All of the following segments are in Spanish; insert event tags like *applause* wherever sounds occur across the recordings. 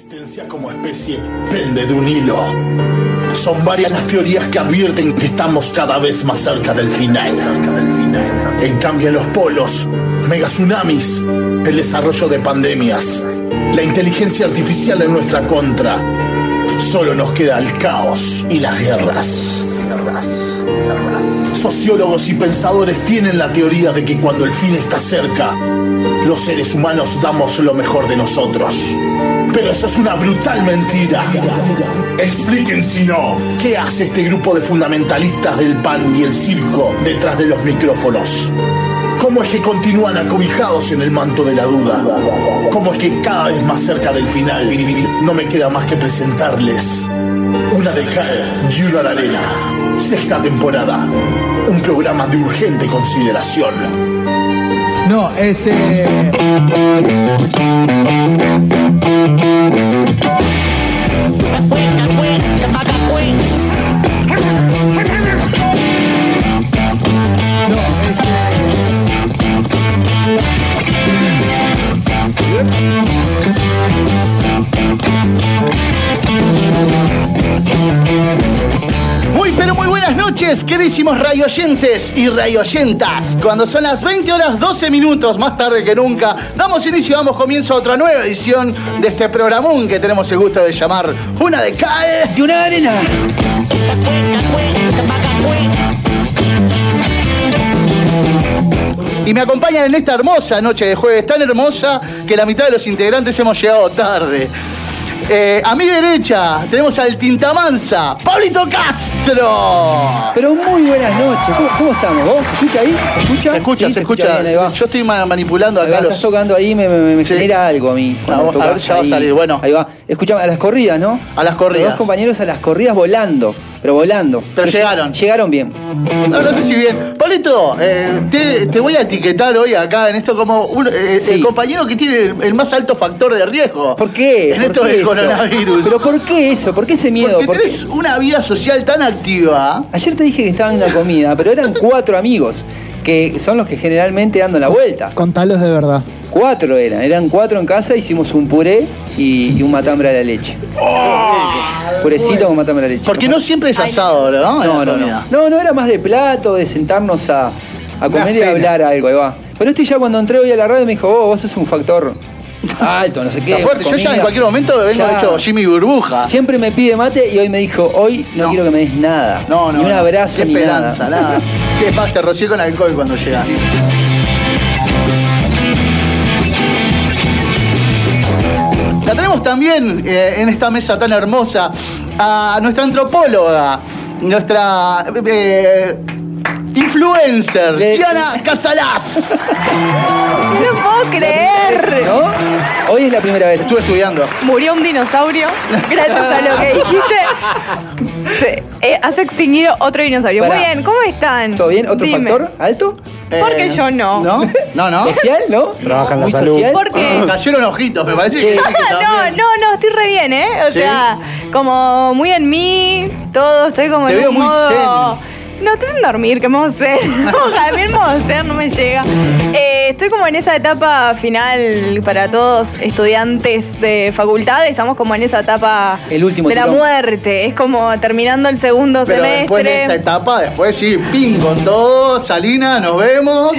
existencia como especie pende de un hilo. Son varias las teorías que advierten que estamos cada vez más cerca del final. En cambio, en los polos, megatsunamis, el desarrollo de pandemias, la inteligencia artificial en nuestra contra, solo nos queda el caos y las guerras. Sociólogos y pensadores tienen la teoría de que cuando el fin está cerca, los seres humanos damos lo mejor de nosotros. Pero eso es una brutal mentira. Expliquen si no, ¿qué hace este grupo de fundamentalistas del pan y el circo detrás de los micrófonos? ¿Cómo es que continúan acobijados en el manto de la duda? ¿Cómo es que cada vez más cerca del final no me queda más que presentarles una de cal y una de arena? Sexta temporada. Un programa de urgente consideración. No, este. No, buenas noches, queridísimos rayoyentes y rayoyentas. Cuando son las 20 horas 12 minutos, más tarde que nunca, damos inicio, damos comienzo a otra nueva edición de este programón que tenemos el gusto de llamar Una de Cae de una arena. Y me acompañan en esta hermosa noche de jueves, tan hermosa que la mitad de los integrantes hemos llegado tarde. Eh, a mi derecha tenemos al Tintamanza, Pablito Castro. Pero muy buenas noches. ¿Cómo, cómo estamos? ¿Vos? ¿Se escucha ahí? ¿Se escucha? Se escucha, Sí, se escucha. bien, ahí va. Yo estoy ma- manipulando Ahí acá va, los. Estás tocando ahí, me, me, me Sí. genera algo a mí. cuando Vamos, a ver, va a salir, bueno. Ahí va. Escuchame, a las corridas, ¿no? A las corridas. Los dos compañeros a las corridas volando. Pero volando. Pero llegaron. Llegaron bien. No, no sé si bien. Pablito, eh, te, te voy a etiquetar hoy acá en esto como un, eh, Sí. el compañero que tiene el, el más alto factor de riesgo. ¿Por qué? En ¿Por esto qué del eso? coronavirus. ¿Pero por qué eso? ¿Por qué ese miedo? Porque ¿Por qué? tenés una vida social tan activa. Ayer te dije que estaba en una comida, pero eran cuatro amigos, que son los que generalmente dando la vuelta. Contalos de verdad. Cuatro eran, eran cuatro en casa, hicimos un puré y, y un matambre a la leche. Purecito con matambre a la leche. Porque no siempre es asado, ¿no? No, no, no. No, no era más de plato, de sentarnos a, a comer y a cena. hablar algo, ahí va. Pero este ya cuando entré hoy a la radio me dijo, oh, vos sos un factor alto, no sé qué. Está fuerte. Yo ya comida". en cualquier momento vengo Ya. hecho Jimmy Burbuja. Siempre me pide mate y hoy me dijo, hoy no, No. quiero que me des nada. No, no. Ni un no. abrazo, Qué ni esperanza, nada. nada. *laughs* Qué más, te rocié con alcohol cuando llegas. La tenemos también eh, en esta mesa tan hermosa a nuestra antropóloga, nuestra eh, influencer, Le- Diana Casalás. No puedo creer. ¿No? Hoy es la primera vez. Estuve estudiando. Murió un dinosaurio gracias a lo que dijiste. Se, eh, has extinguido otro dinosaurio. Pará. Muy bien, ¿cómo están? ¿Todo bien? ¿Otro Dime. factor alto? Porque Eh, yo no. ¿No? No, no. ¿Social, no? Trabaja en la Muy salud. social. ¿Por qué? Cayeron ojitos, me parece que, que *laughs* no, también. no, no, estoy re bien, ¿eh? O ¿Sí? sea, como muy en mí, todo, estoy como Te en veo un muy modo... No, estoy sin dormir, ¿qué vamos a hacer? *laughs* No, a mí el modo zen no me llega. Eh, estoy como en esa etapa final para todos estudiantes de facultad, estamos como en esa etapa El último de la muerte. Es como terminando el segundo Pero después de esta semestre. etapa, después sí, ping con todo, Salina, nos vemos.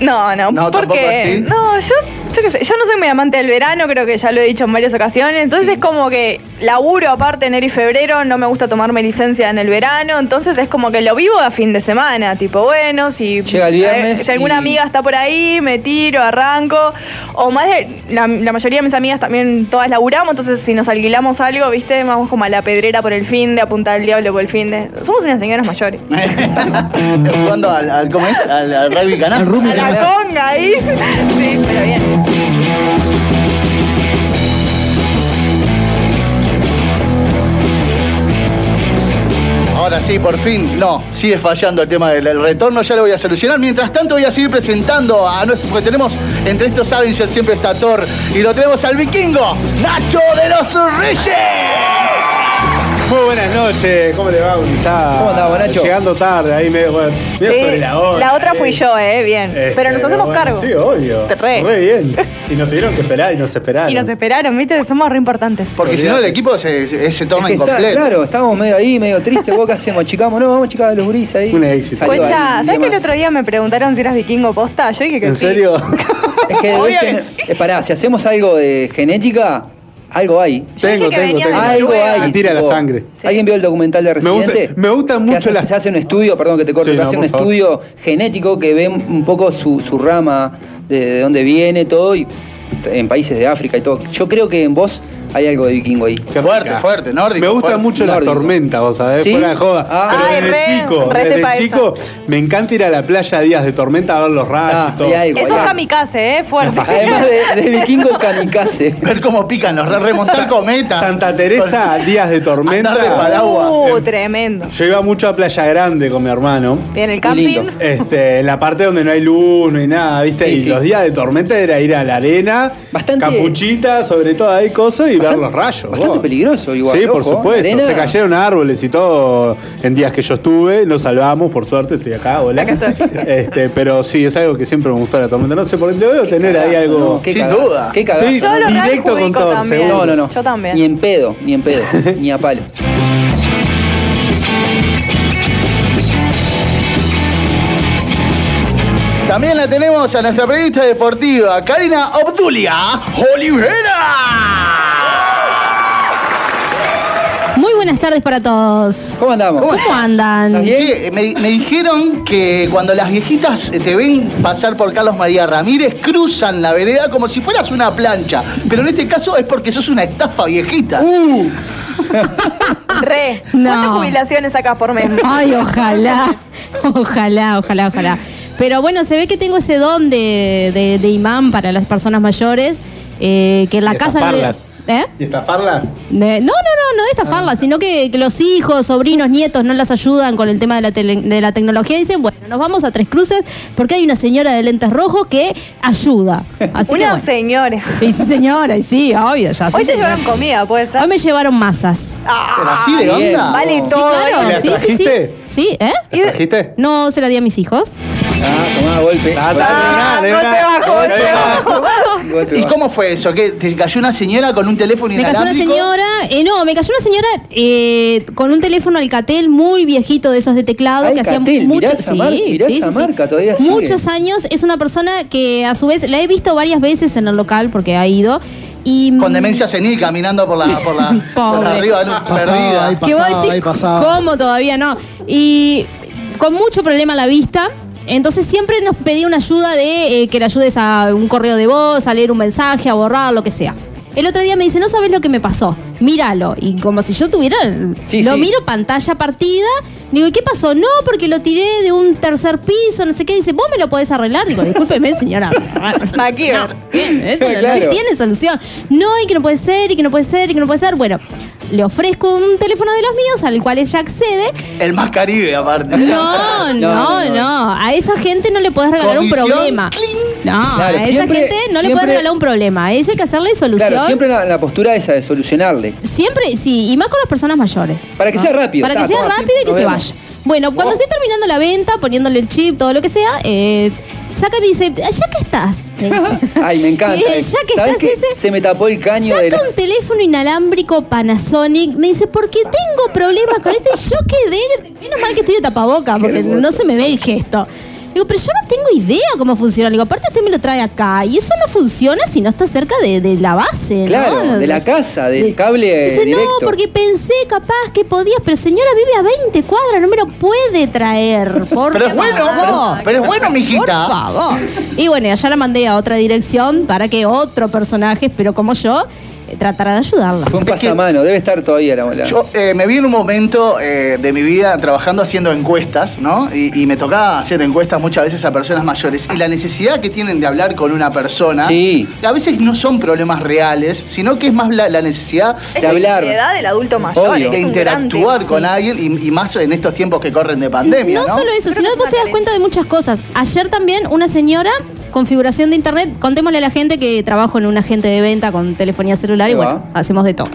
No, no, No, porque así. no, yo, yo qué sé, yo no soy muy amante del verano, creo que ya lo he dicho en varias ocasiones, entonces es como que laburo aparte enero y febrero, no me gusta tomarme licencia en el verano, entonces es como que lo vivo a fin de semana, tipo, bueno, si Llega el viernes eh, si alguna y- amiga está por ahí, me tiro, arranco, o más de la, la mayoría de mis amigas también todas laburamos, entonces si nos alquilamos algo, ¿viste? Vamos como a la pedrera por el fin de apuntar al diablo por el fin de. Somos unas señoras mayores. *laughs* Jugando al, al- ¿cómo es? Al, al rugby canal. Al rugby A la conga ahí. *laughs* Sí, pero bien. Ahora sí, por fin. No, sigue fallando el tema del, retorno, ya lo voy a solucionar. Mientras tanto voy a seguir presentando a nuestro, porque tenemos entre estos Avengers siempre está Thor y lo tenemos al vikingo, Nacho de los Reyes. Muy buenas noches, ¿cómo le va, Gonzalo? ¿Cómo andamos, Nacho? Llegando tarde, ahí medio, bueno, medio Sí, sobre la hora. la otra eh. fui yo, eh, bien. Este, Pero nos hacemos bueno, cargo. Sí, obvio. Re. bien. Y nos tuvieron que esperar y nos esperaron. Y nos esperaron, viste, somos re importantes. Porque si no el equipo se, se, se torna Es que está- incompleto. claro, estábamos medio ahí, medio tristes. ¿Vos qué hacemos? ¿Chicamos? No, vamos a chicar a los gurises ahí. Un éxito. Salió Concha, ahí, ¿sabes que el demás. otro día me preguntaron si eras vikingo posta? Yo dije que ¿En sí. serio? Es que *laughs* Obvio debes que sí. eh, pará, si hacemos algo de genética, algo hay. Tengo, que tengo, tengo. Algo hay. Me tira la sangre. Sí. ¿Alguien vio el documental de Me gusta- Residente? me gusta mucho hace- la- Se hace un estudio, perdón que te corte, Sí, que no, hace un favor. estudio genético que ve un poco su, su rama de, de dónde viene todo y en países de África y todo. Yo creo que en vos hay algo de vikingo ahí. Qué Fuerte, rica. fuerte, nórdico, Me gustan fuerte. mucho las Nórdico. tormentas, vos sabés, ¿Sí? fuera de joda. Ah. Pero Ay, desde re, chico, re desde chico, me encanta ir a la playa días de tormenta a ver los rayos Ah, y todo. hay algo, Eso hay es algo. kamikaze, eh, fuerte. Además de, *laughs* de vikingo kamikaze. Ver cómo pican los re- remontar cometas. Santa Teresa, *laughs* días de tormenta. Andar de paraguas. Uh, tremendo. Yo iba mucho a Playa Grande con mi hermano. Bien, el camping. Este, en la parte donde no hay luz, no hay nada, ¿viste? Sí, y sí. los días de tormenta era ir a la arena, Bastante- capuchita, sobre todo ahí cosas y ver Bastante- los rayos. bastante vos. peligroso igual, Sí, por ojo, supuesto. arena. Se cayeron árboles y todo en días que yo estuve. Nos salvamos, por suerte, estoy acá, hola. Acá estoy. *laughs* Este, pero sí, es algo que siempre me gustó la tormenta. No sé por qué debo tener ahí algo. ¿no? Qué Sin cagazo, duda. Qué cagazo. Sí, Yo lo directo con todo, también. seguro. No, no, no. Yo también. Ni en pedo, ni en pedo, *laughs* ni a palo. También la tenemos a nuestra periodista deportiva, Karina Obdulia Olivera. Buenas tardes para todos. ¿Cómo andamos? ¿Cómo andan? Eh, me, me dijeron que cuando las viejitas eh, te ven pasar por Carlos María Ramírez, cruzan la vereda como si fueras una plancha. Pero en este caso es porque sos una estafa viejita. Uh. *laughs* Re. No. ¿Cuántas jubilaciones sacas por mes? Ay, ojalá. Ojalá, ojalá, ojalá. Pero bueno, se ve que tengo ese don de, de- de imán para las personas mayores. eh, que en la casa. no estafarlas. ¿Eh? ¿Y estafarlas? De- no, no, no, no de estafarlas, sino que, que los hijos, sobrinos, nietos no las ayudan con el tema de la, tele- de la tecnología. Dicen, bueno, nos vamos a Tres Cruces porque hay una señora de lentes rojos que ayuda. Así que Una bueno. señora. Y sí, señora, y sí, obvio, ya sí, Hoy se señora. llevaron comida, ¿puede ser? Hoy me llevaron masas. Pero así de bien. onda. Vale Sí, todo. claro, ¿La sí, sí, sí. trajiste? Sí, ¿eh? ¿La trajiste? No se la di a mis hijos. Ah, tomá, golpe. Ah. Ah, no una, te bajo, no te bajo. Golpe ¿Y cómo fue eso? ¿Que te cayó una señora con un teléfono Me cayó una inalámbrico? señora, eh, no, me cayó una señora eh, con un teléfono Alcatel muy viejito de esos de teclado que hacía Alcatel, mirá muchos esa mar- mirá esa marca, todavía sigue. muchos años. Es una persona que a su vez la he visto varias veces en el local porque ha ido y Con demencia senil caminando por la, por la, *laughs* por la arriba, ¿no? perdida. que vos decís. ¿cómo todavía no? Y con mucho problema a la vista. Entonces siempre nos pedía una ayuda de eh, que le ayudes a un correo de voz, a leer un mensaje, a borrar, lo que sea. El otro día me dice, no sabes lo que me pasó, míralo. Y como si yo tuviera, Sí, lo sí. miro pantalla partida, digo, ¿y qué pasó? No, porque lo tiré de un tercer piso, no sé qué. Dice, ¿vos me lo podés arreglar? Digo, discúlpeme, señora. *laughs* No- Claro. no tiene solución. No, y que no puede ser, y que no puede ser, y que no puede ser. Bueno, le ofrezco un teléfono de los míos al cual ella accede. El más caribe, aparte. No, *laughs* no, no, no, no. A esa gente no le podés regalar un problema. No, Claro, a esa siempre- gente no le podés regalar un problema. A eso hay que hacerle solución. Claro, siempre la, la postura esa de solucionarle. Siempre, sí, y más con las personas mayores. Para que sea rápido. Para que Ta, sea rápido y que se vaya. Bueno, cuando estoy terminando la venta, poniéndole el chip, todo lo que sea, eh, saca y me dice, ya que estás. Me dice. *laughs* Ay, me encanta. Y ya que ¿Sabés estás qué? ese, Se me tapó el caño Saca un teléfono inalámbrico Panasonic. Me dice, porque tengo problemas con este. Yo quedé. Menos mal que estoy de tapaboca, *laughs* porque no se me ve el gesto. Digo, pero yo no tengo idea cómo funciona. Le digo, aparte usted me lo trae acá. Y eso no funciona si no está cerca de, de la base. Claro, No, de la casa, del de- cable Dice, directo. no, porque pensé capaz que podías. Pero señora, vive a 20 cuadras, no me lo puede traer. *laughs* Por Pero es bueno, pero, pero es bueno, Por mijita. favor. Y bueno, ya la mandé a otra dirección para que otro personaje, pero como yo, tratara de ayudarla. Fue un pasamano, debe estar todavía la bola. Yo eh, me vi en un momento eh, de mi vida trabajando haciendo encuestas, ¿no? Y, y me tocaba hacer encuestas muchas veces a personas mayores. Y la necesidad que tienen de hablar con una persona, Sí. a veces no son problemas reales, sino que es más la, la necesidad Es de la hablar. ansiedad del adulto mayor. Obvio. de gran interactuar con alguien y, y más en estos tiempos que corren de pandemia, ¿no? No solo eso, Creo sino que vos te das cuenta de muchas cosas. Ayer también una señora, configuración de internet, contémosle a la gente que trabajo en un agente de venta con telefonía celular y bueno, hacemos de todo.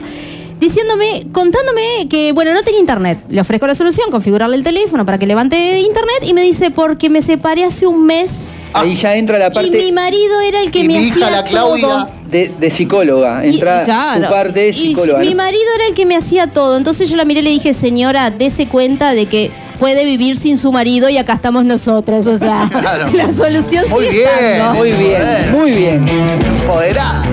diciéndome, contándome que, bueno, no tenía internet. Le ofrezco la solución, configurarle el teléfono para que levante internet y me dice, porque me separé hace un mes Ahí ya entra la y mi parte marido era el que Y me mi hija, hacía la Claudia, todo. de, de psicóloga. Y- Entra y claro, tu parte de y psicóloga. mi ¿no? marido era el que me hacía todo. Entonces yo la miré y le dije, señora, dese cuenta de que puede vivir sin su marido y acá estamos nosotros. O sea, *laughs* Claro. la solución Muy sigue bien, estando. Muy bien, muy bien. Empoderada.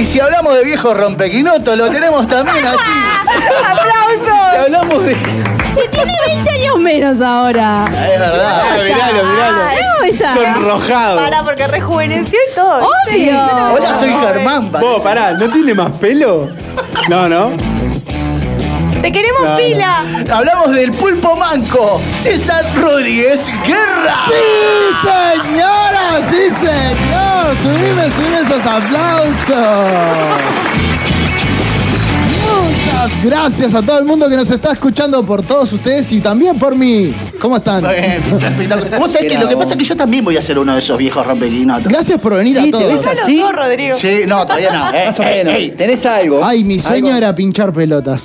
Y si hablamos de viejo rompequinoto, lo tenemos también así. *laughs* Si ¡Aplausos! hablamos de. Si tiene 20 años menos ahora. Es verdad. Miralo, miralo. ¿Cómo está? Sonrojado. Para, porque rejuveneció y todo. Obvio. Hola, soy Germán. Vos, pará, ¿no tiene más pelo? No, no. ¡Te queremos No, no. pila! Hablamos del pulpo manco, César Rodríguez Guerra. ¡Sí, señora! ¡Sí, señor! ¡Subime, subime esos aplausos! Muchas gracias a todo el mundo que nos está escuchando por todos ustedes y también por mí. ¿Cómo están? Muy bien, espectacular. Vos sabés que lo que pasa es que yo también voy a ser uno de esos viejos rompequinotos. Gracias por venir Sí, a te todos. ves ¿Así? sos, Rodrigo. Sí, no, todavía no. Eh, *laughs* Más o eh, menos. ey, ¿Tenés algo? Ay, mi sueño ¿Algo? era pinchar pelotas.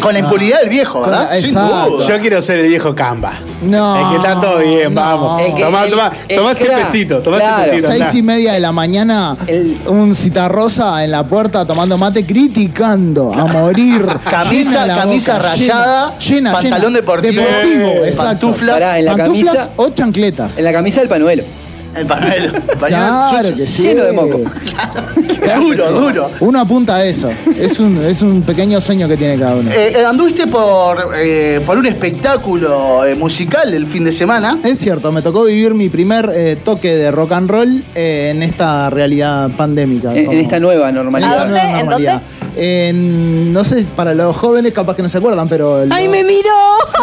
Con la impunidad del viejo, Con ¿verdad? la- Sin exacto. duda. Yo quiero ser el viejo Camba. No. Es que está todo bien, no. vamos. El que- tomá, el- tomá, el tomá que ese pesito, tomá claro. ese pesito. Seis y media de la mañana, El- un citarrosa en la puerta tomando mate, criticando a morir. *laughs* Camisa- Llena la camisa boca, rayada, llena, llena, pantalón llena. deportivo, deportivo, eh, exacto. pantuflas. Pará, en la Pantuflas camisa- o chancletas. En la camisa del panuelo. El panuelo. pañuelo Claro sucio. que sí. Lleno de moco. Claro Duro, sí. duro. Uno apunta a eso. Es un, es un pequeño sueño que tiene cada uno. Eh, eh, anduviste por, eh, por un espectáculo eh, musical el fin de semana. Es cierto, me tocó vivir mi primer eh, toque de rock and roll eh, en esta realidad pandémica. En, en esta nueva en esta normalidad. dónde? nueva ¿En normalidad. En- no sé, para los jóvenes capaz que no se acuerdan, pero... ¡Ay, lo- me miró! *laughs*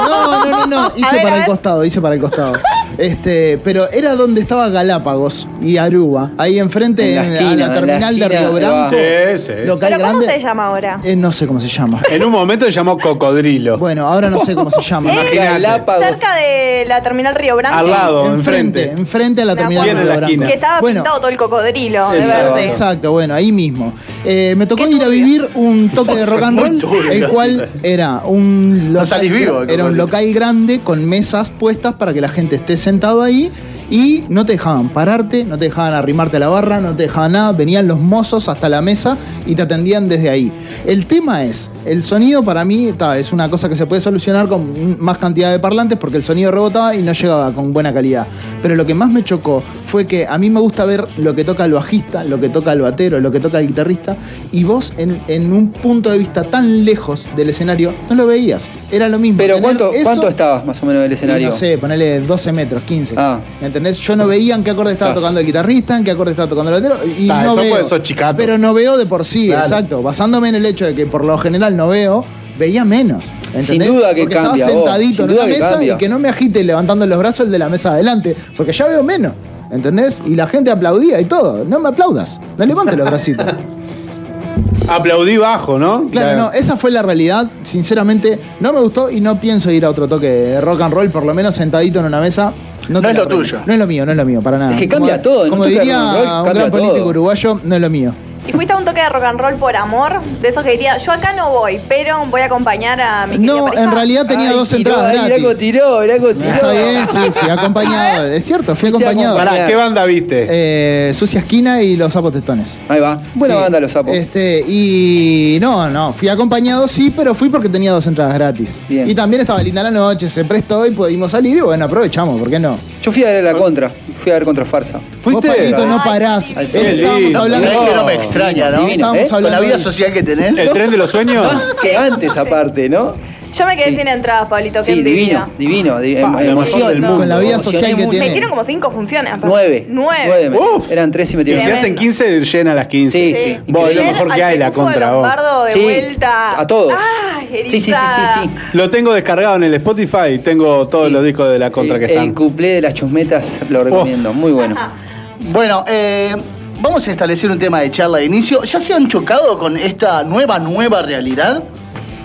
No, no, no, no, hice ver, para el costado, hice para el costado. Este, pero era donde estaba Galápagos y Aruba, ahí enfrente En la en- esquina, a en la la terminal de Río Branco. Sí, sí. Local ¿Pero cómo grande. se llama ahora? Eh, no sé cómo se llama. En un momento se llamó Cocodrilo. Bueno, ahora no sé cómo se llama. *laughs* Imagínate. Galápagos. Cerca de la terminal Río Branco. Al lado, enfrente, enfrente. enfrente a la Me terminal de Río la Branco. Que estaba Bueno, pintado todo el cocodrilo de Exacto. verde. Exacto, bueno, ahí mismo. Eh, me tocó Qué ir a turbio. vivir un toque de rock and Muy roll, turbio, el sí. cual era un No salís vivo, era un local grande con mesas puestas para que la gente esté sentado ahí y no te dejaban pararte, no te dejaban arrimarte a la barra, no te dejaban nada, venían los mozos hasta la mesa y te atendían desde ahí. El tema es, el sonido para mí ta, es una cosa que se puede solucionar con más cantidad de parlantes porque el sonido rebotaba y no llegaba con buena calidad. Pero lo que más me chocó fue que a mí me gusta ver lo que toca el bajista, lo que toca el batero, lo que toca el guitarrista y vos en, en un punto de vista tan lejos del escenario no lo veías. Era lo mismo. Pero ¿cuánto, eso ¿cuánto estabas más o menos del escenario? No sé, ponele 12 metros, 15. Ah. ¿Me entendés? Yo no veía en qué acorde estaba tocando el guitarrista, en qué acorde estaba tocando el batero. Y no eso veo. puede ser chicato. Pero no veo de por sí, exacto. Basándome en el hecho de que por lo general no veo, veía menos. ¿entendés? Sin duda que porque cambia, Estaba vos, sentadito sin en duda una que mesa cambia. y que no me agite levantando los brazos el de la mesa adelante. Porque ya veo menos. ¿Entendés? Y la gente aplaudía y todo. No me aplaudas. No levantes los bracitos. *laughs* Aplaudí bajo, ¿no? Claro, no, esa fue la realidad. Sinceramente, no me gustó y no pienso ir a otro toque de rock and roll, por lo menos sentadito en una mesa. No es lo tuyo. No es lo mío, no es lo mío, para nada. Es que cambia Como- todo, Como diría un gran todo. político uruguayo, no es lo mío. Y fuiste a un toque de rock and roll por amor, de esos que diría, yo acá no voy, pero voy a acompañar a mi No, pareja. en realidad tenía Ay, dos tiró, entradas gratis. tiró, mirá cómo tiró. Está bien, sí, fui *laughs* acompañado. Es cierto, fui acompañado. acompañado. Pará, ¿qué banda viste? Eh, Sucia Esquina y Los Sapos Testones. Ahí va. Buena Sí. banda los sapos. Este, y no, no, fui acompañado, sí, pero fui porque tenía dos entradas gratis. Bien. Y también estaba linda la noche, se prestó y pudimos salir y bueno, aprovechamos, ¿por qué no? Yo fui a ver la contra. Fui a ver contra Farsa. ¿Fuiste? Vos, no parás. al. Estábamos hablando. ¿Sabés que no me extraña, no? Divino, Estábamos ¿eh? Con la hablando vida de- social que tenés. ¿El tren de los sueños? Más que antes, aparte, ¿no? Yo me quedé Sí. sin entradas, Pablito, Sí, divino, divino. di- Pa, lo mejor emoción. del mundo. Con la vida social que tiene. Me dieron como cinco funciones. aparte. Nueve. Nueve. Uf. Eran tres y me Y si hacen 15, llena las 15. Sí, Sí. sí. Vos, es lo mejor que hay, la contra. Lombardo de Sí, vuelta. a todos. Ay, Sí, sí, sí, sí, sí. Lo tengo descargado en el Spotify. Tengo todos Sí. los discos de la contra que están. El cuplé de las chusmetas lo recomiendo, muy bueno. *laughs* Bueno, eh, vamos a establecer un tema de charla de inicio. ¿Ya se han chocado con esta nueva, nueva realidad?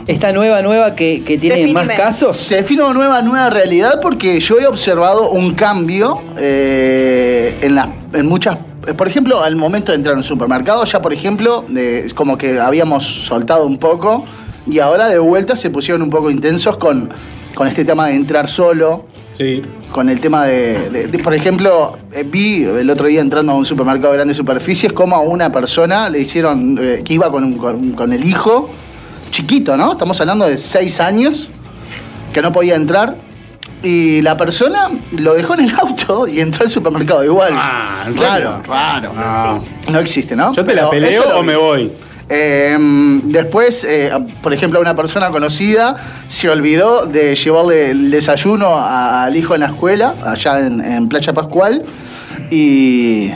Esta nueva, nueva que, que tiene Definime. más casos. Se define una nueva, nueva realidad porque yo he observado un cambio eh, en, la- en muchas por ejemplo, al momento de entrar en un supermercado, ya por ejemplo, eh, es como que habíamos soltado un poco y ahora de vuelta se pusieron un poco intensos con, con este tema de entrar solo, Sí. con el tema de, de- de- por ejemplo, eh, vi el otro día entrando a un supermercado de grandes superficies como a una persona le hicieron eh, que iba con, un- con- con el hijo, chiquito, ¿no? Estamos hablando de seis años, que no podía entrar. Y la persona lo dejó en el auto y entró al supermercado igual. Ah, ¿en raro, serio? raro. Ah. No existe, ¿no? ¿Yo te la Pero peleo o vi. me voy? Eh, después, eh, por ejemplo, una persona conocida se olvidó de llevarle el desayuno a- al hijo en la escuela, allá en, en Playa Pascual, y,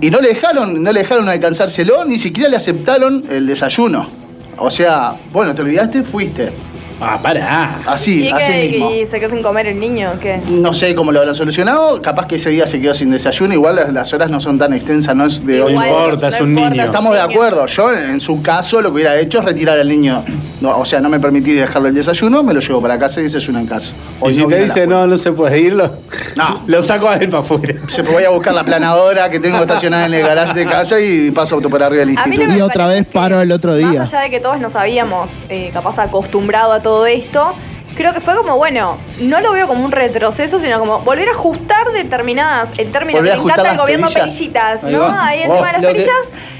y no le dejaron, no le dejaron alcanzárselo, ni siquiera le aceptaron el desayuno. O sea, bueno, te olvidaste, fuiste. Ah, pará. Así, ¿Y, así qué- mismo. y se quedó sin comer el niño? ¿Qué? No sé cómo lo habrán solucionado, capaz que ese día se quedó sin desayuno, igual las, las horas no son tan extensas, no es de No ocho Igual, horas. importa, es un niño. Estamos de acuerdo. Yo, en su caso, lo que hubiera hecho es retirar al niño. No, o sea, no me permití dejarle el desayuno, me lo llevo para casa y desayuno en casa. Hoy Y si no te dice no, no se puede ir, lo, No. *laughs* lo saco a él para afuera. Se voy a buscar la planadora que tengo estacionada en el garage de casa y paso auto por arriba del A mí instituto. no me Y otra parece vez que, paro el otro día. Más allá de que todos nos habíamos eh, capaz acostumbrado a todo esto, creo que fue como, bueno, no lo veo como un retroceso, sino como volver a ajustar determinadas, el término Volver que le encanta al gobierno perillitas, Ahí ¿no? va. Ahí el Oh, tema de las que- perillas.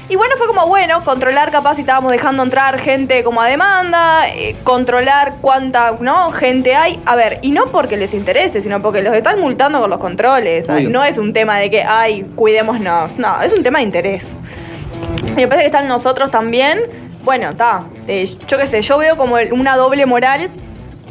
Y bueno, fue como, bueno, controlar capaz si estábamos dejando entrar gente como a demanda, eh, controlar cuánta ¿no? gente hay. A ver, y no porque les interese, sino porque los están multando con los controles. No es un tema de que, ay, cuidémonos. No, es un tema de interés. Y me parece que están nosotros también. Bueno, está. eh, yo qué sé, yo veo como una doble moral.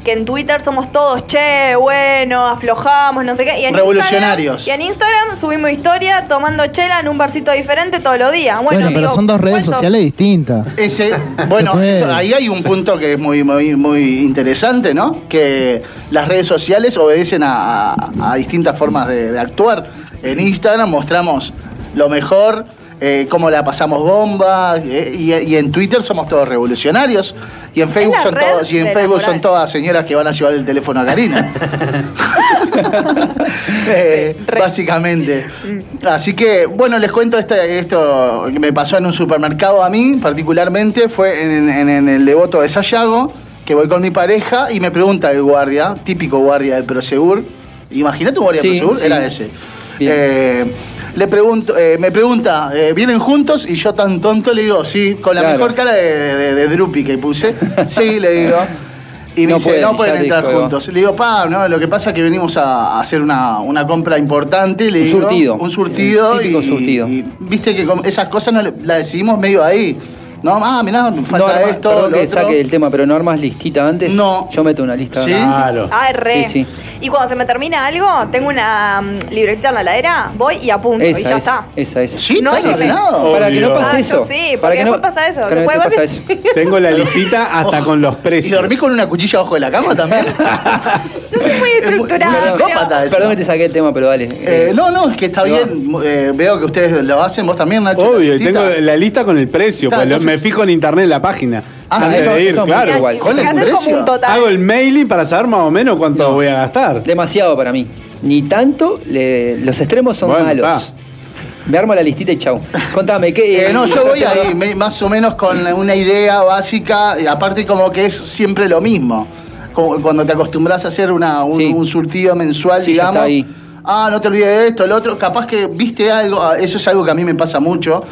Que en Twitter somos todos, che, bueno, aflojamos, no sé qué. Y en Revolucionarios. Instagram- y en Instagram subimos historia tomando chela en un barcito diferente todos los días. Bueno, Bueno, pero digo, son dos redes ¿cuánto? sociales distintas. Ese, bueno, eso- ahí hay un punto que es muy, muy, muy interesante, ¿no? Que las redes sociales obedecen a, a- a distintas formas de, de actuar. En Instagram mostramos lo mejor, eh, cómo la pasamos bomba, eh, y, y en Twitter somos todos revolucionarios, y en Facebook son red todos, y en de la Facebook son moral. todas señoras que van a llevar el teléfono a Karina. *laughs* Eh, Sí, básicamente. Así que, bueno, les cuento este- esto que me pasó en un supermercado a mí, particularmente, fue en, en- en el devoto de Sayago, que voy con mi pareja y me pregunta el guardia, típico guardia del Prosegur, imagínate un guardia Sí, del Prosegur, sí. era ese. Le pregunto, eh, me pregunta, eh, ¿vienen juntos? Y yo tan tonto le digo, sí, con la Claro. mejor cara de, de, de Drupi que puse. Sí, le digo. Y me No dice, pueden, no pueden entrar juntos. Le digo, pa, no, lo que pasa es que venimos a, hacer una, una compra importante. Le Un digo, surtido. Un surtido. Y, surtido. y viste que esas cosas no las decidimos medio ahí. No, ah, mirá, falta arma- esto, perdón que otro. saque el tema, pero no armas listita antes. No. Yo meto una lista. ¿Sí? Claro. Ah, re. Sí, sí. Y cuando se me termina algo, tengo una mm, libretita en la heladera, voy y apunto y Esa ya es. está. Esa es. ¿Sí? No, ¿Estás sí, sí. ordenado? Para que no pase Ah, eso. sí, porque para que no, después pasa eso, para que no después pasa eso. Tengo la *laughs* listita hasta con los ¿Y precios. dormís con una cuchilla abajo de la cama también? *laughs* Yo soy muy Es muy- estructurada. muy pero- psicópata eso. Perdón que te saqué el tema, pero dale. Eh, no, no, es que está bien. eh, veo que ustedes lo hacen, vos también, Nacho. Obvio, y tengo la lista con el precio, Claro, pues me fijo en internet en la página. Ah, antes eso- de ir, eso es claro. mucho igual. ¿Cuál es el Haces como precio? un total. Hago el mailing para saber más o menos cuánto voy a gastar. Demasiado para mí. Ni tanto, le- los extremos son Bueno, malos. está. Me armo la listita y chau. Contame, ¿qué? Eh, no, yo voy ahí, me- más o menos con una idea básica, y aparte como que es siempre lo mismo. Como cuando te acostumbras a hacer una, un, Sí. un surtido mensual, Sí, ya digamos. está ahí. Ah, no te olvides de esto, lo otro. Capaz que viste algo, ah, eso es algo que a mí me pasa mucho,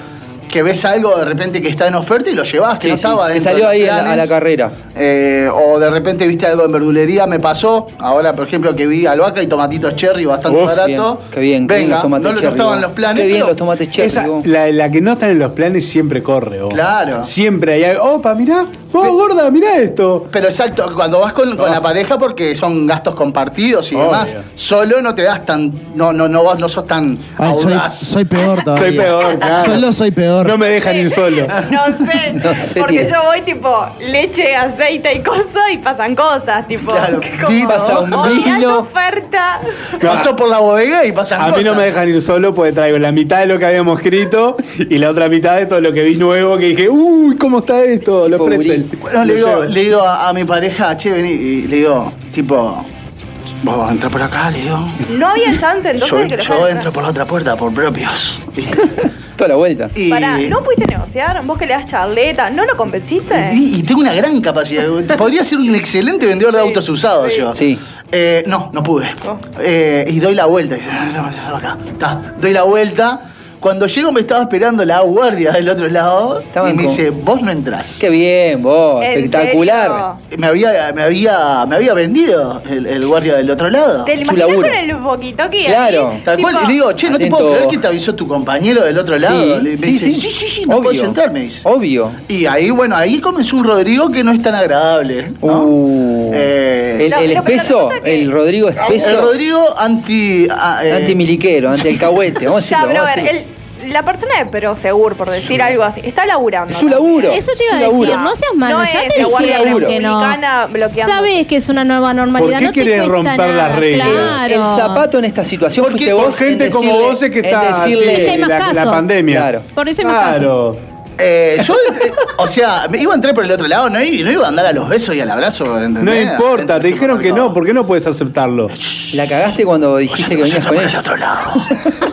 que ves algo de repente que está en oferta y lo llevas, que Sí, no sí, estaba que dentro salió de los ahí a la, a la planes. carrera. Eh, o de repente viste algo en verdulería, me pasó. Ahora, por ejemplo, que vi albahaca y tomatitos cherry bastante Uf, barato. Bien, qué bien, qué bien Venga, los tomates no, no cherry, estaban vos. los planes. Qué bien pero- los tomates cherry. Esa, la, la que no están en los planes siempre corre. vos. Claro. Siempre hay algo. Opa, mirá, vos gorda, mirá esto. Pero exacto, cuando vas con, con la pareja porque son gastos compartidos y Obvio. demás, solo no te das tan, no, no, no, vos no sos tan Ay, soy, audaz. soy peor *laughs* todavía. Soy peor, claro. Solo soy peor. No me dejan ir solo. *laughs* No sé, *laughs* No sé, porque yo voy tipo leche, aceite y cosas y pasan cosas, tipo. Claro, como, pasa un "Oh, mirá vino". esa oferta. Pasó por la bodega y pasan A mí no cosas. me dejan ir solo porque traigo la mitad de lo que habíamos escrito y la otra mitad de todo lo que vi nuevo que dije, uy, ¿cómo está esto? Tipo pretzel. Bueno, le digo, le digo a, a mi pareja, che, vení, y le digo, tipo, vos vas a entrar por acá, le digo. No había chance entonces Yo, de que lo yo entro por la otra puerta, por propios. Toda la vuelta. Y, Pará, ¿no pudiste negociar? Vos que le das charleta, ¿no lo convenciste? y, y tengo una gran capacidad. Podría ser un excelente vendedor de Sí, autos usados sí. yo. Sí. Eh, no, no pude. Oh. Eh, y doy la vuelta. Acá, está. Doy la vuelta. Cuando llego me estaba esperando la guardia del otro lado Estaban y me con- dice, vos no entrás. Qué bien, vos. ¿En Espectacular. Me había, me había, me había vendido el, el guardia del otro lado. ¿Te lo Su imaginas laburo. con el poquito que Claro. Tal cual, y le digo, che, ¿no te Atento. puedo creer que te avisó tu compañero del otro lado? Le- me dice, sí, sí, sí, no Obvio. puedes entrar, me dice. Obvio. Y ahí, bueno, ahí comenzó un Rodrigo que no es tan agradable. ¿no? Uh. Eh, el, No, el no, pero espeso, resulta que- el Rodrigo espeso. el Rodrigo anti... ah, eh, Anti-miliquero, anti-alcahuete. Vamos a Ya, decirlo, pero a vamos a ver, decirlo. el- la persona de Prosegur, por decir algo así, está laburando. Es su laburo. Eso te iba a decir, laburo. no seas malo, No ya es te dijeron que no. bloqueando. Sabes que es una nueva normalidad, ¿Por qué no querés romper nada, las reglas? Claro. El zapato en esta situación Porque fuiste vos. en gente como vos es que en está decirle- Es que hay más la, pandemia. Claro. Por eso hay más. Claro. Eh, yo, eh, o sea, me iba a entrar por el otro lado, no, i- no iba a andar a los besos y al abrazo. ¿entendés? No importa, te dijeron que no. ¿por qué no puedes aceptarlo? La cagaste cuando dijiste que venías con ella. otro lado.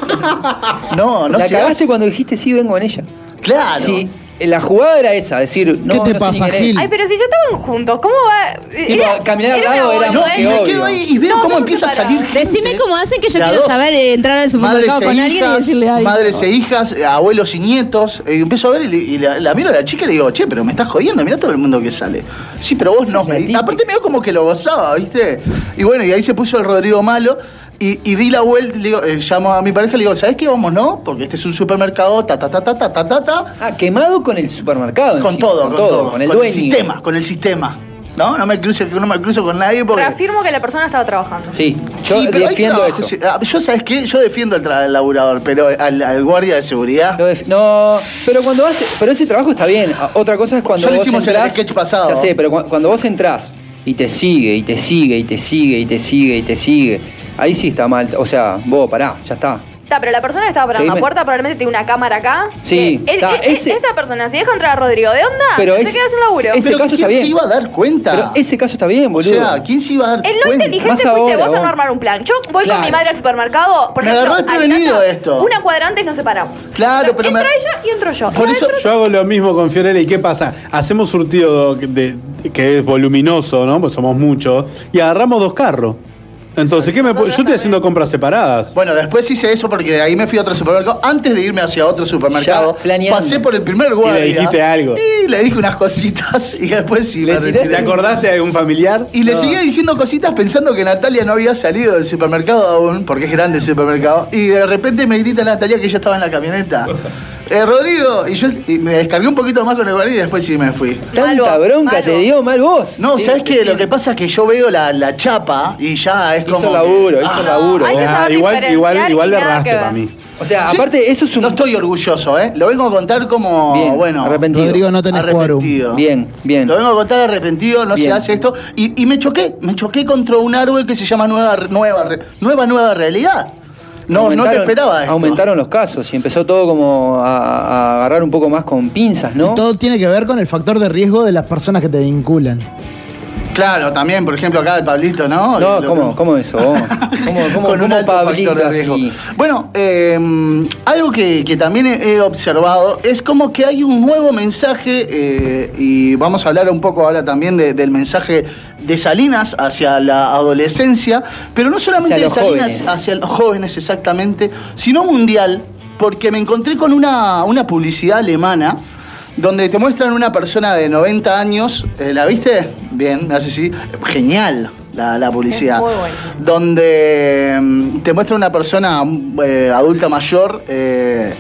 *laughs* no, no La cagaste cuando dijiste sí, vengo con ella. Claro. Sí, la jugada era esa, decir, no, ¿Qué te no sé pasa, ni quién es. Gil? Ay, pero si ya estaban juntos, ¿cómo va? Tipo, caminar al lado una era No, más boludez. que y me obvio. quedo ahí y veo No, cómo ¿cómo empieza a separados? salir. gente Decime cómo hacen que yo quiero dos. saber eh, entrar al Madres supermercado e con alguien y hijas, decirle algo. madres e hijas, eh, abuelos y nietos. Eh, empiezo a ver y, le- y la, la miro a la chica y le digo, che, pero me estás jodiendo, mira todo el mundo que sale. Sí, pero vos no. la Me, típica. aparte me veo como que lo gozaba, ¿viste? Y bueno, y ahí se puso el Rodrigo malo. Y, di la vuelta, digo, eh, llamo a mi pareja y le digo, ¿sabes qué? Vamos, ¿no? Porque este es un supermercado, ta, ta, ta, ta, ta, ta, ta. Ah, quemado con el supermercado. Con, todo, con, todo, con todo, con el con. El sistema, con el sistema. No, no me cruce, no me cruzo con nadie porque... Reafirmo que la persona estaba trabajando. Sí, yo defiendo eso. Ah, yo, ¿sabes qué? Yo defiendo al, tra laburador, pero al, guardia de seguridad... No, pero cuando hace... Pero ese trabajo está bien. Ah, otra cosa es cuando ya vos hicimos entrás, el sketch pasado. Ya sé, pero cuando vos entrás y te sigue, y te sigue, y te sigue, y te sigue... Y te sigue ahí sí está mal. O sea, vos pará, ya está. Está, pero la persona que estaba parando en la Seguime. puerta probablemente tiene una cámara acá. Sí, que está, él- ese- Esa persona, si deja entrar a Rodrigo, ¿de onda? Pero se es- queda sin laburo. ese pero caso ¿quién está bien. se iba a dar cuenta? Pero ese caso está bien, o boludo. sea, ¿quién se iba a dar El no cuenta? inteligente Más fuiste ahora, vos a vos. no armar un plan. Yo voy Claro. con mi madre al supermercado. Por Me ejemplo, agarró desprevenido Alicata, esto. Una cuadra antes nos separamos. Claro, pero me- Entra ella y entro yo. Por No, eso- entro Yo hago lo mismo con Fiorella y ¿qué pasa? Hacemos surtido de, de- que es voluminoso, ¿no? Pues somos muchos. Y agarramos dos carros. Entonces, ¿qué me Yo estoy haciendo compras separadas. Bueno, después hice eso porque de ahí me fui a otro supermercado. Antes de irme hacia otro supermercado, Ya planeando. pasé por el primer guardia. dijiste algo. Y le dije unas cositas y después sí Le me retiré. ¿Te acordaste de algún familiar? Y le No. seguía diciendo cositas pensando que Natalia no había salido del supermercado aún, porque es grande el supermercado. Y de repente me grita Natalia que ya estaba en la camioneta. Eh, Rodrigo, y yo y me descargué un poquito más con el guardia y después sí me fui. Tanta bronca mal te dio mal vos. No, Sí, ¿sabes qué? sí. Lo que pasa es que yo veo la, la chapa y ya es Hizo como. laburo, que- hizo Ah, laburo. hay que Ah, saber igual, igual, igual y le nada erraste que ver. para mí. O sea, Sí, aparte, eso es un. No estoy orgulloso, ¿eh? Lo vengo a contar como. Bien, bueno. arrepentido. Rodrigo, no tenés quórum. arrepentido. Bien, bien. Lo vengo a contar arrepentido, no se hace esto. Y, y me choqué, me choqué contra un árbol que se llama Nueva Nueva Nueva, nueva Realidad. No, no te esperaba esto. Aumentaron los casos y empezó todo como a, a agarrar un poco más con pinzas, ¿no? Todo tiene que ver con el factor de riesgo de las personas que te vinculan. Claro, también, por ejemplo, acá el Pablito, ¿no? No, ¿cómo, ¿cómo eso? *laughs* ¿Cómo, cómo, Con un alto Pablito factor de riesgo. así? Bueno, eh, algo que, que también he he observado es como que hay un nuevo mensaje, eh, y vamos a hablar un poco ahora también de- del mensaje de Salinas hacia la adolescencia, pero no solamente Hacia de Salinas jóvenes. hacia los jóvenes exactamente, sino mundial, porque me encontré con una, una publicidad alemana donde te muestran una persona de 90 años, eh, ¿la viste? Bien, me hace así, genial la, la publicidad. Muy bueno. Donde mm, te muestra una persona eh, adulta mayor eh,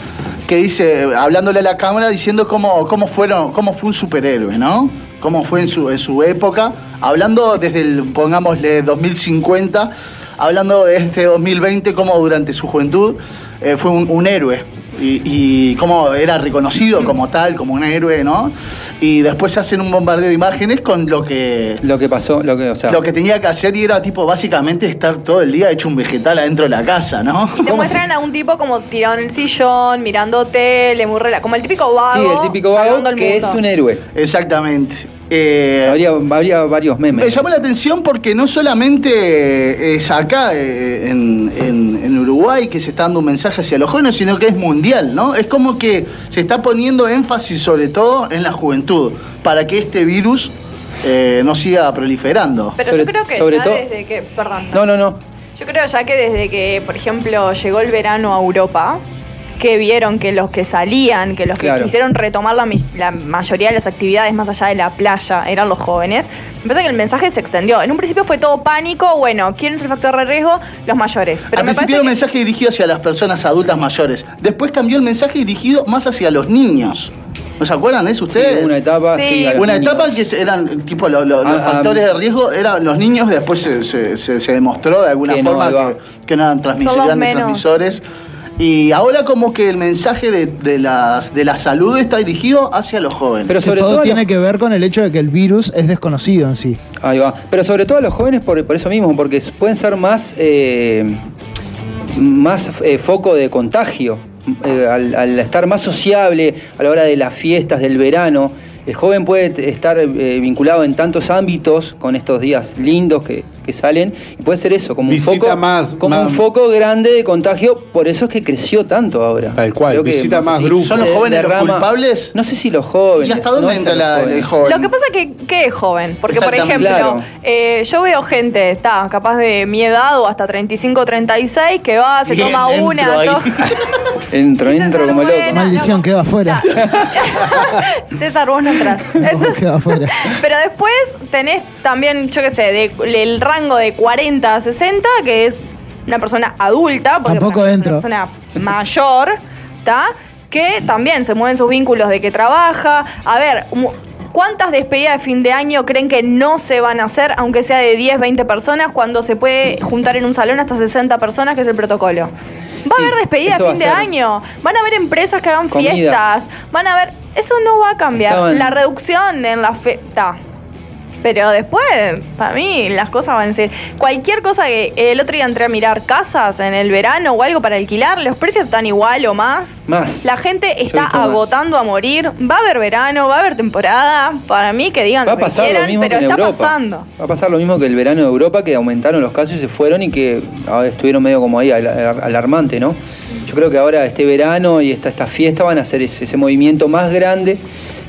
que dice, hablándole a la cámara, diciendo cómo, cómo, fueron, cómo fue un superhéroe, ¿no? Cómo fue en su, en su época, hablando desde el, pongámosle, 2050, hablando de este 2020, cómo durante su juventud eh, fue un, un héroe y, y cómo era reconocido como tal, como un héroe, ¿no? Y después hacen un bombardeo de imágenes con lo que, Lo que pasó, lo que, o sea. lo que tenía que hacer y era tipo básicamente estar todo el día hecho un vegetal adentro de la casa, ¿no? Y te muestran a un tipo como tirado en el sillón, mirando tele, muy rela como el típico vago. sí, el típico vago salvando el que es un héroe. Exactamente. Eh, Habría, habría varios memes. me llamó la atención porque no solamente es acá eh, en, en- en Uruguay que se está dando un mensaje hacia los jóvenes, sino que es mundial, ¿no? Es como que se está poniendo énfasis sobre todo en la juventud, para que este virus eh, no siga proliferando. Pero Sobre- yo creo que sobre ya todo- desde que. Perdón. No, no, no. Yo creo ya que desde que, por ejemplo, llegó el verano a Europa, que vieron que los que salían, que los que Claro. quisieron retomar la, la mayoría de las actividades más allá de la playa eran los jóvenes, me parece que el mensaje se extendió. En un principio fue todo pánico, bueno, ¿quién es el factor de riesgo? Los mayores. Pero Al me principio era un que- mensaje dirigido hacia las personas adultas mayores. Después cambió el mensaje dirigido más hacia los niños. ¿No se acuerdan de eso ustedes? Sí, una etapa, Sí. Una niños. etapa que eran tipo lo- lo- los Ah, ah, factores de riesgo eran los niños, después se, se- se- se demostró de alguna Que forma que, que no eran, transmis- grandes menos. transmisores. Y ahora como que el mensaje de, de las, de la salud está dirigido hacia los jóvenes. Pero Que todo tiene los- que ver con el hecho de que el virus es desconocido en sí. Ahí va. Pero sobre todo a los jóvenes por, por eso mismo, porque pueden ser más, eh, más eh, foco de contagio. Eh, al, al estar más sociable a la hora de las fiestas del verano, el joven puede estar eh, vinculado en tantos ámbitos con estos días lindos que, que salen y puede ser eso, como un foco más- como más- un foco grande de contagio, por eso es que creció tanto ahora. Tal cual, Creo que visita más así grupos. ¿Son los jóvenes los culpables? No sé si los jóvenes. ¿Y hasta dónde no es entra la- el joven? Lo que pasa que, que es joven, porque por ejemplo, Claro. eh, yo veo gente, está capaz de mi edad o hasta 35, 36, que va, se Bien, toma entro una, to- *laughs* Entro, entro como loco. bueno. Maldición, no. quedó afuera. *laughs* César, vos no entras. *laughs* No, quedó afuera. Pero después tenés también, yo qué sé, de- el rango de 40 a 60, que es una persona adulta, porque Tampoco es una persona mayor, ¿está? Que también se mueven sus vínculos de que trabaja. A ver, ¿cuántas despedidas de fin de año creen que no se van a hacer, aunque sea de 10, 20 personas, cuando se puede juntar en un salón hasta 60 personas, que es el protocolo? Va Sí, a haber despedidas de fin de año. Van a haber empresas que hagan Comidas. fiestas. Van a haber. Eso no va a cambiar. Estaban- La reducción en la fiesta. Pero después, para mí, las cosas van a ser. Cualquier cosa que el otro día entré a mirar casas en el verano o algo para alquilar, los precios están igual o más. Más. La gente está más. agotando a morir. Va a haber verano, va a haber temporada. Para mí, que digan Va a lo que pasar quieran, lo mismo pero que en está Europa. pasando. Va a pasar lo mismo que el verano de Europa, que aumentaron los casos y se fueron y que ah, estuvieron medio como ahí al- al- alarmante, ¿no? Yo creo que ahora este verano y esta, esta fiesta van a hacer ese, ese movimiento más grande,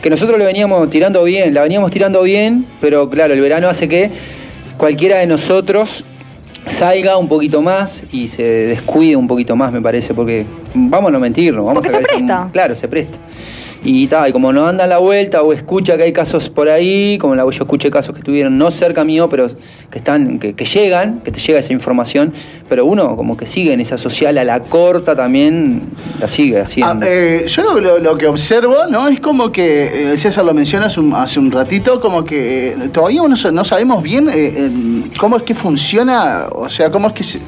que nosotros lo veníamos tirando bien, la veníamos tirando bien, pero claro, el verano hace que cualquiera de nosotros salga un poquito más y se descuide un poquito más, me parece, porque vamos a no mentirnos, vamos Porque a se presta. Claro, se presta. Y tal, y como no anda a la vuelta o escucha que hay casos por ahí, como la, yo escuché casos que estuvieron no cerca mío, pero que están, que, que llegan, que te llega esa información, pero uno como que sigue en esa social a la corta también, la sigue Ah, haciendo. eh, yo lo, lo- lo que observo, ¿no? Es como que, eh, César lo menciona hace un, hace un ratito, como que eh, todavía no, no sabemos bien en cómo es que funciona, o sea, cómo es que se,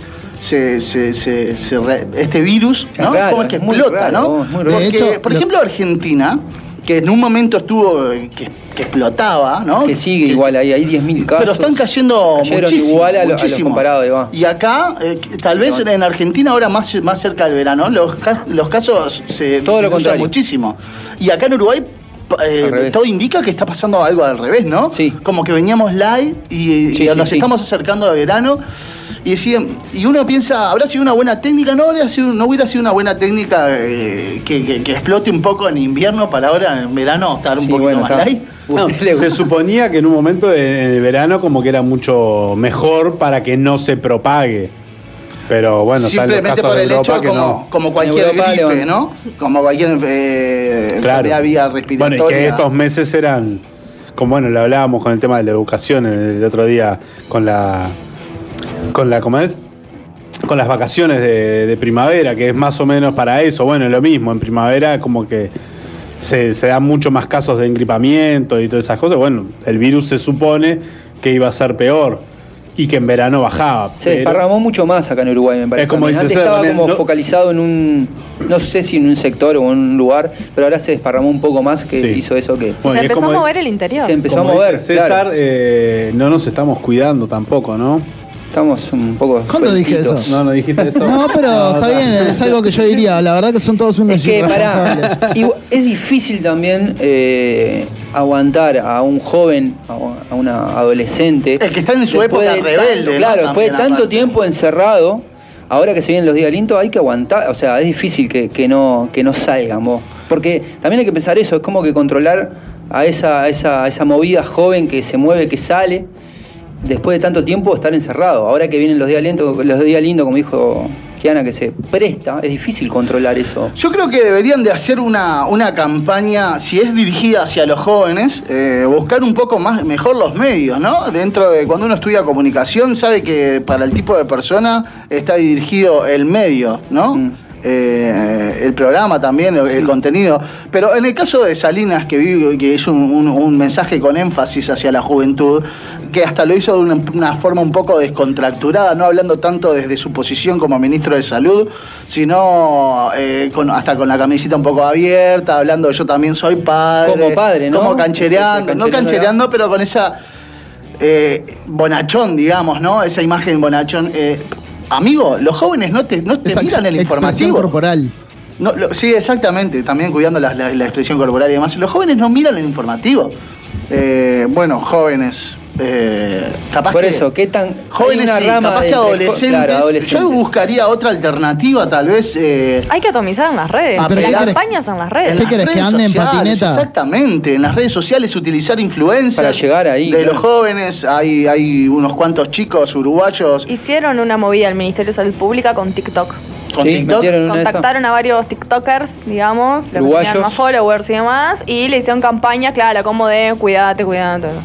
se- se- se- se re- este virus, Es ¿no? raro, cómo es que es muy explota, raro, ¿no? es muy raro. Porque, hecho, por lo- ejemplo, Argentina, que en un momento estuvo, que, que explotaba, ¿no? que sigue igual ahí, hay 10.000 casos. Pero están cayendo muchísimo, igual a lo, a lo muchísimo. comparado, ahí va. Y acá, eh, tal vez en Argentina ahora más, más cerca del verano, los, ca- los casos se Todo lo disminuyen contrario. muchísimo. Y acá en Uruguay eh, todo indica que está pasando algo al revés, ¿no? Sí. Como que veníamos live y, Sí, y sí, nos sí. estamos acercando al verano. Y, decían, y uno piensa, ¿habrá sido una buena técnica? No, habría sido, no hubiera sido una buena técnica eh, que, que- que explote un poco en invierno para ahora en verano estar un Sí, poquito bueno, más está. light. No, se suponía que en un momento de, de verano como que era mucho mejor para que no se propague. Pero bueno, Simplemente por el Europa hecho que como, no. como cualquier Europa gripe, ¿no? Como cualquier eh, Claro. vía Bueno, respiratoria. y que estos meses eran, como bueno, lo hablábamos con el tema de la educación el otro día con la, con la, ¿cómo es? Con las vacaciones de, de primavera, que es más o menos para eso. Bueno, lo mismo, en primavera como que se, se dan mucho más casos de engripamiento y todas esas cosas. Bueno, el virus se supone que iba a ser peor y que en verano bajaba. Se pero- desparramó mucho más acá en Uruguay, me parece. Es como también. dice Antes estaba como no- focalizado en un, no sé si en un sector o en un lugar, pero ahora se desparramó un poco más que Sí. hizo eso que Bueno, se empezó como- a mover el interior. se empezó como a mover. dice César, claro. eh, no nos estamos cuidando tampoco, ¿no? Estamos un poco. ¿Cuándo dije eso? No, no dijiste eso. No, pero está bien, es algo que yo diría. La verdad que son todos unos Es que, irresponsables. pará, igual- es difícil también eh, aguantar a un joven, a una adolescente. Es que está en su época de rebelde, claro, después de tanto aparte. tiempo encerrado, ahora que se vienen los días lindos, hay que aguantar. O sea, es difícil que, que no, que no salgan vos. Porque también hay que pensar eso, es como que controlar a esa, a esa, a esa movida joven que se mueve, que sale, después de tanto tiempo estar encerrado. Ahora que vienen los días lindos, los días lindos, como dijo Kiana, que se presta, es difícil controlar eso. Yo creo que deberían de hacer una, una campaña, si es dirigida hacia los jóvenes, eh, buscar un poco más mejor los medios, ¿no? Dentro de cuando uno estudia comunicación, sabe que para el tipo de persona está dirigido el medio, ¿no? Mm. Eh, el programa también, el, el contenido. Pero en el caso de Salinas, que, vi- que hizo un, un- un mensaje con énfasis hacia la juventud, que hasta lo hizo de una, una forma un poco descontracturada, no hablando tanto desde su posición como ministro de Salud, sino eh, con- hasta con la camiseta un poco abierta, hablando yo también soy padre. Como padre, ¿no? Como canchereando, no canchereando, pero con esa eh, bonachón, digamos, ¿no? Esa imagen bonachón. Eh, amigo, los jóvenes no te, no te Esa miran el informativo. corporal. No, lo- sí, exactamente, también cuidando la, la- la expresión corporal y demás. Los jóvenes no miran el informativo. Eh, bueno, jóvenes. Eh, capaz Por que- eso, ¿qué tan. Jóvenes, una sí, rama capaz que adolescentes. claro, adolescentes. Yo buscaría otra alternativa, tal vez. eh, Hay que atomizar en las redes. Ah, pero las campañas en las redes. ¿Qué querés, que en patineta? Exactamente, en las redes sociales utilizar influencers. Para llegar ahí, De claro. los jóvenes, hay, hay unos cuantos chicos uruguayos Hicieron una movida al Ministerio de Salud Pública con TikTok. Con Sí, TikTok. Contactaron a varios TikTokers, digamos, los que Uruguayos. más followers y demás, y le hicieron campaña, claro, como de.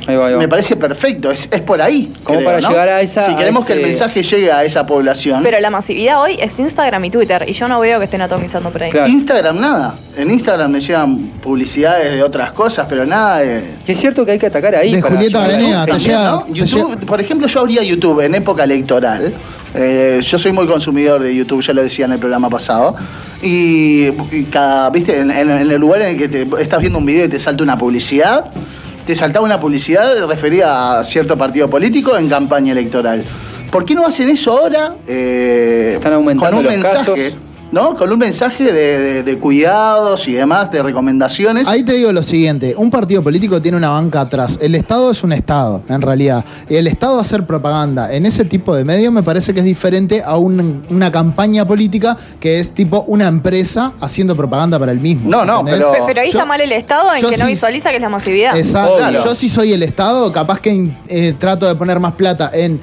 Ahí va, ahí va. Me parece perfecto, es, es por ahí. Como para llegar a esa- Si queremos que el mensaje llegue a esa población. Pero la masividad hoy es Instagram y Twitter, y yo no veo que estén atomizando por ahí. Claro. Instagram nada. En Instagram me llegan publicidades de otras cosas, pero nada de. Que es cierto que hay que atacar ahí. De para Julieta llegar a la Venegas, gente. te También, llega- ¿no? YouTube, por ejemplo, yo abría YouTube en época electoral. Eh, yo soy muy consumidor de YouTube, ya lo decía en el programa pasado. Y, y cada, viste, en, en- en el lugar en el que te, estás viendo un video y te salta una publicidad, te saltaba una publicidad referida a cierto partido político en campaña electoral. ¿Por qué no hacen eso ahora? Eh, Están aumentando con un los mensaje, casos. ¿No? Con un mensaje de, de- de cuidados y demás, de recomendaciones. Ahí te digo lo siguiente, un partido político tiene una banca atrás. El Estado es un Estado, en realidad. Y el Estado hacer propaganda en ese tipo de medios me parece que es diferente a un- una campaña política que es tipo una empresa haciendo propaganda para el mismo. No, no, ¿entendés? pero- Pe- Pero ahí Yo- está mal el Estado en que no visualiza que es la masividad. Exacto. Obvio. Yo si soy el Estado, capaz que eh, trato de poner más plata en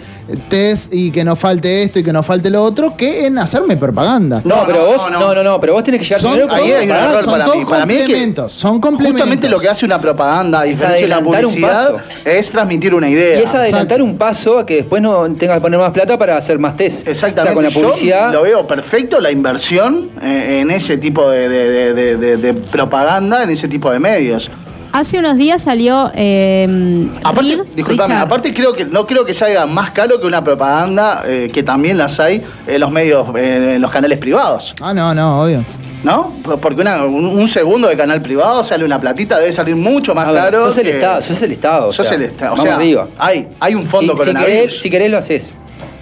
test y que no falte esto y que no falte lo otro que en hacerme propaganda. No, No, pero no, vos, no, no, no. pero vos tenés que llegar Son- primero con ahí hay un error son para mí. Para mí es que son complementos. Justamente lo que hace una propaganda, de la adelantar un publicidad, paso. es transmitir una idea. Y es adelantar Exacto. un paso a que después no tengas que poner más plata para hacer más test. Exactamente. O sea, con la publicidad. Yo lo veo perfecto la inversión eh, en ese tipo de- de- de- de propaganda, en ese tipo de medios. Hace unos días salió eh, Aparte, Reed, disculpame, Richard. aparte creo que no creo que salga más caro que una propaganda eh, que también las hay en los medios, eh, en los canales privados, Ah, no, no, obvio. ¿no? Porque una- un, un segundo de canal privado sale una platita, debe salir mucho más ver, caro. sos el que- Estado, sos el Estado. o Sos sea, el Estado. O vamos sea, arriba. Hay, hay un fondo si, coronavirus. querés, si querés lo haces.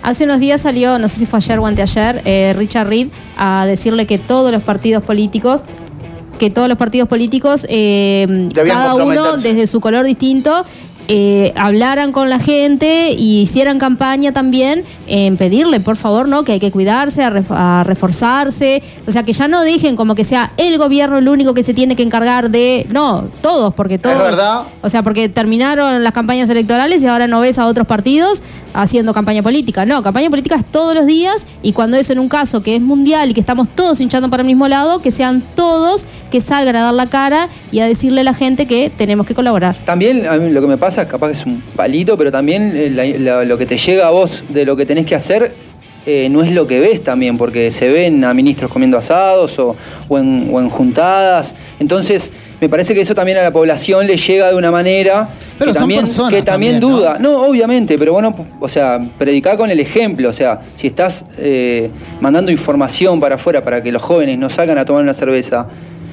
Hace unos días salió, no sé si fue ayer o anteayer, eh, Richard Reed a decirle que todos los partidos políticos, que todos los partidos políticos, eh, cada uno desde su color distinto, eh, hablaran con la gente y hicieran campaña también en pedirle, por favor, ¿no? Que hay que cuidarse, a, ref- a reforzarse, o sea, que ya no dejen como que sea el gobierno el único que se tiene que encargar de, no, todos, porque todos, verdad. o sea, porque terminaron las campañas electorales y ahora no ves a otros partidos haciendo campaña política. No, campaña política es todos los días y cuando es en un caso que es mundial y que estamos todos hinchando para el mismo lado, que sean todos que salgan a dar la cara y a decirle a la gente que tenemos que colaborar. También a mí lo que me pasa, capaz que es un palito, pero también eh, la- la- lo que te llega a vos de lo que tenés que hacer eh, no es lo que ves también, porque se ven a ministros comiendo asados o, o en, o en juntadas. Entonces, me parece que eso también a la población le llega de una manera Pero que son también, personas que también, duda. ¿no? obviamente, pero bueno, o sea, predicar con el ejemplo. O sea, si estás eh, mandando información para afuera para que los jóvenes no salgan a tomar una cerveza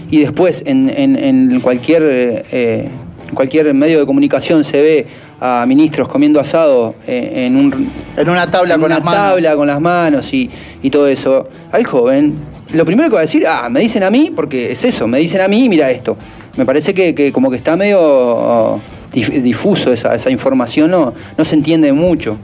y después en, en- en cualquier, eh, eh, cualquier medio de comunicación se ve a ministros comiendo asado eh, en, un, En una tabla en con una las manos. tabla con las manos y, y todo eso, al joven, lo primero que va a decir, ah, me dicen a mí, porque es eso, me dicen a mí, mira esto. me parece que, que como que está medio oh, dif- difuso esa, esa información, no, no se entiende mucho.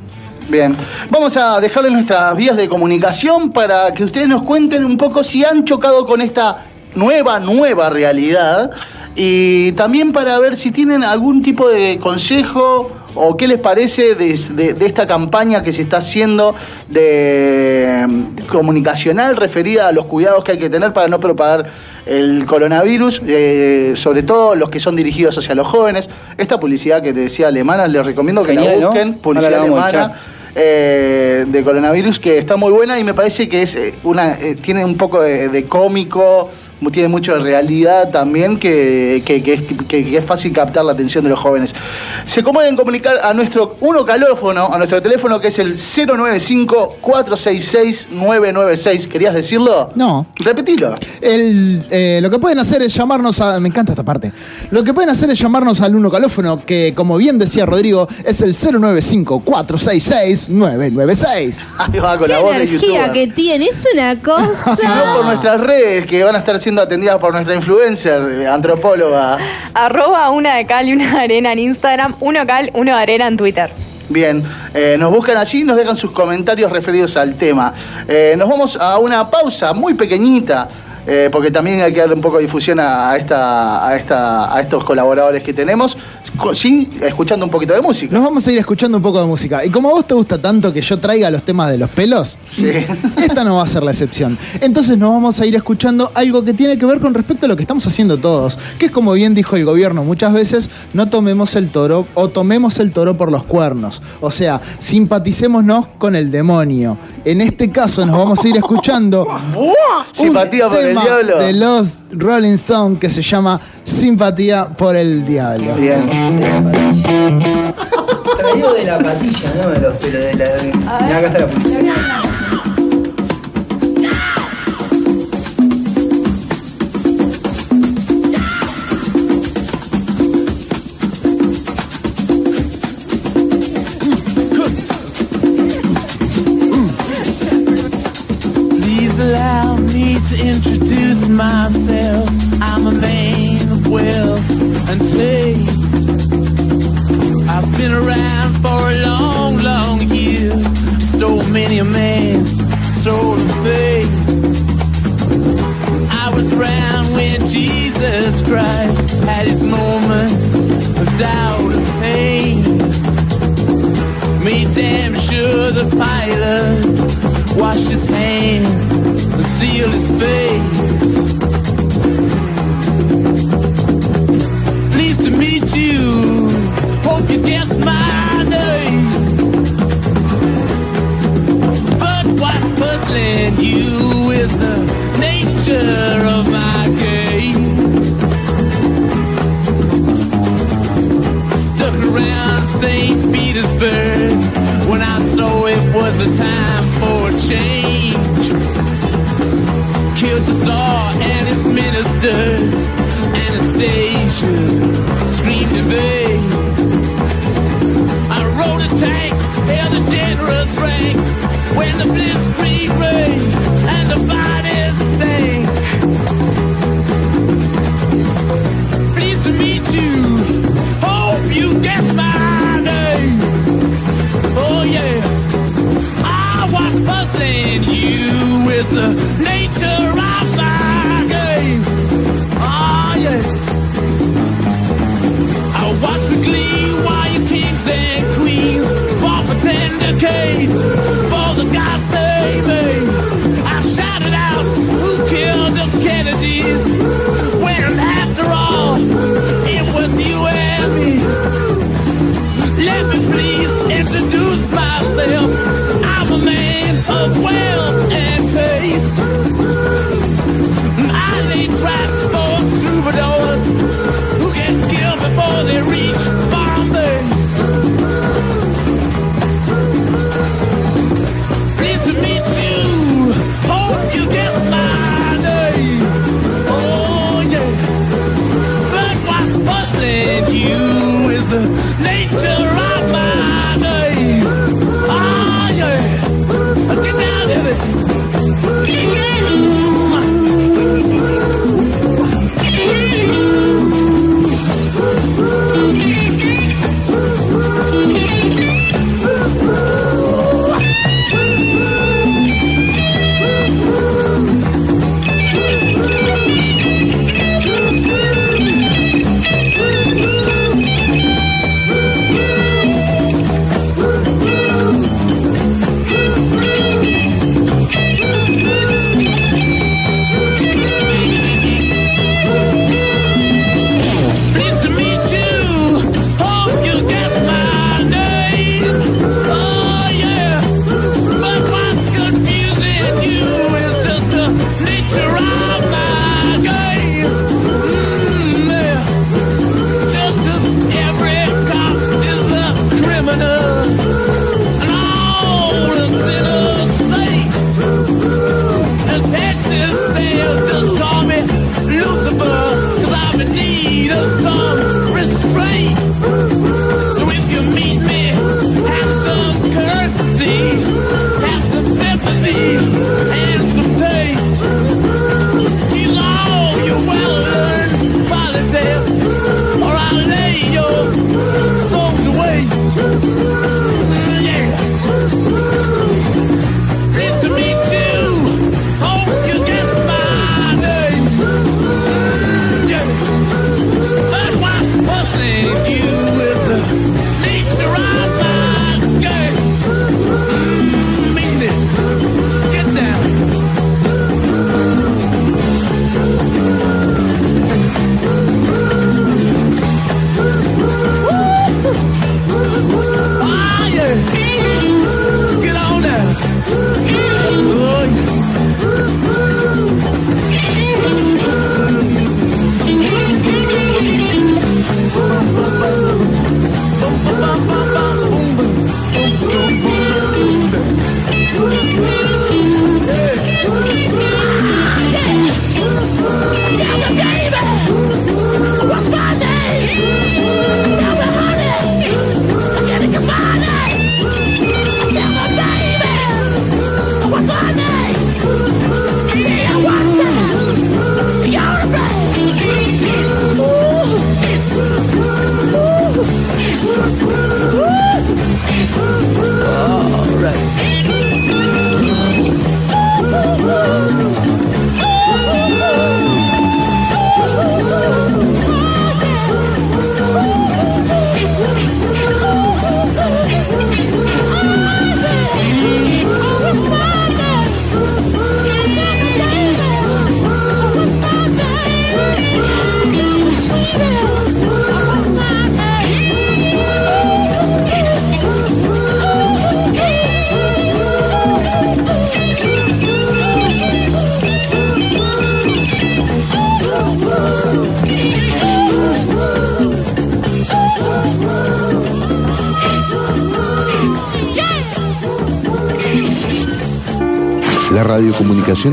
Bien, vamos a dejarles nuestras vías de comunicación para que ustedes nos cuenten un poco si han chocado con esta nueva, nueva realidad y también para ver si tienen algún tipo de consejo o qué les parece de, de- de esta campaña que se está haciendo de mm, comunicacional referida a los cuidados que hay que tener para no propagar el coronavirus, eh, sobre todo los que son dirigidos hacia los jóvenes. Esta publicidad que te decía alemana, les recomiendo que Genial, la ¿no? busquen, publicidad la alemana eh, de coronavirus que está muy buena y me parece que es eh, una eh, tiene un poco de, cómico tiene mucho de realidad también que, que- que es, que- que es fácil captar la atención de los jóvenes. Se pueden comunicar a nuestro uno calófono, a nuestro teléfono que es el 095-466-996. ¿Querías decirlo? No. Repetilo. El, eh, lo que pueden hacer es llamarnos a. Me encanta esta parte. Lo que pueden hacer es llamarnos al uno calófono, que como bien decía Rodrigo, es el 095-466-996. Ahí va con Qué la voz de energía que tiene, es una cosa. Si no, por nuestras redes que van a estar siendo atendidas por nuestra influencer, eh, antropóloga. *laughs* Arroba una de cal y una de arena en Instagram, uno cal, uno de arena en Twitter. Bien, eh, nos buscan allí y nos dejan sus comentarios referidos al tema. Eh, nos vamos a una pausa muy pequeñita, eh, porque también hay que darle un poco de difusión a, a esta, a, esta, a estos colaboradores que tenemos, sí, escuchando un poquito de música. Nos vamos a ir escuchando un poco de música. Y como a vos te gusta tanto que yo traiga los temas de los pelos, Sí. *laughs* esta no va a ser la excepción. Entonces nos vamos a ir escuchando algo que tiene que ver con respecto a lo que estamos haciendo todos, que es como bien dijo el gobierno muchas veces, no tomemos el toro o tomemos el toro por los cuernos. O sea, simpaticémonos con el demonio. En este caso nos vamos a ir escuchando *laughs* Simpatía por el tema diablo. de los Rolling Stones que se llama Simpatía por el Diablo. Bien. Traído de la patilla, ¿no? De los pelos de la. Mirá, acá está la myself. I'm a man of wealth and taste. I've been around for a long, long year. Stole many a man's soul and faith. I was around when Jesus Christ had his moment of doubt and pain. Made damn sure the pilot washed his hands and sealed his face. the blizzard.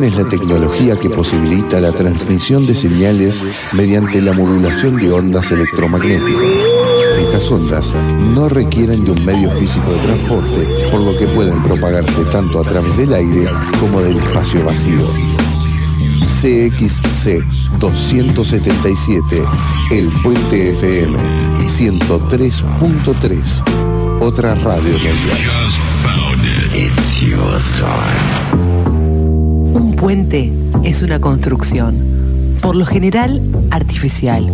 Es la tecnología que posibilita la transmisión de señales mediante la modulación de ondas electromagnéticas. Estas ondas no requieren de un medio físico de transporte, por lo que pueden propagarse tanto a través del aire como del espacio vacío. CXC 277, El Puente FM 103.3, otra radio mundial. Un puente es una construcción, por lo general artificial,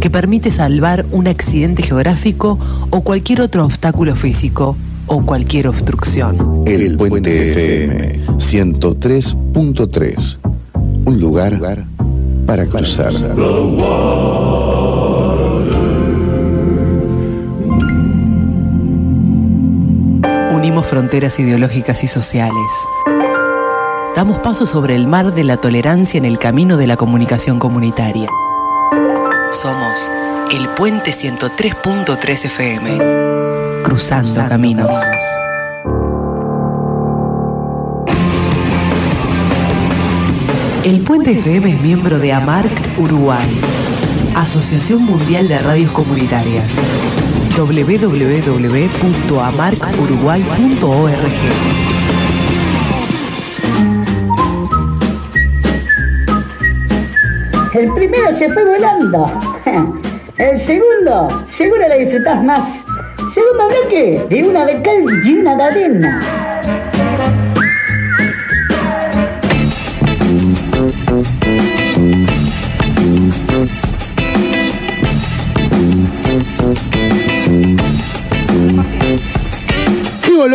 que permite salvar un accidente geográfico o cualquier otro obstáculo físico o cualquier obstrucción. El Puente FM 103.3, un lugar para cruzar. Unimos fronteras ideológicas y sociales. Damos paso sobre el mar de la tolerancia en el camino de la comunicación comunitaria. Somos el Puente 103.3 FM. Cruzando, caminos. El Puente FM es miembro de AMARC Uruguay, Asociación Mundial de Radios Comunitarias. www.amarcuruguay.org El primero se fue volando. *laughs* El segundo, seguro lo disfrutás más. Segundo bloque, de una de cal y una de arena.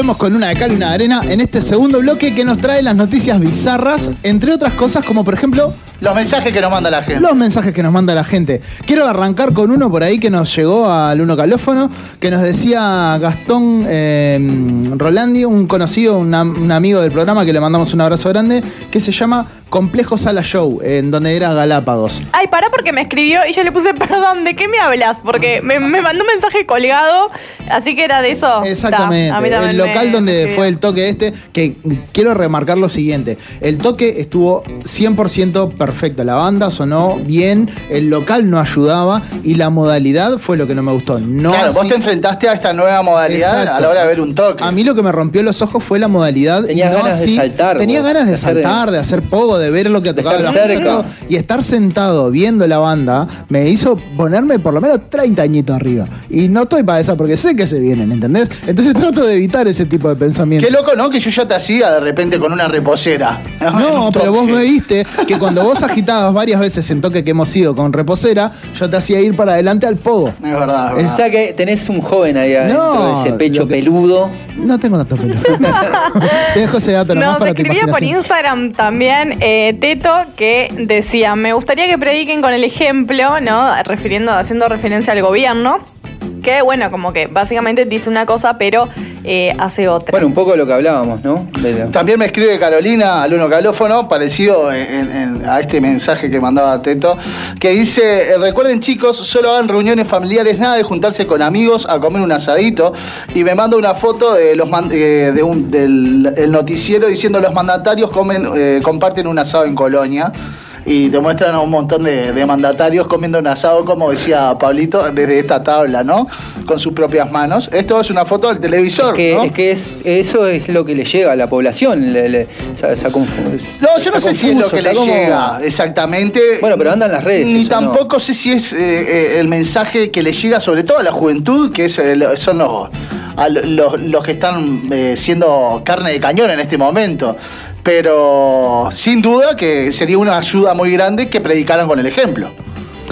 Volvemos con una de cal y una de arena en este segundo bloque que nos trae las noticias bizarras, entre otras cosas como por ejemplo Los mensajes que nos manda la gente. los mensajes que nos manda la gente. Quiero arrancar con uno por ahí que nos llegó al uno calófono, que nos decía Gastón eh, Rolandi, un conocido, un amigo del programa que le mandamos un abrazo grande, que se llama Complejo Sala Show, en donde era Galápagos. Ay, pará porque me escribió y yo le puse, *laughs* perdón, ¿de qué me hablas? Porque me, me mandó un mensaje colgado, así que era de eso. Exactamente, Ta, a mí también me- local donde fue el toque este, que quiero remarcar lo siguiente, el toque estuvo 100% perfecto, la banda sonó bien, el local no ayudaba y la modalidad fue lo que no me gustó. No claro, vos te enfrentaste a esta nueva modalidad Exacto. a la hora de ver un toque. A mí lo que me rompió los ojos fue la modalidad. No ganas de saltar, Tenía vos, ganas de de de- saltar, de hacer pogo, de ver lo que tocaba estar la cerca. banda. Y estar sentado viendo la banda me hizo ponerme por lo menos 30 añitos arriba. Y no estoy para esa porque sé que se vienen, ¿entendés? Entonces trato de evitar ese tipo de pensamientos. Qué loco, ¿no? Que yo ya te hacía de repente con una reposera. *laughs* No, un pero vos me viste que cuando vos agitabas varias veces en toque que hemos ido con reposera, yo te hacía ir para adelante al pogo. Es verdad, es O sea que tenés un joven ahí adentro No, ese pecho que- peludo. No tengo tanto pelo. *laughs* te dejo ese dato nomás Nos para tu escribía por. Instagram también eh, Teto que decía, me gustaría que prediquen con el ejemplo, ¿no? Refiriendo, haciendo referencia al gobierno, que bueno, como que básicamente dice una cosa, pero eh, hace otra. Bueno, un poco de lo que hablábamos, ¿no? También me escribe Carolina al uno calófono, parecido en- en- a este mensaje que mandaba Teto, que dice, eh, recuerden chicos, solo hagan reuniones familiares, nada de juntarse con amigos a comer un asadito. Y me manda una foto de los man- eh, de un- del el noticiero diciendo los mandatarios comen, eh, comparten un asado en Colonia. Y te muestran a un montón de, de mandatarios comiendo un asado, como decía Pablito, desde esta tabla, ¿no? Con sus propias manos. Esto es una foto del televisor, que, ¿no? es que es, eso es lo que le llega a la población. le- le- esa- No, yo no sé si es lo que le como- llega exactamente. Bueno, pero andan las redes, Ni no. tampoco sé si es eh, eh, el mensaje que le llega sobre todo a la juventud, que es, eh, son los, a lo- los, los que están eh, siendo carne de cañón en este momento. Pero sin duda que sería una ayuda muy grande que predicaran con el ejemplo,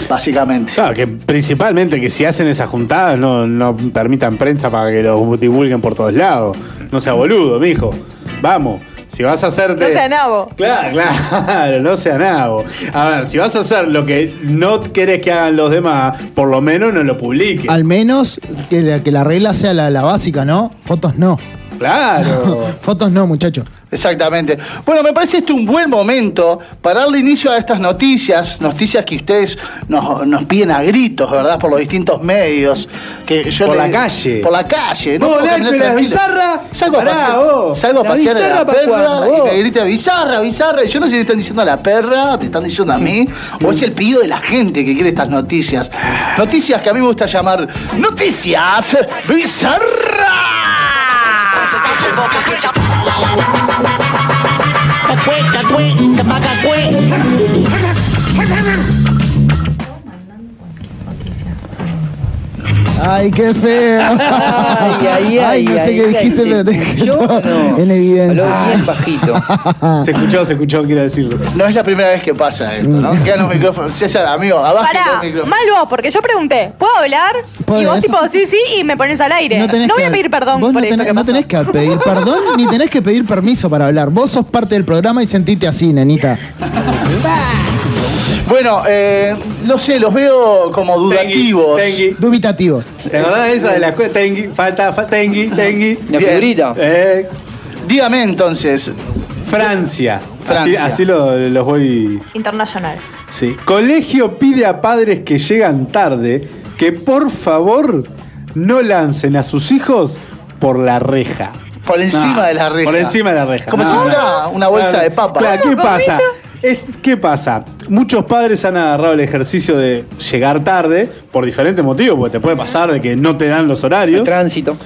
básicamente. Claro, que principalmente que si hacen esas juntadas no, no permitan prensa para que los divulguen por todos lados. No sea boludo, mijo. Vamos. Si vas a hacerte. no sea nabo. Claro, *laughs* claro, no sea nabo. A ver, si vas a hacer lo que no querés que hagan los demás, por lo menos no lo publiques. Al menos que la, que la regla sea la, la básica, ¿no? Fotos no. Claro. *laughs* Fotos no, muchacho. Exactamente. Bueno, me parece este un buen momento para darle inicio a estas noticias, noticias que ustedes nos, nos piden a gritos, ¿verdad? Por los distintos medios. Que yo Por la calle. Por la calle. Vos, puedo Nacho, caminar ¿y la bizarra? Salgo a pasear, vos. salgo a ¿La pasear a la bizarra pa' perra cuándo, y vos? me grita bizarra, bizarra. Y yo no sé si le están diciendo a la perra, me están diciendo a mí, o es el pedido de la gente que quiere estas noticias. Noticias que a mí me gusta llamar noticias Cacue, cacue, quick. Ay, qué feo. *laughs* Ay, ay, ay, no sé ay, qué ay, dijiste, ¿se pero te escuchó no? en evidencia. Habló bien bajito. *laughs* Se escuchó, se escuchó, quiero decirlo. No es la primera vez que pasa esto, ¿no? Quedan los micrófonos. César, amigo, abajo Pará, mal vos, porque yo pregunté, ¿puedo hablar? Y vos tipo, sí, sí, y me pones al aire. No, tenés voy que- a pedir perdón vos por no esto tenés, que no tenés que pedir perdón ni tenés que pedir permiso para hablar. Vos sos parte del programa y sentite así, nenita. Bueno, eh, no sé, los veo como dudativos. Tengui. Dubitativo. ¿Te acordás de esa de la escuela? Tengui, falta, fa- Tengui, Tengui. La Bien. figurita. Eh, Dígame entonces, Francia. Francia. Así, así lo- los voy. Internacional. Sí. Colegio pide a padres que llegan tarde que por favor no lancen a sus hijos por la reja. por encima No, de la reja. Por encima de la reja. Como No, si no. fuera una bolsa Claro, de papa. Claro, ¿qué pasa? Es- ¿Qué pasa? Muchos padres han agarrado el ejercicio de llegar tarde por diferentes motivos, porque te puede pasar de que no te dan los horarios. El tránsito.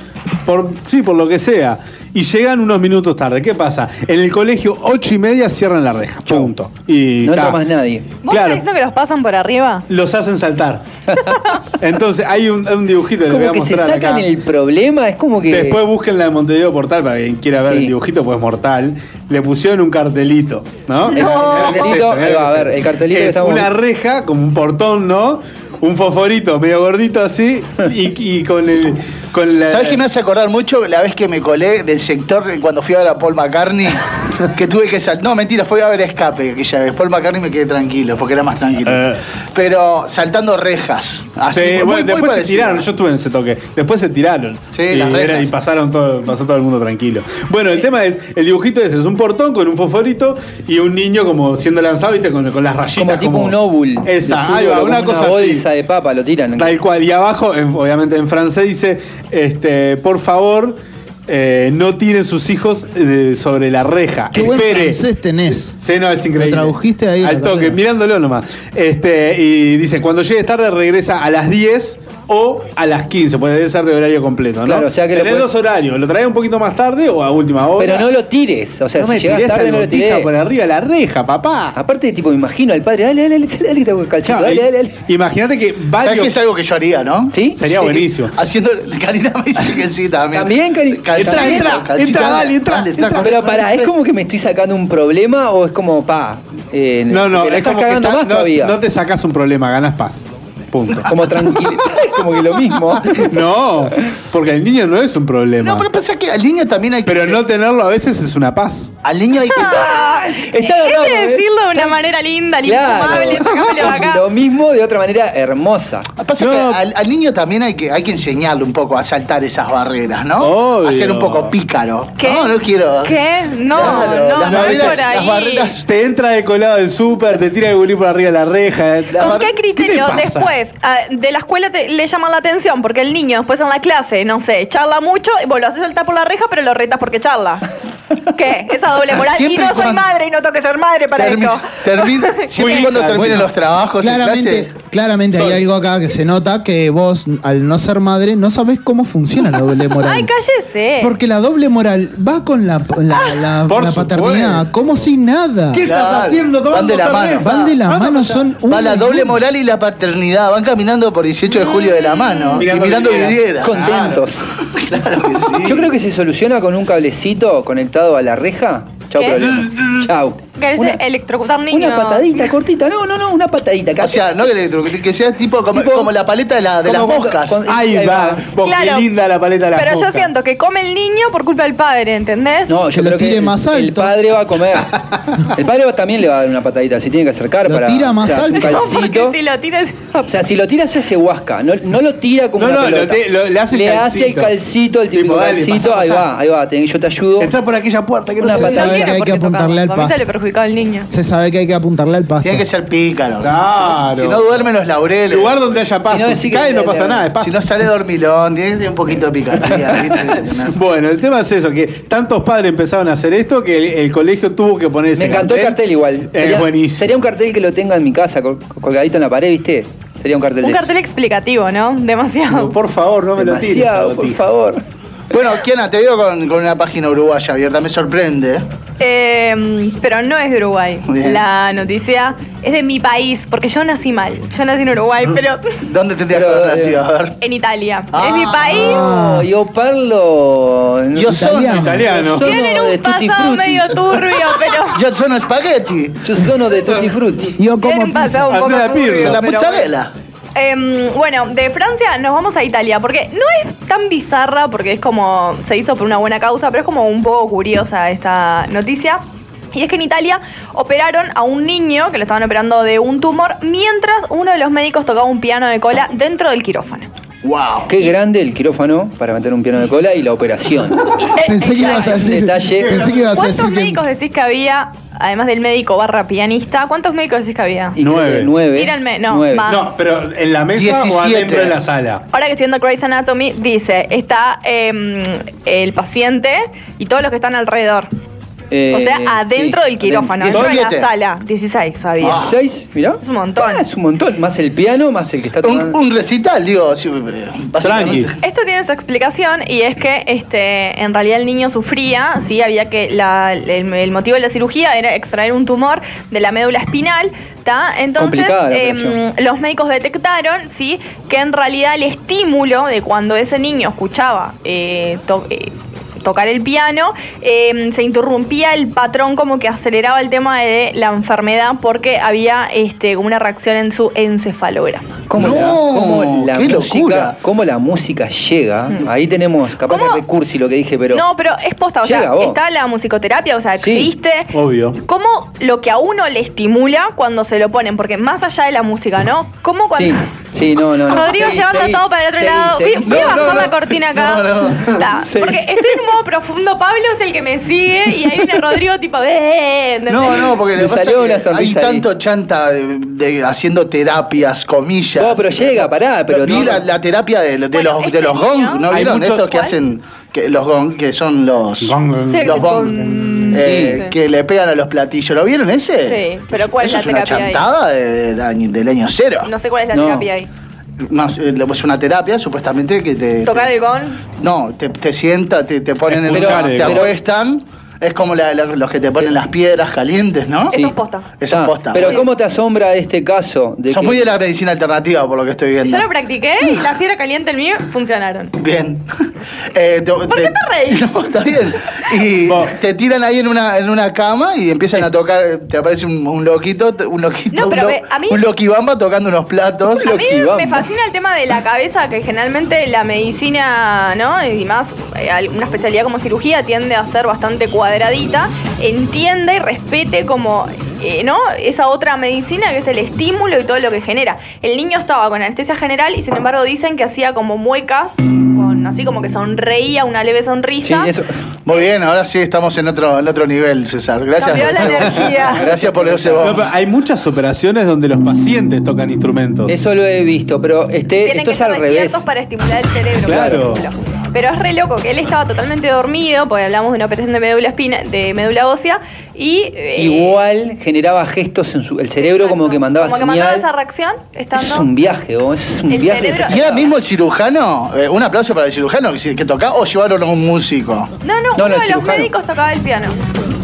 Por, sí, por lo que sea. Y llegan unos minutos tarde. ¿Qué pasa? En el colegio, ocho y media cierran la reja. Punto. Y No más nadie. ¿Vos Claro. estás diciendo que los pasan por arriba? Los hacen saltar. *laughs* Entonces, hay un, dibujito que les voy Como a que se mostrar sacan acá. el problema, es como que. Después busquen la de Montevideo Portal para quien quiera ver Sí. el dibujito, pues mortal. Le pusieron un cartelito, ¿no? El que es cartelito, esto, lo va, que a es ver, el cartelito que Es estamos- una reja, como un portón, ¿no? Un fosforito medio gordito así, y, y con el. Con la, ¿Sabes qué me hace acordar mucho? La vez que me colé del sector cuando fui a ver a Paul McCartney, *laughs* *laughs* que tuve que saltar. No, mentira, fui a ver Escape aquella vez. Paul McCartney me quedé tranquilo, porque era más tranquilo. Eh. Pero saltando rejas. Así, Sí, muy- bueno, muy después se tiraron, yo estuve en ese toque. Después se tiraron. Sí, y, las rejas. era- y pasaron todo, pasó todo el mundo tranquilo. Bueno, el tema es, el dibujito ese es un portón con un fosforito y un niño como siendo lanzado, viste, con, con las rayitas. como tipo un óvul. Esa, fútbol, ahí va, una cosa una así. bolsa de papa, lo tiran. Tal cual. Y abajo, en- obviamente en francés, dice, este, por favor, eh, no tiren sus hijos eh, sobre la reja. Qué buen Espere. francés tenés. Sí, no, es increíble. Lo tradujiste ahí, Al toque, mirándolo nomás. Este, y dice, cuando llegues tarde regresa a las 10 o a las 15, puede debe ser de horario completo, ¿no? Claro, o sea que lo Tenés podés- dos horarios, lo traes un poquito más tarde o a última hora. Pero no lo tires. O sea, no si me llegas tarde, no lo tirés. por arriba de la reja, papá. Aparte, tipo, me imagino al padre, dale, dale, dale, dale, que que calcito, dale, y- dale, dale. Imagínate que ¿Sabes varios... que es algo que yo haría, no? ¿Sí? Sería buenísimo. Haciendo. Karina me dice que sí también. También, Calcito, Entra, entra, entra, dale, entra, dale, Pero pará, ¿es como que me estoy sacando un problema o es como, pa? eh, No, no, que es estás como que cagando está- más no, todavía. no te sacas un problema, ganas paz. Punto. Como tranquilo. es *laughs* como que lo mismo. No, porque el niño no es un problema. No, pero pensá que al niño también hay que. Pero no tenerlo a veces es una paz. Al niño hay que. Está que ¿ves? decirlo de una manera linda, Claro. infumable, sacámelo de acá. Lo mismo de otra manera hermosa. Pasa No. que al, al niño también hay que, hay que enseñarle un poco a saltar esas barreras, ¿no? Obvio. A ser un poco pícaro. ¿Qué? No, no quiero. ¿Qué? No, Claro, no, las no es barreras- por ahí. las barreras- Te entra de colado del súper, te tira el gurí por arriba de la reja. ¿Con qué criterio te pasa? después ah, de la escuela te- le llaman la atención? Porque el niño después en la clase, no sé, charla mucho y vos lo haces saltar por la reja, pero lo retas porque charla. ¿Qué? Esa doble moral. Siempre y no soy madre y no tengo que ser madre para Termi- esto. termina- *laughs* siempre y cuando Bueno, terminen los trabajos en Claramente, clase. claramente hay algo acá que se nota que vos, al no ser madre, no sabés cómo funciona la doble moral. Ay, cállese. Porque la doble moral va con la, la, paternidad, como si nada. ¿Qué estás Claro, haciendo tomando van de la mano. Van de la mano, son Va la doble moral y la paternidad. Van caminando por 18 de julio de la mano. Mirando y mirando vidrieras. Contentos. Claro *laughs* que sí. Yo creo que se soluciona con un cablecito conectado a la reja. Chau, ¿Qué? problema. *laughs* Chau. ¿Querés Una- electrocutar niños? Una patadita cortita, no, no, no, una patadita. O sea, no que, le- que sea tipo como, Tipo- como la paleta de, la, de las como moscas. Ahí Ahí va. va. Vos, Claro. qué linda la paleta de las Pero yo moscas. siento que come el niño por culpa del padre, ¿entendés? No, yo Que lo creo que tire el, más el alto. padre va a comer. *laughs* El padre va- también le va a dar una patadita, se tiene que acercar Lo para. tira más o sea, alto. No, porque calcito. si lo tiras. O sea, si lo tira se hace huasca, no, no lo tira como No, una no, lo pelota. te- lo- le hace el hace el calcito. calcito, el típico Tipo, dale, calcito, ahí pasá. va, ahí va, ten- yo te ayudo. Entra por aquella puerta que no Una se patada. sabe tiene que hay que apuntarle al tocarlo. Se al niño. Sabe que hay que apuntarle al pasto. Tiene que ser pícaro. Claro. Si no duermen los laureles. Lugar donde haya pasto. Si no, cae no pasa nada, es pasto. Si no sale dormilón, tiene un poquito de picardía. *laughs* Bueno, el tema es eso, que tantos padres empezaron a hacer esto que el, el colegio tuvo que poner ese Me encantó el cartel igual. Es buenísimo. sería un cartel que lo tenga en mi casa, col- colgadito en la pared, ¿viste? Sería un cartel Un de cartel explicativo, ¿no? Demasiado. Por favor, no me lo tires. Demasiado, por favor. Bueno, Kiana, te veo con, con una página uruguaya abierta, me sorprende. Eh, pero no es de Uruguay. Muy bien. La noticia es de mi país, porque yo nací mal. Yo nací en Uruguay, pero ¿Dónde tendrías que haber nacido? A ver. en Italia. Ah. es mi país. Oh, yo parlo. no Yo sono Italiano. Italiano. Tienen un tutti pasado frutti. medio turbio, pero. *laughs* Yo sono spaghetti. Yo sono de tutti frutti. Yo Tienen como un pasado un poco turbio. La pero Em, bueno, de Francia nos vamos a Italia, porque no es tan bizarra, porque es como, se hizo por una buena causa, pero es como un poco curiosa esta noticia. Y es que en Italia operaron a un niño que lo estaban operando de un tumor, mientras uno de los médicos tocaba un piano de cola dentro del quirófano. Wow. Qué grande el quirófano para meter un piano de cola y la operación. *laughs* Pensé que ibas a decir. detalle. Pensé que ibas a ¿Cuántos decir que. médicos decís que había, además del médico barra pianista, cuántos médicos decís que había? Y creo que Nueve. nueve. Tíranme, no, Nueve. más. No, pero en la mesa 17. o adentro de la sala. Ahora que estoy viendo Grey's Anatomy, dice, está em, el paciente y todos los que están alrededor. Eh, o sea, adentro sí, del quirófano, adentro. dentro de la 17. sala. 16 había. Ah. ¿Seis? Mirá. Es un montón. Ah, es un montón. Más el piano, más el que está Un, tocando. un recital, digo. sí, eh. Tranqui. Esto tiene su explicación y es que este, en realidad el niño sufría, sí, había que la- el, el motivo de la cirugía era extraer un tumor de la médula espinal, ¿tá? Entonces em, los médicos detectaron, sí, que en realidad el estímulo de cuando ese niño escuchaba eh, to- eh, tocar el piano, eh, se interrumpía el patrón como que aceleraba el tema de la enfermedad porque había este, como una reacción en su encefalograma. ¿Cómo, la, No, cómo la qué música, locura. cómo la música llega? Ahí tenemos, capaz ¿Cómo? que recursi lo que dije, pero. no, pero es posta, o sea, vos. está la musicoterapia, o sea, Sí. existe. Obvio. ¿Cómo lo que a uno le estimula cuando se lo ponen? Porque más allá de la música, ¿no? ¿Cómo cuando... Sí, sí, no, no. no. Rodrigo Seguí, llevando seguí, todo para el otro seguí, lado. seguí, voy voy a No, bajar no, la cortina acá. No, no. Ta, Sí. Porque estoy en un modo profundo. Pablo es el que me sigue y ahí viene Rodrigo tipo... "Eh". No, no, porque le salió hay sonrisa ahí. tanto chanta de, de- haciendo terapias, comillas. No, pero llega, pará, pero Vi no- la, la terapia de, de Bueno, los, de este los gong, ¿no Hay vieron mucho- estos que ¿Cuál? hacen que los gong, que son los Gong. Sí, los gong, eh, sí. que le pegan a los platillos. ¿Lo vieron ese? Sí, pero ¿cuál es la es una terapia ahí? chantada de- del año, del año cero. No sé cuál es la No. terapia ahí. No, es una terapia supuestamente que te... ¿Tocar el gong? No, te, te sienta, te, te ponen en el Escuchar, te pero- acuestan. Es como la- la- los que te ponen las piedras calientes, ¿no? Eso es posta. Eso Ah, es posta. Pero ¿cómo te asombra este caso? De Son que- muy de la medicina alternativa, por lo que estoy viendo. Yo lo practiqué y la fiebre caliente el mío funcionaron. Bien. *laughs* Eh, te- ¿Por qué te reís? *laughs* No, está bien. Y te tiran ahí en una, en una cama y empiezan a tocar, te aparece un, un loquito, un loquito, No, pero un, a mí- un loquibamba tocando unos platos. A mí Loquibamba. me fascina el tema de la cabeza, que generalmente la medicina, ¿no? Y más, eh, una especialidad como cirugía tiende a ser bastante cuadradita. Entienda y respete como, eh, ¿no? Esa otra medicina que es el estímulo y todo lo que genera. El niño estaba con anestesia general y sin embargo dicen que hacía como muecas, con, así como que sonreía, una leve Sí, sonrisa. eso. Muy bien, ahora sí estamos en otro, en otro nivel, César. Gracias. Cambió la *laughs* energía. Gracias por ese pero hay muchas operaciones donde los pacientes tocan instrumentos. Eso lo he visto, pero este, Tienen esto que es estar al revés. para estimular el cerebro. Claro. por ejemplo. Pero es re loco que él estaba totalmente dormido, porque hablamos de una operación de médula espina, de médula ósea, y eh, Igual generaba gestos en su, el cerebro exacto, como que mandaba como que señal. mandaba esa reacción estando. Eso es un viaje, ¿o? Eso es un El viaje. cerebro- ¿Y era mismo el cirujano? Eh, un aplauso para el cirujano que, que tocaba o llevaron a un músico. No, no, No, no, uno de los cirujano. médicos tocaba el piano.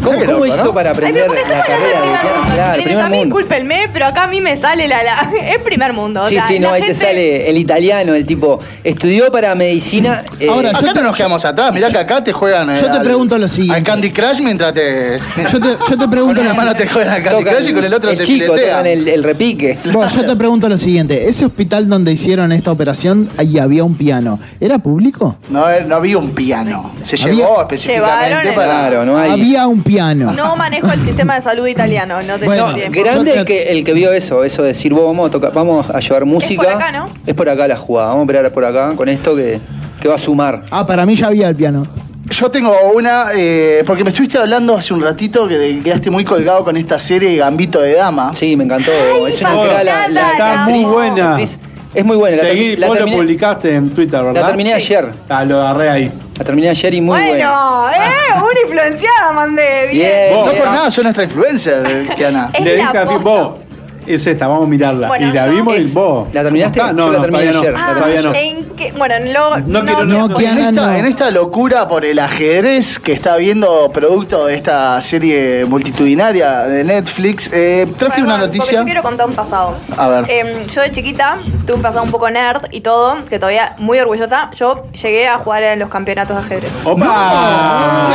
¿Cómo, cómo loco, hizo ¿no? para aprender la carrera de piano? Claro, primer a mí, mundo. discúlpenme, pero acá a mí me sale la, la *laughs* es primer mundo. o Sí, sea, sí, no, ahí te sale el italiano, el tipo estudió para medicina. eh, Ahora, yo te- no nos quedamos atrás, mirá que acá te juegan. eh, Yo te al- pregunto lo siguiente. Al Candy Crush mientras te. Yo te, yo te Con pregunto una lo mano te juegan al Candy Crush y con el otro el te chico, tocan el, el repique. Vos, yo te pregunto lo siguiente. Ese hospital donde hicieron esta operación, ahí había un piano. ¿Era público? No, eh, no había un piano. Se Había- llevó específicamente Llevaron para. Claro, no hay. Había un piano. No manejo el sistema de salud italiano, no te Bueno, No, tiempo. grande el que, el que vio eso, eso de decir, vos vamos a, tocar, vamos a llevar música. por acá, ¿no? Es por acá la jugada, vamos a operar por acá con esto que, que va a sumar. Ah, para mí ya había el piano. Yo tengo una, eh, porque me estuviste hablando hace un ratito que te quedaste muy colgado con esta serie Gambito de Dama. Sí, me encantó. es una la, la Está muy buena. actriz- es muy buena. La, Seguí, termi- la vos lo terminé, publicaste en Twitter, ¿verdad? la terminé ayer. Ah, lo agarré ahí. La terminé ayer y muy buena. bueno, eh, una influenciada mandé. Bien. Bien, No por nada, soy nuestra influencer, Kiana. *laughs* Es Le la dije a Finn, posta. Es esta, vamos a mirarla. Bueno, y la yo- vimos y Es- vos. ¿la terminaste? ¿cómo está? Yo No, la no, terminé todavía ayer, no. la Ah, Todavía no. ¿en qué? Bueno, luego. No quiero- no, En Kiana, esta, no. en esta locura por el ajedrez que está viendo producto de esta serie multitudinaria de Netflix, eh, traje Bueno, una Porque noticia. yo quiero contar un pasado. A ver. Em, yo de chiquita tuve un pasado un poco nerd y todo, que todavía muy orgullosa. Yo llegué a jugar en los campeonatos de ajedrez. Ah.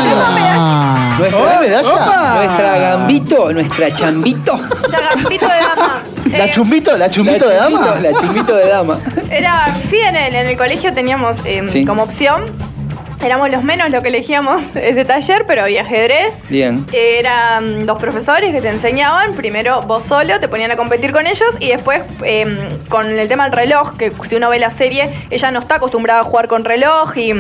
Nuestra, ¡Oh, medalla! nuestra gambito, nuestra chambito. Ya, Gambito de dama. La Eh, chumbito, la chumbito de dama. La chumbito de dama. Era, sí, en el, en el colegio teníamos em, Sí. como opción. Éramos los menos lo que elegíamos ese taller, pero había ajedrez. Bien. Eran dos profesores que te enseñaban. Primero vos solo, te ponían a competir con ellos. Y después, em, con el tema del reloj, que si uno ve la serie, ella no está acostumbrada a jugar con reloj. Y,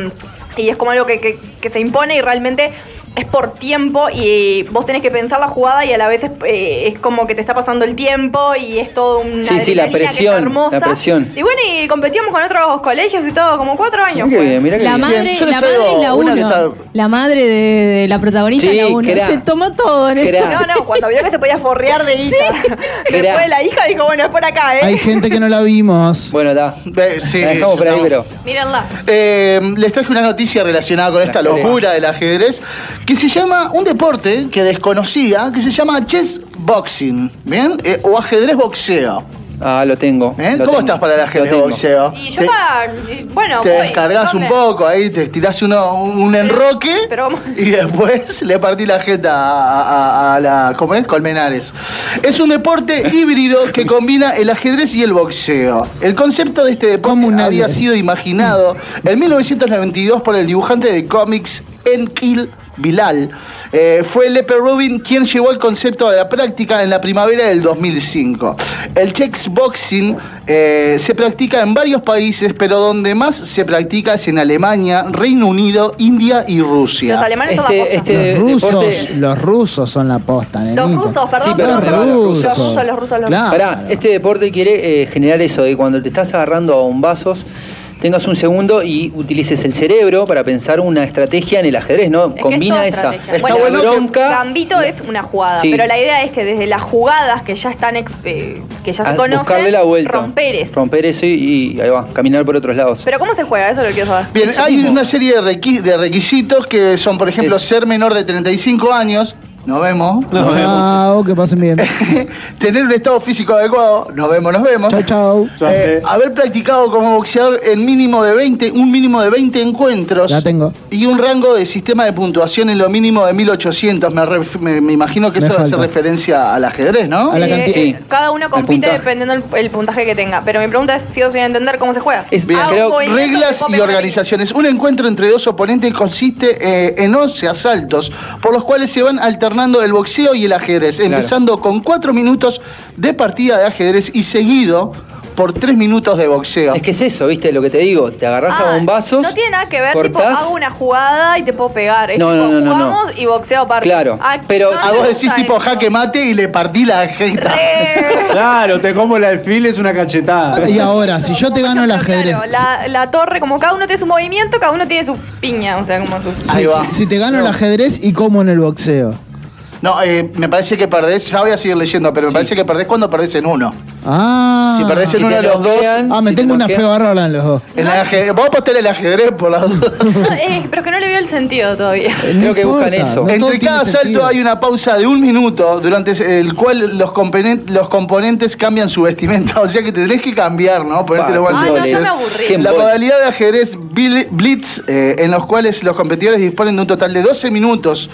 y es como algo que, que- que se impone y realmente es por tiempo. Y vos tenés que pensar la jugada y a la vez es, eh, es como que te está pasando el tiempo. Y es todo una. Sí, sí, la presión, hermosa. la presión. Y bueno, y competíamos con otros colegios y todo, como cuatro años. Qué fue. bien, mirá que La bien. madre, yo la madre es la uno. está- La madre de, de la protagonista Sí, es la uno. Se tomó todo en esto. No, no, cuando vio que se podía forrear de guita. *laughs* Después la hija dijo, bueno, es por acá, ¿eh? Hay gente que no la vimos. *laughs* Bueno, está. Eh, sí, La dejamos por ahí, no. pero. Mírenla. Eh, les traje una noticia relacionada con esta locura del ajedrez, que se llama un deporte que desconocía, que se llama chess boxing, ¿bien? Eh, o ajedrez boxeo. Ah, lo tengo. ¿Cómo tengo, estás para el ajedrez boxeo? Y yo Te- y- bueno, te voy. descargas un poco ahí, te tirás uno, un enroque pero vamos- y después *laughs* le partí la jeta a, a- a la ¿cómo es? Colmenares. Es un deporte *laughs* híbrido que combina el ajedrez y el boxeo. El concepto de este deporte había sido imaginado en 1992 por el dibujante de cómics Enkil Bilal. Eh, fue Leper Rubin quien llevó el concepto a la práctica en la primavera del 2005. El chess boxing eh, se practica en varios países, pero donde más se practica es en Alemania, Reino Unido, India y Rusia. Los alemanes son la Este, posta. este Los rusos, deporte. los rusos son la posta, Los rusos, perdón. Sí, pero Los pero- rusos. Los rusos, los rusos, los Claro. Pará, este deporte quiere eh, generar eso, de cuando te estás agarrando a bombazos, tengas un segundo y utilices el cerebro para pensar una estrategia en el ajedrez, ¿no? Es que Combina es esa. Está Bueno, bueno que- bronca. Gambito es una jugada, Sí. pero la idea es que desde las jugadas que ya están eh, que ya a se conocen, buscarle la vuelta. romper eso. Romper eso y, y ahí va, caminar por otros lados. Pero ¿cómo se juega? Eso lo quiero saber. Bien, hay mismo. una serie de, requi- de requisitos que son, por ejemplo, Es- ser menor de 35 años, nos vemos. Chao, que pasen bien. *laughs* Tener un estado físico adecuado, nos vemos, nos vemos. Chao, chao. Eh, haber practicado como boxeador en mínimo de 20, un mínimo de 20 encuentros. La tengo. Y un rango de sistema de puntuación en lo mínimo de 1800. Me, ref- me- me imagino que Me eso hace falta. referencia al ajedrez, ¿no? A la eh, Sí. Cada uno compite puntaje. dependiendo el, el puntaje que tenga. Pero mi pregunta es, sigo sin entender cómo se juega. Es- Bien, creo- reglas y organizaciones. Un encuentro entre dos oponentes consiste eh, en 11 asaltos, por los cuales se van alternando el boxeo y el ajedrez, empezando con 4 minutos de partida de ajedrez y seguido por 3 minutos de boxeo. Es que es eso, ¿viste? Lo que te digo, te agarrás Ah, a bombazos. No tiene nada que ver, tipo, cortás. hago una jugada y te puedo pegar. Es No, tipo, no, no, no, no. jugamos y boxeo aparte. Claro, Ah, pero- no, A vos decís tipo eso. jaque mate y le partí la jeta. Re- *laughs* Claro, te como el alfil es una cachetada. Y ahora, si yo te gano el Claro, ajedrez. la, la torre, como cada uno tiene su movimiento, cada uno tiene su piña, o sea, como su... si- Ahí va. si, si te gano el ajedrez y como en el boxeo. No, eh, me parece que perdés, ya voy a seguir leyendo, pero me parece que perdés cuando perdés en uno. Ah. Si perdés en Si uno de los dos, Ah, me si te tengo una fe bloquean. bárbara en los dos. en el ajedrez, vos apostar el ajedrez por las dudas. *laughs* Eh, pero es que no le veo el sentido todavía. Eh, no Creo que buscan eso. no Entre cada salto sentido. hay una pausa de un minuto durante el cual los, componen- los componentes cambian su vestimenta. *laughs* O sea que te tenés que cambiar, ¿no? Ponerte los guantes. Ay, no, ya Entonces, me aburrí. Qué La modalidad de ajedrez Blitz, eh, en los cuales los competidores disponen de un total de 12 minutos.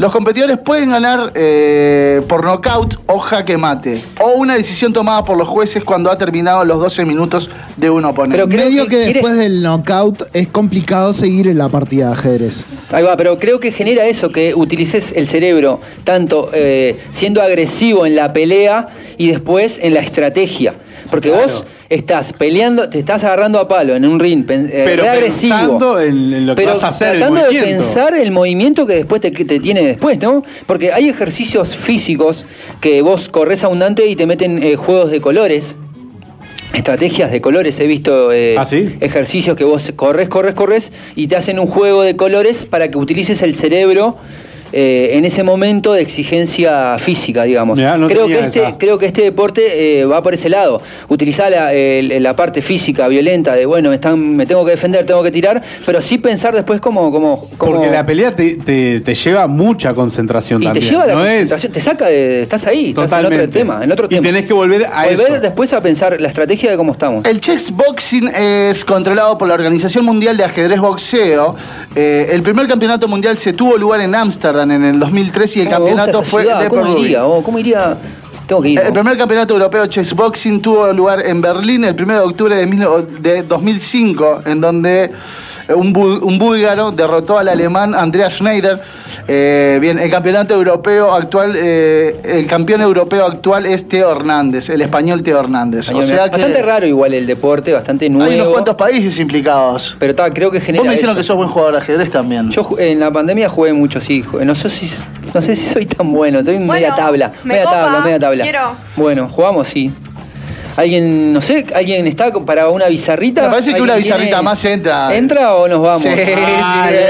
Los competidores pueden ganar eh, por nocaut o jaque mate, o una decisión tomada por los jueces cuando ha terminado los 12 minutos de un oponente. Pero creo Medio que que, quiere- después del knockout es complicado seguir en la partida de ajedrez. Ahí va, pero creo que genera eso, que utilices el cerebro tanto eh, siendo agresivo en la pelea y después en la estrategia. Porque vos estás peleando, te estás agarrando a palo en un ring, eh, Pero re agresivo. pensando en- en lo que pero vas a hacer, el tratando de pensar el movimiento que después te, que te tiene después, ¿no? Porque hay ejercicios físicos que vos corres abundante y te meten eh, juegos de colores. Estrategias de colores, he visto eh, ¿Ah, sí? ejercicios que vos corres, corres, corres y te hacen un juego de colores para que utilices el cerebro eh, en ese momento de exigencia física, digamos. Mirá, no creo, que tenía este, esa. creo que este deporte eh, va por ese lado. Utilizar la, el- la parte física, violenta, de bueno, me, están, me tengo que defender, tengo que tirar, pero sí pensar después como... como, como Porque la pelea te, te- te lleva mucha concentración y también. te lleva a la no es concentración, te saca de... Estás ahí, estás en Totalmente. otro tema, en otro Y tema. tenés que volver a Volver eso. después a pensar la estrategia de cómo estamos. El chess boxing es controlado por la Organización Mundial de Ajedrez Boxeo. Eh, el primer campeonato mundial se tuvo lugar en Ámsterdam en el 2003 y el ¿Cómo me gusta campeonato fue ciudad? de ¿Cómo Peru. iría? Oh, ¿Cómo iría? Tengo que ir. El primer campeonato europeo chess boxing tuvo lugar en Berlín el 1 de octubre de, de 2005, en donde un, búlgaro derrotó al alemán Andreas Schneider. Eh, bien, el campeonato europeo actual, eh, el campeón europeo actual es Teo Hernández, el español Teo Hernández. O sea que bastante raro igual el deporte, bastante nuevo. hay unos cuantos países implicados. Pero ta, creo que genera Vos me dijeron eso. que sos buen jugador de ajedrez también. Yo en la pandemia jugué mucho, sí. No sé si, no sé si soy tan bueno, soy media tabla. me Media copa, tabla, media tabla. quiero. Bueno, jugamos, sí. ¿Alguien, no sé, alguien está para una bizarrita? Me parece que ¿Alguien una bizarrita tiene- más entra. ¿Entra o nos vamos? Sí, sí, Dale,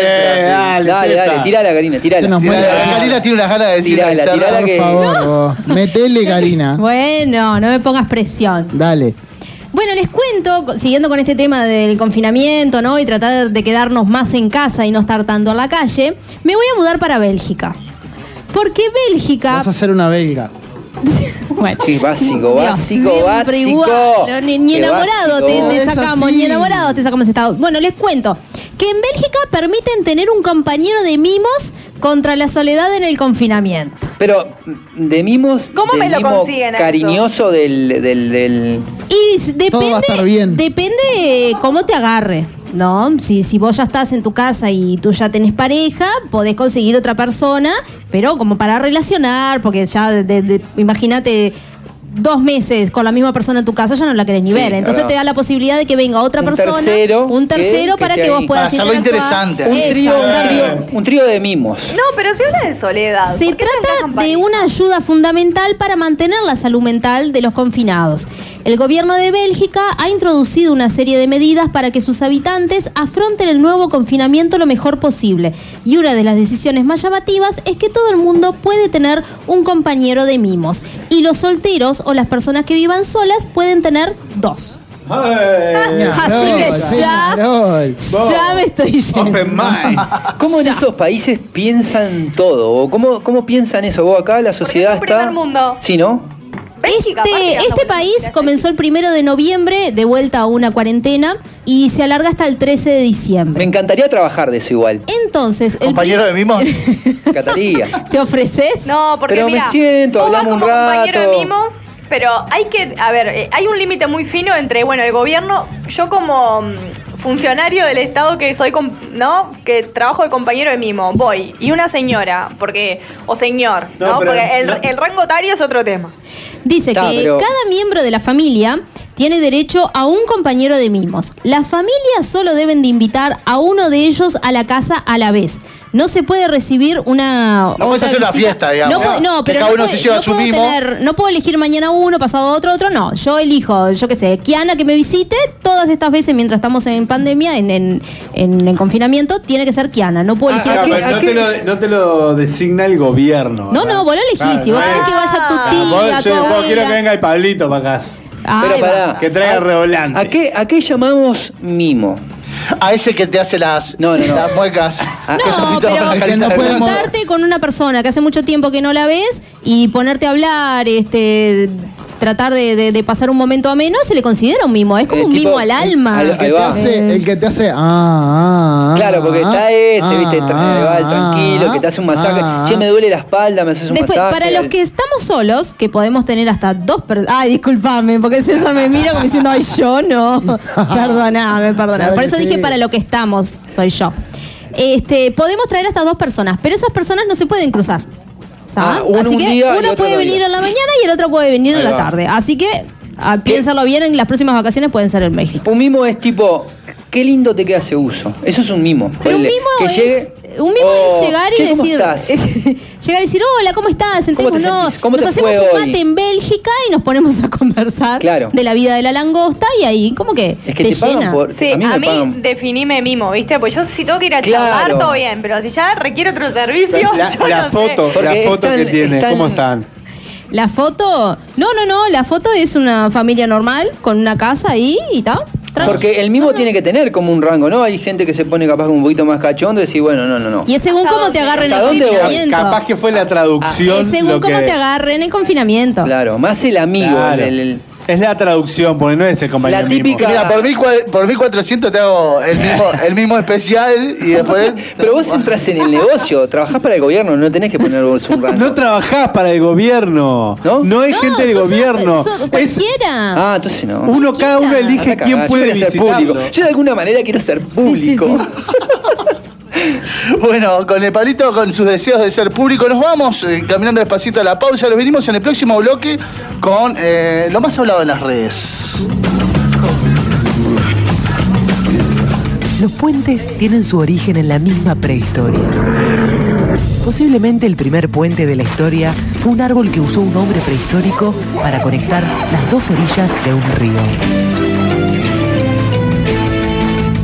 dale, Dale, dale, tirala, Karina, tirala. Se nos Tirala, la la Karina tiene unas ganas de decir Tirala, tirala que- Por favor, vos. metele, Karina. *laughs* Bueno, no me pongas presión. Dale. Bueno, les cuento, siguiendo con este tema del confinamiento, ¿no? Y tratar de quedarnos más en casa y no estar tanto en la calle, me voy a mudar para Bélgica. Porque Bélgica. Vas a ser una belga. Bueno. Sí, básico, Dios, básico, siempre básico. igual. Ni, enamorado te, básico. te Es sacamos, ni enamorado te sacamos estado. Bueno, les cuento que en Bélgica permiten tener un compañero de mimos contra la soledad en el confinamiento. Pero de mimos. ¿Cómo del me lo mimo consiguen a eso? Cariñoso del, del, del- Y s- depende, Todo va a estar bien. depende cómo te agarre, ¿no? Si, si vos ya estás en tu casa y tú ya tenés pareja, podés conseguir otra persona, pero como para relacionar, porque ya, de- de- de- imagínate, dos meses con la misma persona en tu casa ya no la querés ni Sí, ver. Entonces claro. te da la posibilidad de que venga otra Un persona, tercero un tercero que para que vos puedas hacerlo interactuar. interesante. un, trío, un, trío, de mimos. No, pero se habla de soledad. Se ¿Por qué no trata de una ayuda fundamental para mantener la salud mental de los confinados. El gobierno de Bélgica ha introducido una serie de medidas para que sus habitantes afronten el nuevo confinamiento lo mejor posible. Y una de las decisiones más llamativas es que todo el mundo puede tener un compañero de mimos. Y los solteros o las personas que vivan solas pueden tener dos. Así que ya, Peñarol. ya me estoy yendo. Open mind. ¿Cómo en esos países piensan todo? ¿O cómo, ¿Cómo piensan eso? ¿Vos acá la sociedad es un está...? primer mundo. Sí, ¿no? Bélgica, Este, este país comenzó el primero de noviembre, de vuelta a una cuarentena, y se alarga hasta el 13 de Me diciembre. encantaría trabajar de eso igual. Entonces, el Compañero de mimos. Me encantaría. *laughs* ¿te ofreces? No, porque Pero me mira, siento, vos vas hablamos un como compañero rato. de mimos, pero hay que, a ver, eh, hay un límite muy fino entre, bueno, el gobierno, yo como mm, funcionario del Estado que soy, com- ¿no? Que trabajo de compañero de mimo, voy, y una señora, porque, o señor, No, porque el, no- el rango etario es otro tema. Dice que pero- cada miembro de la familia tiene derecho a un compañero de mimos. Las familias solo deben de invitar a uno de ellos a la casa a la vez. No se puede recibir una. No puedes hacer una fiesta, digamos. No, puedo- no, Que pero cada no uno puede- se lleva no su puedo mimo. tener- no puedo elegir mañana uno, pasado otro, otro, no. Yo elijo, yo qué sé, Kiana que me visite todas estas veces mientras estamos en pandemia, en, en, en- en confinamiento, tiene que ser Kiana. No puedo elegir Ah, a pero otra no, te lo, no te lo designa el gobierno. No, ¿verdad? no, vos lo elegís. Claro, si vos no querés que vaya tu Ah, tía, vos- tu yo- vos quiero que venga el Pablito para acá. Pero pará. Que traiga revolante. ¿A qué, ¿A qué llamamos mimo? A ese que te hace las, No, no, no. las muecas. *laughs* Ah, *laughs* Que te No, pinta pero la que carita no de puede blanco. mo- juntarte con una persona que hace mucho tiempo que no la ves y ponerte a hablar, este tratar de, de- de pasar un momento ameno, se le considera un mimo. Es como Eh, un tipo, mimo al alma. al- El que, Ahí te va. hace, el que te hace. Ah, ah, ah, Claro, porque está ese, viste, ah, tra- va el tranquilo, ah, que te hace un masaje. ah, che, me duele la espalda, me haces un Después, masaje. para los que estamos solos, que podemos tener hasta dos personas. Ay, discúlpame, porque César me mira como diciendo, ay, yo no. *laughs* perdoname, perdoname. Claro Por que eso sí. dije para lo que estamos, soy yo. Este, podemos traer hasta dos personas, pero esas personas no se pueden cruzar. Ah, uno Así un que día y uno otro puede otro venir día. en la mañana y el otro puede venir Ahí en la va. tarde. Así que ah, piénsalo bien, en las próximas vacaciones pueden ser en México. Un mimo es tipo, qué lindo te queda ese uso. Eso es un mimo. Pero un mimo que es. llegue- Un mimo Oh, es llegar y che, ¿cómo decir. estás? *laughs* llegar y decir, hola, ¿cómo estás? ¿Cómo te Sentémonos. ¿Cómo Nos hacemos un hoy? mate en Bélgica y nos ponemos a conversar Claro. de la vida de la langosta y ahí como que, Es que te, te pagan llena. por- Sí, A mí a me mí, pagan- definime mimo, ¿viste? Pues yo si tengo que ir a Claro. charlar, todo bien, pero si ya requiere otro servicio, La, *laughs* yo la no foto, sé. La foto están- que tiene, están- ¿cómo están? La foto, no, no, no, la foto es una familia normal con una casa ahí y tal. Porque el mimo tiene que tener como un rango, ¿no? Hay gente que se pone capaz un poquito más cachondo y decir, bueno, no, no, no. Y es según ¿Hasta cómo te agarren el ¿Hasta dónde voy? confinamiento. Capaz que fue la traducción. es según lo cómo que- te agarren el confinamiento. Claro, más el amigo. Claro. el- el- Es la traducción, porque no es el compañero La típica- Mira, por, cua- por 1400 te hago el mismo, el mismo especial y después. *laughs* Pero vos entras en el negocio, trabajás para el gobierno, no tenés que poner vos un rango. No trabajás para el gobierno. ¿No? No es No, gente del sos una- gobierno. sos Es cualquiera. Ah, entonces no. uno, cada uno elige quién puede ser público. Yo de alguna manera quiero ser público. *laughs* *laughs* Bueno, con el palito, con sus deseos de ser público, nos vamos eh, caminando despacito a la pausa. Nos venimos en el próximo bloque con eh, lo más hablado en las redes. Los puentes tienen su origen en la misma prehistoria. Posiblemente el primer puente de la historia fue un árbol que usó un hombre prehistórico para conectar las dos orillas de un río.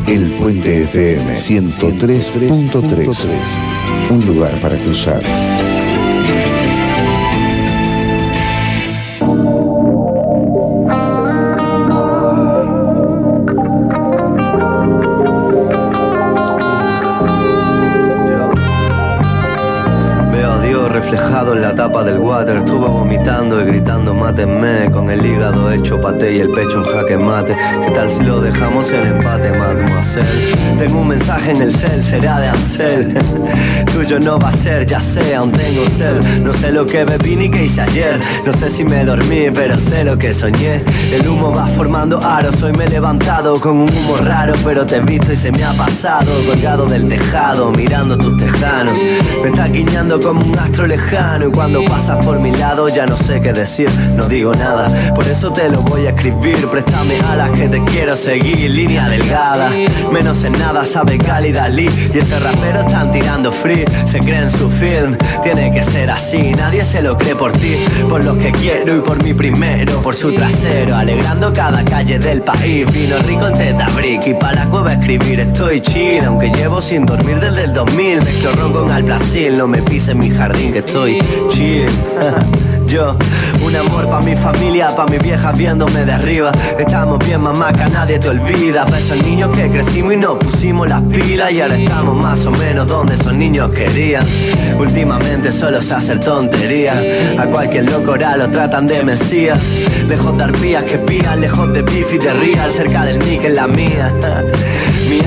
El Puente FM 103.3. Un lugar para cruzar. Tapa del water. Estuvo vomitando y gritando, mátenme. Con el hígado hecho paté y el pecho en jaque mate. ¿Qué tal si lo dejamos en empate, mademoiselle? Tengo un mensaje en el cel, será de Ansel. *laughs* Tuyo no va a ser, ya sé, aún tengo sed. No sé lo que bebí ni que hice ayer. No sé si me dormí, pero sé lo que soñé. El humo va formando aros. Hoy me he levantado con un humo raro, pero te he visto y se me ha pasado. Colgado del tejado, mirando tus tejanos. Me está guiñando como un astro lejano. Cuando pasas por mi lado, ya no sé qué decir, no digo nada. Por eso te lo voy a escribir. Préstame alas que te quiero seguir. Línea delgada, menos en nada sabe cálida Lee. Y ese rapero están tirando free. Se cree en su film, tiene que ser así. Nadie se lo cree por ti, por los que quiero y por mi primero, por su trasero. Alegrando cada calle del país. Vino rico en teta brick y para cueva escribir estoy chill. Aunque llevo sin dormir desde el 2000. Mezclo ron con al Brasil, no me pise en mi jardín que estoy chill. *laughs* Yo, un amor pa' mi familia, pa' mi vieja viéndome de arriba. Estamos bien, mamá, que nadie te olvida. Pa' esos niños que crecimos y nos pusimos las pilas. Y ahora estamos más o menos donde esos niños querían. Últimamente solo se hacer tontería. A cualquier loco ahora lo tratan de mesías. Lejos de arpías que pían, lejos de beef y de real. Cerca del mic en la mía. *laughs*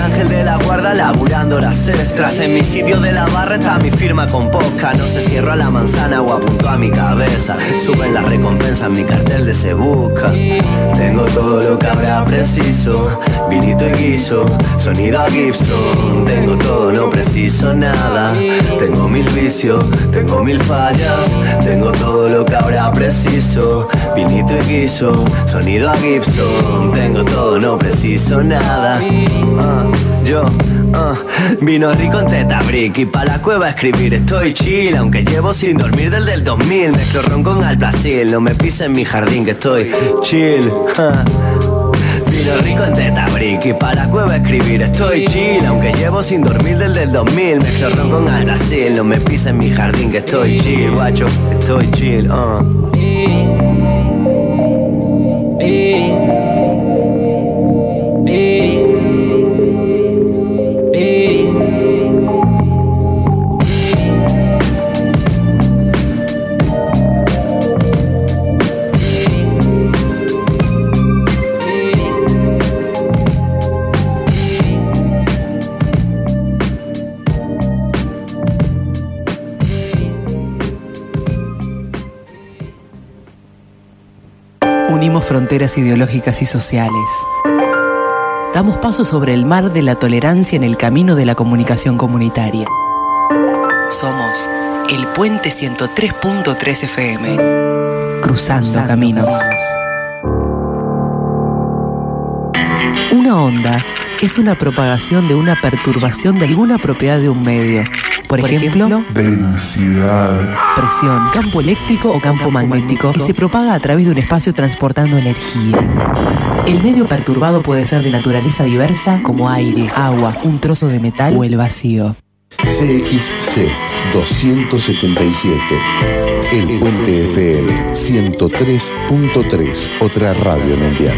Ángel de la guarda laburando las extras. En mi sitio de la barra está mi firma con posca. No se cierro a la manzana o apunto a mi cabeza. Suben las recompensas, mi cartel de se busca. Tengo todo lo que habrá preciso. Vinito y guiso, sonido a Gibson. Tengo todo, no preciso nada. Tengo mil vicios, tengo mil fallas. Tengo todo lo que habrá preciso. Vinito y guiso, sonido a Gibson. Tengo todo, no preciso nada. Ah, yo. ah, vino rico en teta brick y pa' la cueva escribir estoy chill Aunque llevo sin dormir desde el 2000 Mezclo ron con al Brasil No me pise en mi jardín que estoy chill ah. Vino rico en teta brick y pa' la cueva escribir estoy chill Aunque llevo sin dormir desde el 2000 Mezclo ron con al Brasil No me pise en mi jardín que estoy chill Guacho, estoy chill ah. Fronteras ideológicas y sociales. Damos paso sobre el mar de la tolerancia en el camino de la comunicación comunitaria. Somos el Puente 103.3 FM. Cruzando, caminos. Una onda es una propagación de una perturbación de alguna propiedad de un medio. Por, ejemplo, Densidad. presión, campo eléctrico o campo magnético y se propaga a través de un espacio transportando energía. El medio perturbado puede ser de naturaleza diversa como aire, agua, un trozo de metal o el vacío. CXC 277. El Puente FM 103.3. Otra radio mundial.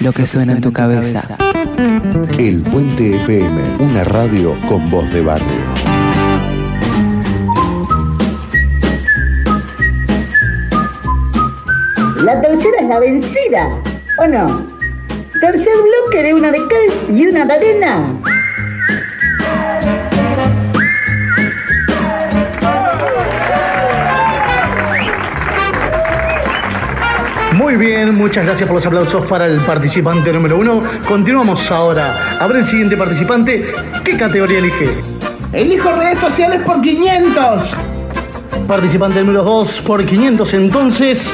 Lo que suena en tu cabeza. El Puente FM, una radio con voz de barrio. La tercera es la vencida, ¿o no? Tercer bloque de una de cal y una de arena. Bien, muchas gracias por los aplausos para el participante número uno. Continuamos ahora. A ver el siguiente participante. ¿Qué categoría elige? Elijo redes sociales por 500. Participante número 2 por 500 entonces.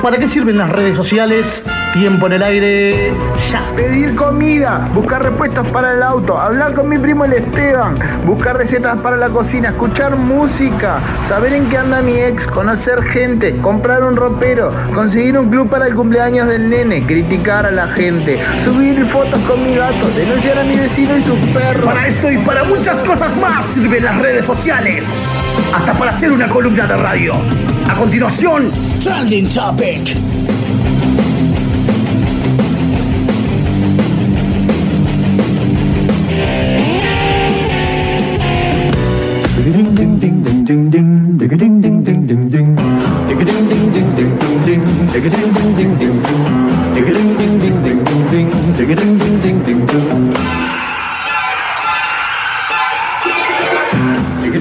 ¿Para qué sirven las redes sociales? Tiempo en el aire. Ya. Pedir comida, buscar repuestos para el auto, hablar con mi primo el Esteban, buscar recetas para la cocina, escuchar música, saber en qué anda mi ex, conocer gente, comprar un ropero, conseguir un club para el cumpleaños del nene, criticar a la gente, subir fotos con mi gato, denunciar a mi vecino y sus perros. Para esto y para muchas cosas más sirven las redes sociales. Hasta para hacer una columna de radio. A continuación, Trending Topic.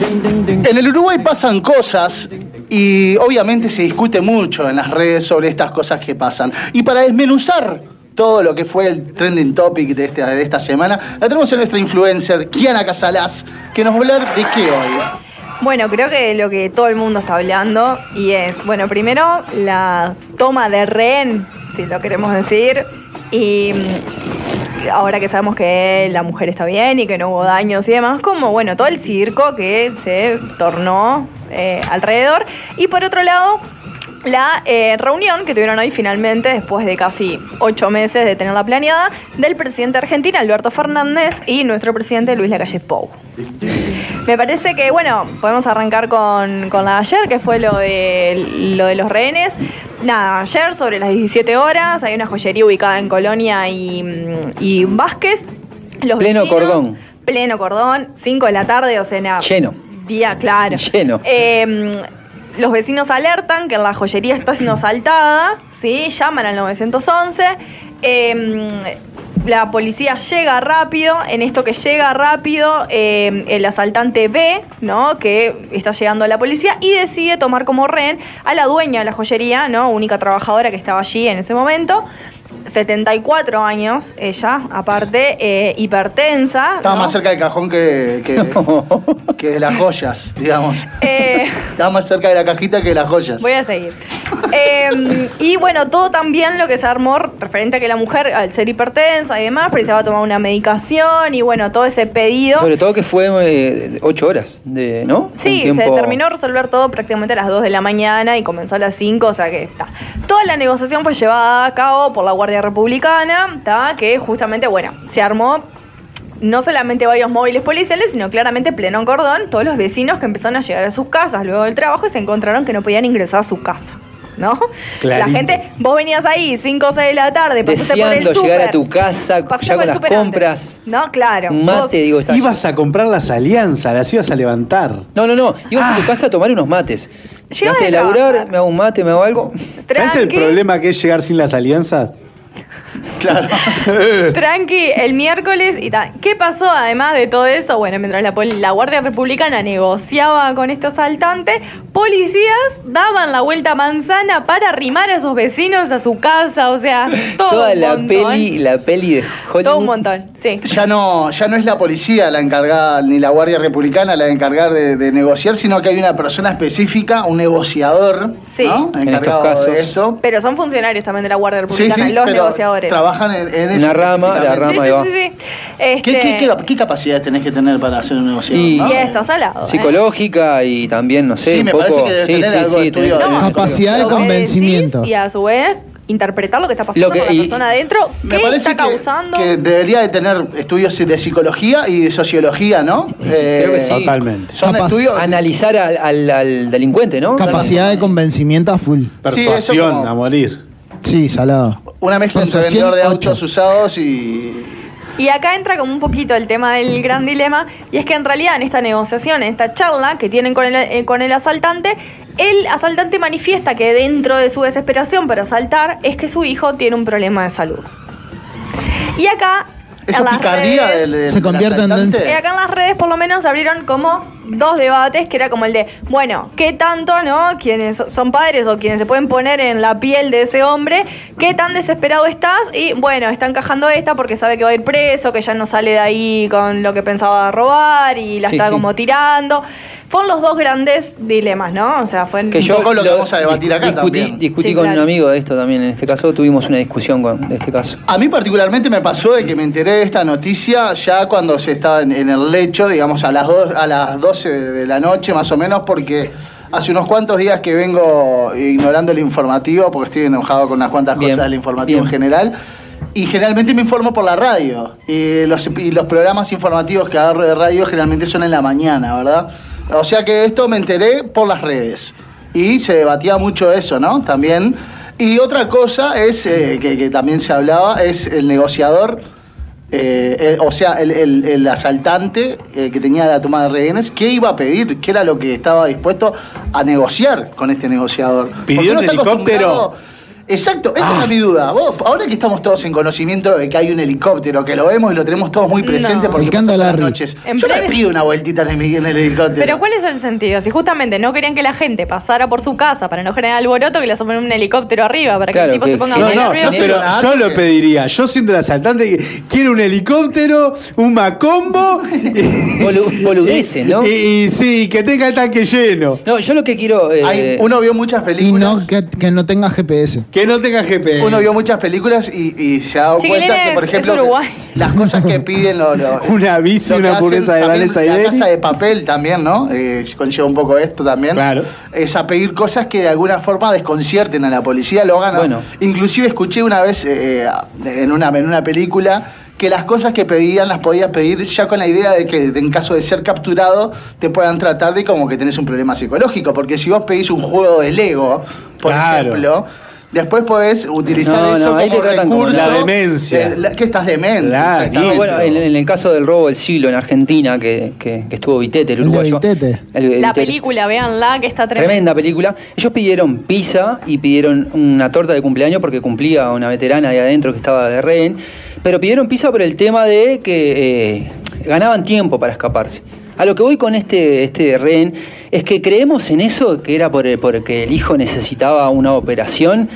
En el Uruguay pasan cosas y obviamente se discute mucho en las redes sobre estas cosas que pasan. Y para desmenuzar todo lo que fue el trending topic de, este- de esta semana, la tenemos a nuestra influencer, Kiana Casalás, que nos va a hablar de qué hoy. Bueno, creo que lo que todo el mundo está hablando y es, bueno, primero la toma de rehén, si lo queremos decir, y ahora que sabemos que la mujer está bien y que no hubo daños y demás, como, bueno, todo el circo que se tornó eh, alrededor. Y por otro lado, la eh, reunión que tuvieron hoy finalmente, después de casi ocho meses de tenerla planeada, del presidente argentino Alberto Fernández y nuestro presidente Luis Lacalle Pou. Me parece que, bueno, podemos arrancar con, con la de ayer, que fue lo de, lo de los rehenes. Nada, ayer sobre las 17 horas hay una joyería ubicada en Colonia y, mm, y Vázquez. Los Pleno vecinos- cordón. Pleno cordón, 5 de la tarde, o sea, Lleno. Día, claro. Lleno. Eh, los vecinos alertan que la joyería está siendo asaltada, ¿sí? Llaman al 911. eh, la policía llega rápido. En esto que llega rápido, eh, el asaltante ve, ¿no? Que está llegando la policía y decide tomar como rehén a la dueña de la joyería, ¿no? Única trabajadora que estaba allí en ese momento. 74 años, ella, aparte, eh, hipertensa. Estaba ¿no? más cerca del cajón que, que, *laughs* que de las joyas, digamos. Eh, Estaba más cerca de la cajita que de las joyas. Voy a seguir. Eh, y bueno, todo también lo que se armó referente a que la mujer, al ser hipertensa y demás, precisaba tomar una medicación y bueno, todo ese pedido. Sobre todo que fue eh, ocho horas, de, ¿no? Sí, se terminó de resolver todo prácticamente a las 2 de la mañana y comenzó a las 5, o sea que está. Toda la negociación fue llevada a cabo por la Guardia Republicana, ¿está? que justamente, bueno, se armó no solamente varios móviles policiales, sino claramente pleno en cordón, todos los vecinos que empezaron a llegar a sus casas luego del trabajo y se encontraron que no podían ingresar a su casa. ¿No? Clarito. La gente, vos venías ahí 5 o 6 de la tarde, pasaste por el Deseando llegar a tu casa ya con las antes. compras. No, claro. Un mate, Vos- digo, está Ibas a comprar las alianzas, las ibas a levantar. No, no, no. Ibas a tu casa a tomar unos mates. Llegaste de de laburar, me hago un mate, me hago algo. ¿Sabes el problema que es llegar sin las alianzas? *laughs* Claro. *laughs* Tranqui, el miércoles y tal. ¿Qué pasó además de todo eso? Bueno, mientras la, Guardia Republicana negociaba con estos asaltantes, policías daban la vuelta a manzana para arrimar a sus vecinos a su casa, o sea, *laughs* todo Toda un la montón. peli, la peli de Hollywood. Todo un montón, sí. Ya no, ya no es la policía la encargada, ni la Guardia Republicana la encargada de, de negociar, sino que hay una persona específica, un negociador, Sí. ¿no? En estos casos. de esto. Pero son funcionarios también de la Guardia Sí, Republicana, sí, los pero negociadores. trabajan en, en eso. Una rama, la rama sí, de sí, sí, sí. Este, ¿Qué, qué, qué- qué capacidades tenés que tener para hacer un negociador? Y- no? y. ¿eh? Psicológica y también, no sé, Sí, un me poco. parece que debe sí, tener sí, algo sí, Capacidad de convencimiento. Y a su vez, interpretar lo que está pasando Lo que- con la y- persona adentro, Me qué parece está que, causando. que debería de tener estudios de psicología y de sociología, ¿no? Eh, Creo que sí. Son Capaz- estudios. Analizar al, al- al delincuente, ¿no? Capacidad de convencimiento a full. Persuasión, como- a morir. Sí, salado. Una mezcla entre vendedor de autos usados y. Y acá entra como un poquito el tema del gran dilema, y es que en realidad en esta negociación, en esta charla que tienen con el, eh, con el asaltante, el asaltante manifiesta que dentro de su desesperación para asaltar es que su hijo tiene un problema de salud. Y acá... Eso en las picardía redes- del, del- Se convierte en y acá en las redes por lo menos abrieron como dos debates, que era como el de, bueno, ¿qué tanto, no? Quienes son padres o quienes se pueden poner en la piel de ese hombre, ¿qué tan desesperado estás? Y bueno, está encajando esta porque sabe que va a ir preso, que ya no sale de ahí con lo que pensaba robar y la Sí, está sí. como tirando. Fueron los dos grandes dilemas, ¿no? O sea, fue Que yo poco lo que vamos a debatir acá discutí, también. discutí Sí, con claro. un amigo de esto también. En este caso tuvimos una discusión con de este caso. A mí particularmente me pasó de que me enteré de esta noticia ya cuando se estaba en, en el lecho, digamos a las, dos, a las 12 de la noche más o menos, porque hace unos cuantos días que vengo ignorando el informativo, porque estoy enojado con unas cuantas Bien, cosas del informativo bien. en general. Y generalmente me informo por la radio. Y los, y los programas informativos que agarro de radio generalmente son en la mañana, ¿verdad? O sea que esto me enteré por las redes. Y se debatía mucho eso, ¿no? También. Y otra cosa es, eh, que, que también se hablaba, es el negociador, eh, el- o sea, el, el- el asaltante eh, que tenía la toma de rehenes, ¿qué iba a pedir? ¿Qué era lo que estaba dispuesto a negociar con este negociador? Pidió un helicóptero. Exacto, esa Ah. es mi duda. Vos, ahora que estamos todos en conocimiento de que hay un helicóptero, que lo vemos y lo tenemos todos muy presente No. porque pasa por las noches. En Yo me pleno- pido una vueltita en el, en el helicóptero. Pero ¿cuál es el sentido? Si justamente no querían que la gente pasara por su casa para no generar alboroto, que le asomen un helicóptero arriba para que el tipo que- se ponga No, no, no, pero yo lo pediría. Yo siendo el asaltante, quiero un helicóptero, un macombo. *laughs* Boludeces, ¿no? Y, y sí, que tenga el tanque lleno. No, yo lo que quiero. eh, Hay- uno vio muchas Y películas. no que, que no tenga GPS. Que no tenga GPS. Uno vio muchas películas y, y se ha dado cuenta que, por es ejemplo, Uruguay. las cosas que piden lo- lo- *laughs* Una bici, una hamburguesa de Vanessa y La casa de papel también, ¿no? Eh, conlleva un poco esto también. Claro. Es a pedir cosas que de alguna forma desconcierten a la policía, lo hagan. Bueno. Inclusive escuché una vez eh, en, una, en una película que las cosas que pedían las podías pedir ya con la idea de que en caso de ser capturado te puedan tratar de como que tenés un problema psicológico. Porque si vos pedís un juego de Lego, por Claro. ejemplo, después podés utilizar No, eso no, ahí como te tratan como recurso. la demencia. de- la- que estás demente. Claro, exactamente. No, bueno, en, en el caso del robo del siglo en Argentina, que, que- que estuvo Vitete, el uruguayo. Vitete. El- el- La el- película, véanla, que está tremenda. Tremenda película. Ellos pidieron pizza y pidieron una torta de cumpleaños porque cumplía una veterana de adentro que estaba de rehén. Pero pidieron pizza por el tema de que eh, ganaban tiempo para escaparse. A lo que voy con este, este rehén es que creemos en eso, que era por, porque el hijo necesitaba una operación.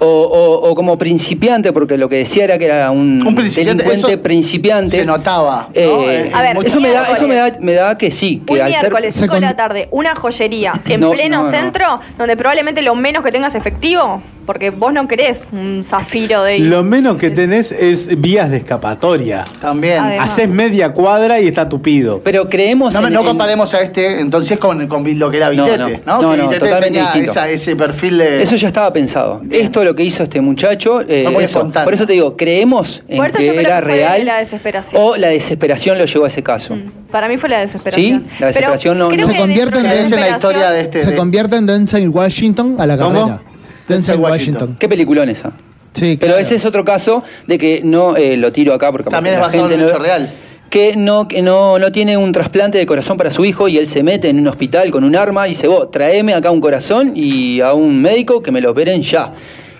O, o- o como principiante, porque lo que decía era que era un, Un principiante, delincuente eso principiante. Se notaba. ¿no? Eh, En- A ver, eso me da, eso me da, me da que sí, que Un al miércoles, Se 5 de la tarde, una joyería en No, pleno no, no. centro, donde probablemente lo menos que tengas efectivo, porque vos no querés un zafiro de... Lo menos que tenés es vías de escapatoria. También. Además. Haces media cuadra y está tupido. Pero creemos No, en- no en- comparemos a este entonces con, con lo que era No, Vitete, no. ¿no? No, no, totalmente distinto. esa- ese perfil de. Eso ya estaba pensado. Esto lo que hizo este muchacho, eh, eso. por eso te digo, creemos en Por eso yo que creo era que fue real la desesperación. o la desesperación lo llevó a ese caso. Para mí fue la desesperación. Sí, la desesperación no- creo Se convierte en la historia de este. Se convierte en Denzel Washington a la carrera. Denzel Washington. ¿Qué peliculón esa? Sí, Pero ese es otro caso de que no eh, lo tiro acá porque También es la basado en no- real. Que no, que no, no tiene un trasplante de corazón para su hijo y él se mete en un hospital con un arma y dice, vos, traeme acá un corazón y a un médico que me lo operen ya.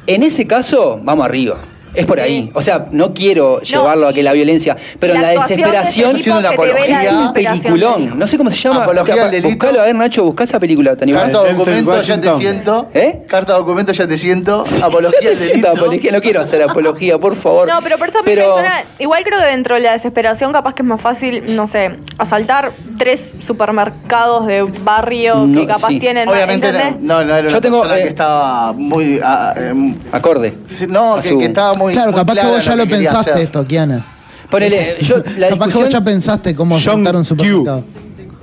En ese caso, vamos arriba. Es por ahí. O sea, no quiero llevarlo a que la violencia, pero La la, actuación de ese desesperación Haciendo una la apología. es un peliculón. No sé cómo se llama. Apología del delito. Buscalo, a ver, Nacho, buscá esa película, ¿te animás? Carta Denzel documento, ya te siento. ¿Eh? Carta documento, ya te siento. Apología del siento delito. apología, no quiero hacer apología, por favor. No, pero por suena- igual creo que dentro de la desesperación capaz que es más fácil, no sé, asaltar tres supermercados de barrio No, que capaz sí. tienen... Obviamente no, ¿entendés? no, no era una Yo tengo, eh, que estaba muy. ah, eh, Acorde. sí, no, que, su- que estaba muy. Claro, muy capaz que vos ya lo que pensaste hacer. esto, Kiana. Ponele, yo, la capaz que vos ya pensaste cómo John saltar un supermercado.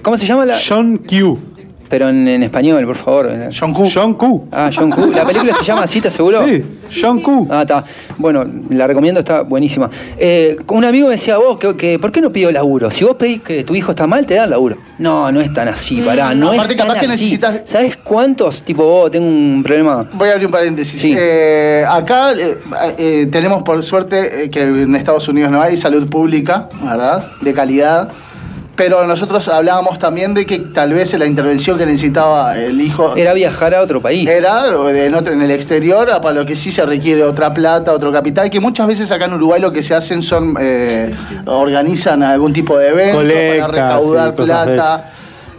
¿Cómo se llama la...? John Q. Pero en, en español, por favor. John Q. John Q. Ah, John Q. ¿La película se llama así, te seguro? Sí, John Q. Ah, está. Bueno, la recomiendo, está buenísima. Eh, un amigo me decía, vos, que, que, ¿por qué no pidió laburo? Si vos pedís que tu hijo está mal, te dan laburo. No, no es tan así, pará, no, Aparte, es tan capaz que así. necesitas- ¿Sabes cuántos? Tipo, vos, tengo un problema. Voy a abrir un paréntesis. Sí. Eh, acá eh, eh, tenemos por suerte eh, que en Estados Unidos no hay salud pública, ¿verdad? De calidad. Pero nosotros hablábamos también de que tal vez la intervención que necesitaba el hijo Era viajar a otro país. era en, otro- en el exterior, para lo que sí se requiere otra plata, otro capital, que muchas veces acá en Uruguay lo que se hacen son, eh, organizan algún tipo de evento Colectas para recaudar plata.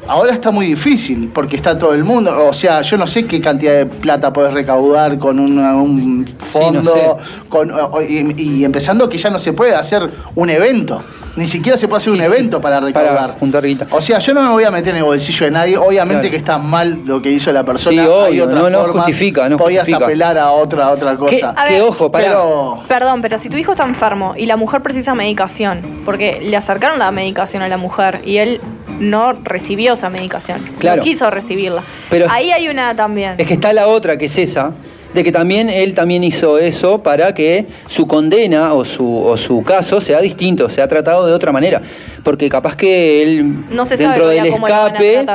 Ahora está muy difícil porque está todo el mundo. O sea, yo no sé qué cantidad de plata puedes recaudar con una- un fondo. no sé. con, o- y, y empezando que ya no se puede hacer un evento. Ni siquiera se puede hacer un evento para recaudar. Para juntar guita. O sea, yo no me voy a meter en el bolsillo de nadie. Obviamente Claro. que está mal lo que hizo la persona. Sí, obvio, no- no formas. justifica, no Podías justifica. apelar a otra, a otra cosa. A ver, Pero, Perdón, pero si tu hijo está enfermo y la mujer precisa medicación, porque le acercaron la medicación a la mujer y él no recibió esa medicación, Claro. no quiso recibirla. Pero- Ahí hay una también. Es que está la otra, que es esa, de que también él también hizo eso para que su condena o su, o su caso sea distinto, sea tratado de otra manera. Porque capaz que él, No se sabe dentro del escape.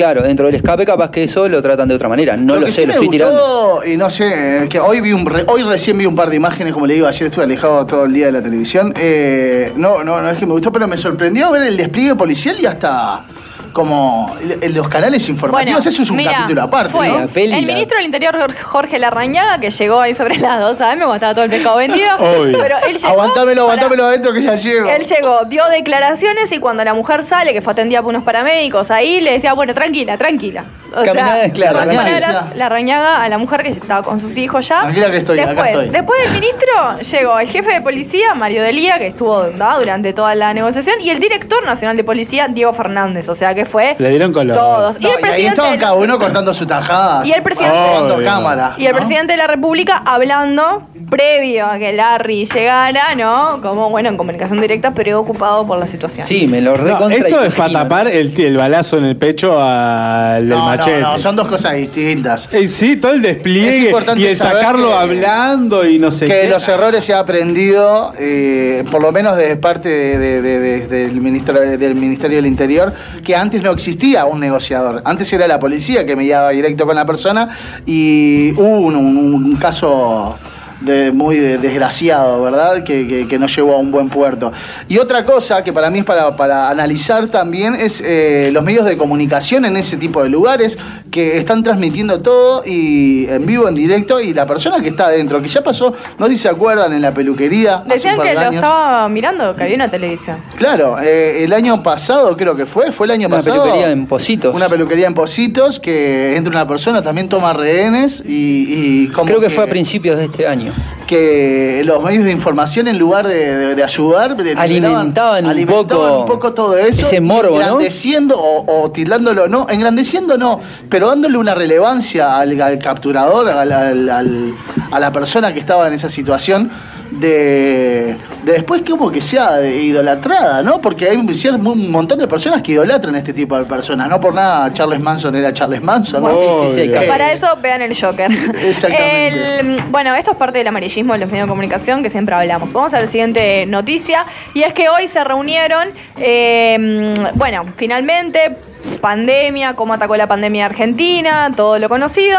Claro, dentro del escape capaz que eso lo tratan de otra manera. No lo, que sé, sí lo me estoy gustó, tirando. Y no sé, que hoy vi un re- hoy recién vi un par de imágenes, como le digo, ayer estuve alejado todo el día de la televisión. Eh, no, no, no es que me gustó, pero me sorprendió ver el despliegue policial y hasta como los canales informativos. Eso es un mira, capítulo aparte, fue ¿no? el ministro del Interior, Jorge Larrañaga, que llegó ahí sobre las 2 AM, cuando estaba todo el pescado vendido. *laughs* Pero él llegó. Aguantámelo, para- aguantámelo adentro que ya llego. Él llegó, dio declaraciones y cuando la mujer sale, que fue atendida por unos paramédicos, ahí le decía, bueno, tranquila, tranquila. O Caminada, sea, claro, palabras, la rañaga a la mujer que estaba con sus hijos ya. Tranquila que estoy, acá después, estoy. Después del ministro llegó el jefe de policía, Mario Delía, que estuvo ¿no? durante toda la negociación, y el director nacional de policía, Diego Fernández. O sea que fue Le dieron color. todos. y el y ahí presidente estaban cada uno cortando su tajada. Y el presidente- Obvio. cámara. y el ¿no? presidente de la República hablando previo a que Larry llegara, ¿no? Como, bueno, en comunicación directa, preocupado por la situación. Sí, me lo No, recontra esto es para tapar el, el balazo en el pecho al del machete. no, no, son dos cosas distintas. Eh, sí, todo el Es despliegue y el sacarlo que- hablando y no sé que qué. los errores se ha aprendido, eh, por lo menos de parte de- de- de- de- del, ministerio, del Ministerio del Interior, que antes no existía un negociador. Antes era la policía que me llevaba directo con la persona y hubo un- un caso de- muy de- desgraciado, ¿verdad? Que, que- que no llevó a un buen puerto. Y otra cosa que para mí es para, para analizar también es eh, los medios de comunicación en ese tipo de lugares que están transmitiendo todo y en vivo, en directo, y la persona que está adentro, que ya pasó, no sé si se acuerdan, en la peluquería. hace un Decían par que de lo años. estaba mirando, que había una televisión. Claro, eh, el año pasado creo que fue, fue el año Una pasado. peluquería en Positos. Una peluquería en Positos, que entra una persona, también toma rehenes y, y como Creo que, fue a principios de este año. Que los medios de información en lugar de, de- de ayudar de- Alimentaban un alimentaban poco un poco todo eso ese morbo, ¿no? engrandeciendo o, o tildándolo no engrandeciendo no pero dándole una relevancia al, al capturador al- al- al- a la persona que estaba en esa situación de, de después como que sea idolatrada, ¿no? Porque hay un, montón de personas que idolatran este tipo de personas. No por nada Charles Manson era Charles Manson. ¿no? Sí, sí, sí. Para eso vean el Joker. Exactamente. El- bueno, esto es parte del amarillismo de los medios de comunicación que siempre hablamos. Vamos a la siguiente noticia. Y es que hoy se reunieron, eh, bueno, finalmente, pandemia, cómo atacó la pandemia Argentina, todo lo conocido.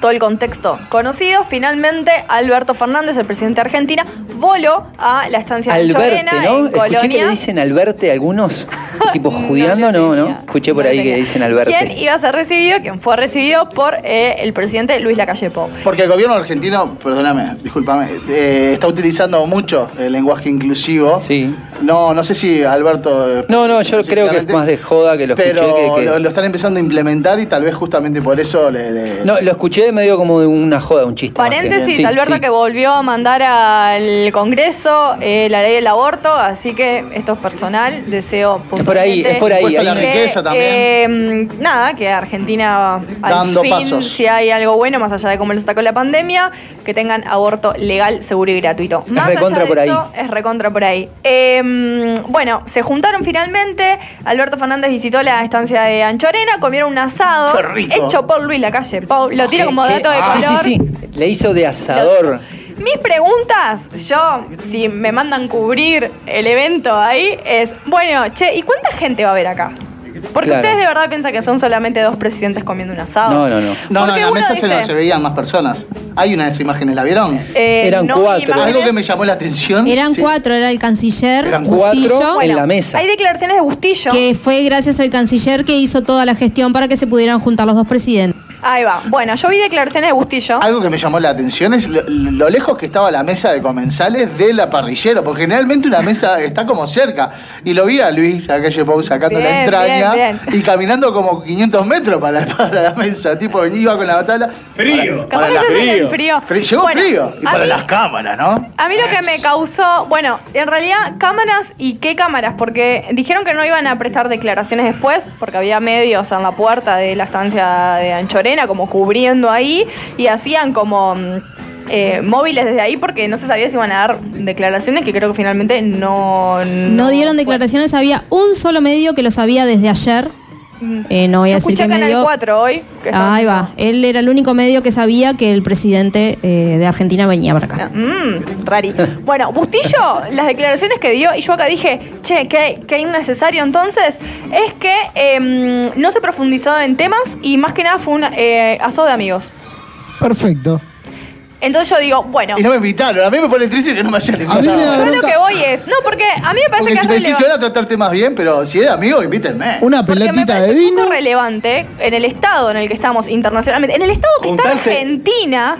Todo el contexto conocido. Finalmente, Alberto Fernández, el presidente de Argentina, voló a la estancia de Alberte, ¿no? en Escuché que le dicen Alberte algunos, tipo *laughs* judeando, no, no. Escuché por No ahí que tenía. le dicen Alberte. ¿Quién iba a ser recibido? ¿Quién fue recibido por eh, el presidente Luis Lacalle Pou? Porque el gobierno argentino, perdóname, discúlpame, eh, está utilizando mucho el lenguaje inclusivo. Sí. No, no sé si Alberto. eh, No, no, yo creo que es más de joda que lo escuché Pero que- que- Lo, lo están empezando a implementar y tal vez justamente por eso le. le- No, lo escuché medio como una joda, un chiste. que- Paréntesis, Sí, Alberto sí. que volvió a mandar al Congreso eh, la ley del aborto, así que esto es personal, deseo Es por ahí, es por ahí. Impuesto a la que, riqueza también. eh, nada, que Argentina al Dando fin, pasos. si hay algo bueno, más allá de cómo le sacó la pandemia, que tengan aborto legal, seguro y gratuito. Más allá recontra de por ahí. eso, Es recontra por ahí. Eh, bueno, se juntaron finalmente. Alberto Fernández visitó la estancia de Anchorena, comieron un asado Qué rico. hecho por Luis Lacalle. Pou. Lo tiro como ¿Qué? dato de Ah, sí, color. sí, sí. Le hizo de asador. Mis preguntas, yo, si me mandan cubrir el evento ahí, es, bueno, che, ¿y cuánta gente va a haber acá? Porque Claro. ustedes de verdad piensan que son solamente dos presidentes comiendo un asado. No, no, no. No, en la mesa se, veían más personas. Hay una de esas imágenes, ¿la vieron? Eh, Eran no cuatro. imágenes. Algo que me llamó la atención. Eran sí. cuatro, era el canciller Eran Bustillo, Cuatro en la mesa. Hay declaraciones de Bustillo. que fue gracias al canciller que hizo toda la gestión para que se pudieran juntar los dos presidentes. Ahí va. Bueno, yo vi declaraciones de Bustillo. Algo que me llamó la atención es lo, lo lejos que estaba la mesa de comensales de la parrillera, porque generalmente una mesa está como cerca. Y lo vi a Luis, a calle Pau sacando la entraña bien, bien. y caminando como 500 metros para la, para la mesa. Tipo, iba con la batalla. Frío. Yo soy el frío. Frí- Llegó Bueno, frío. Y para mí- las cámaras, ¿no? A mí lo que me causó, bueno, en realidad cámaras y qué cámaras, porque dijeron que no iban a prestar declaraciones después, porque había medios en la puerta de la estancia de Como cubriendo ahí, y hacían como mm, eh, móviles desde ahí, porque no se sabía si iban a dar declaraciones, que creo que finalmente no... No dieron declaraciones, había un solo medio que lo sabía desde ayer. Eh, no voy a Yo decir escuché qué Canal medio. 4 hoy. que Ahí va. Él era el único medio que sabía que el presidente eh, de Argentina venía para acá. Mm, rari. Bueno, Bustillo, *laughs* las declaraciones que dio, y yo acá dije, che, qué, qué innecesario entonces, es que em, no se profundizó en temas y más que nada fue un eh, asado de amigos. Perfecto. Entonces yo digo, bueno, Y no me invitaron. A mí me pone triste que no me hayan invitado. yo lo que voy es, no, porque a mí me parece Porque que si es me decís, a tratarte más bien, pero si es amigo, invítenme. Una pelotita de vino. poco relevante en el estado en el que estamos internacionalmente, en el estado que Juntarse- está Argentina.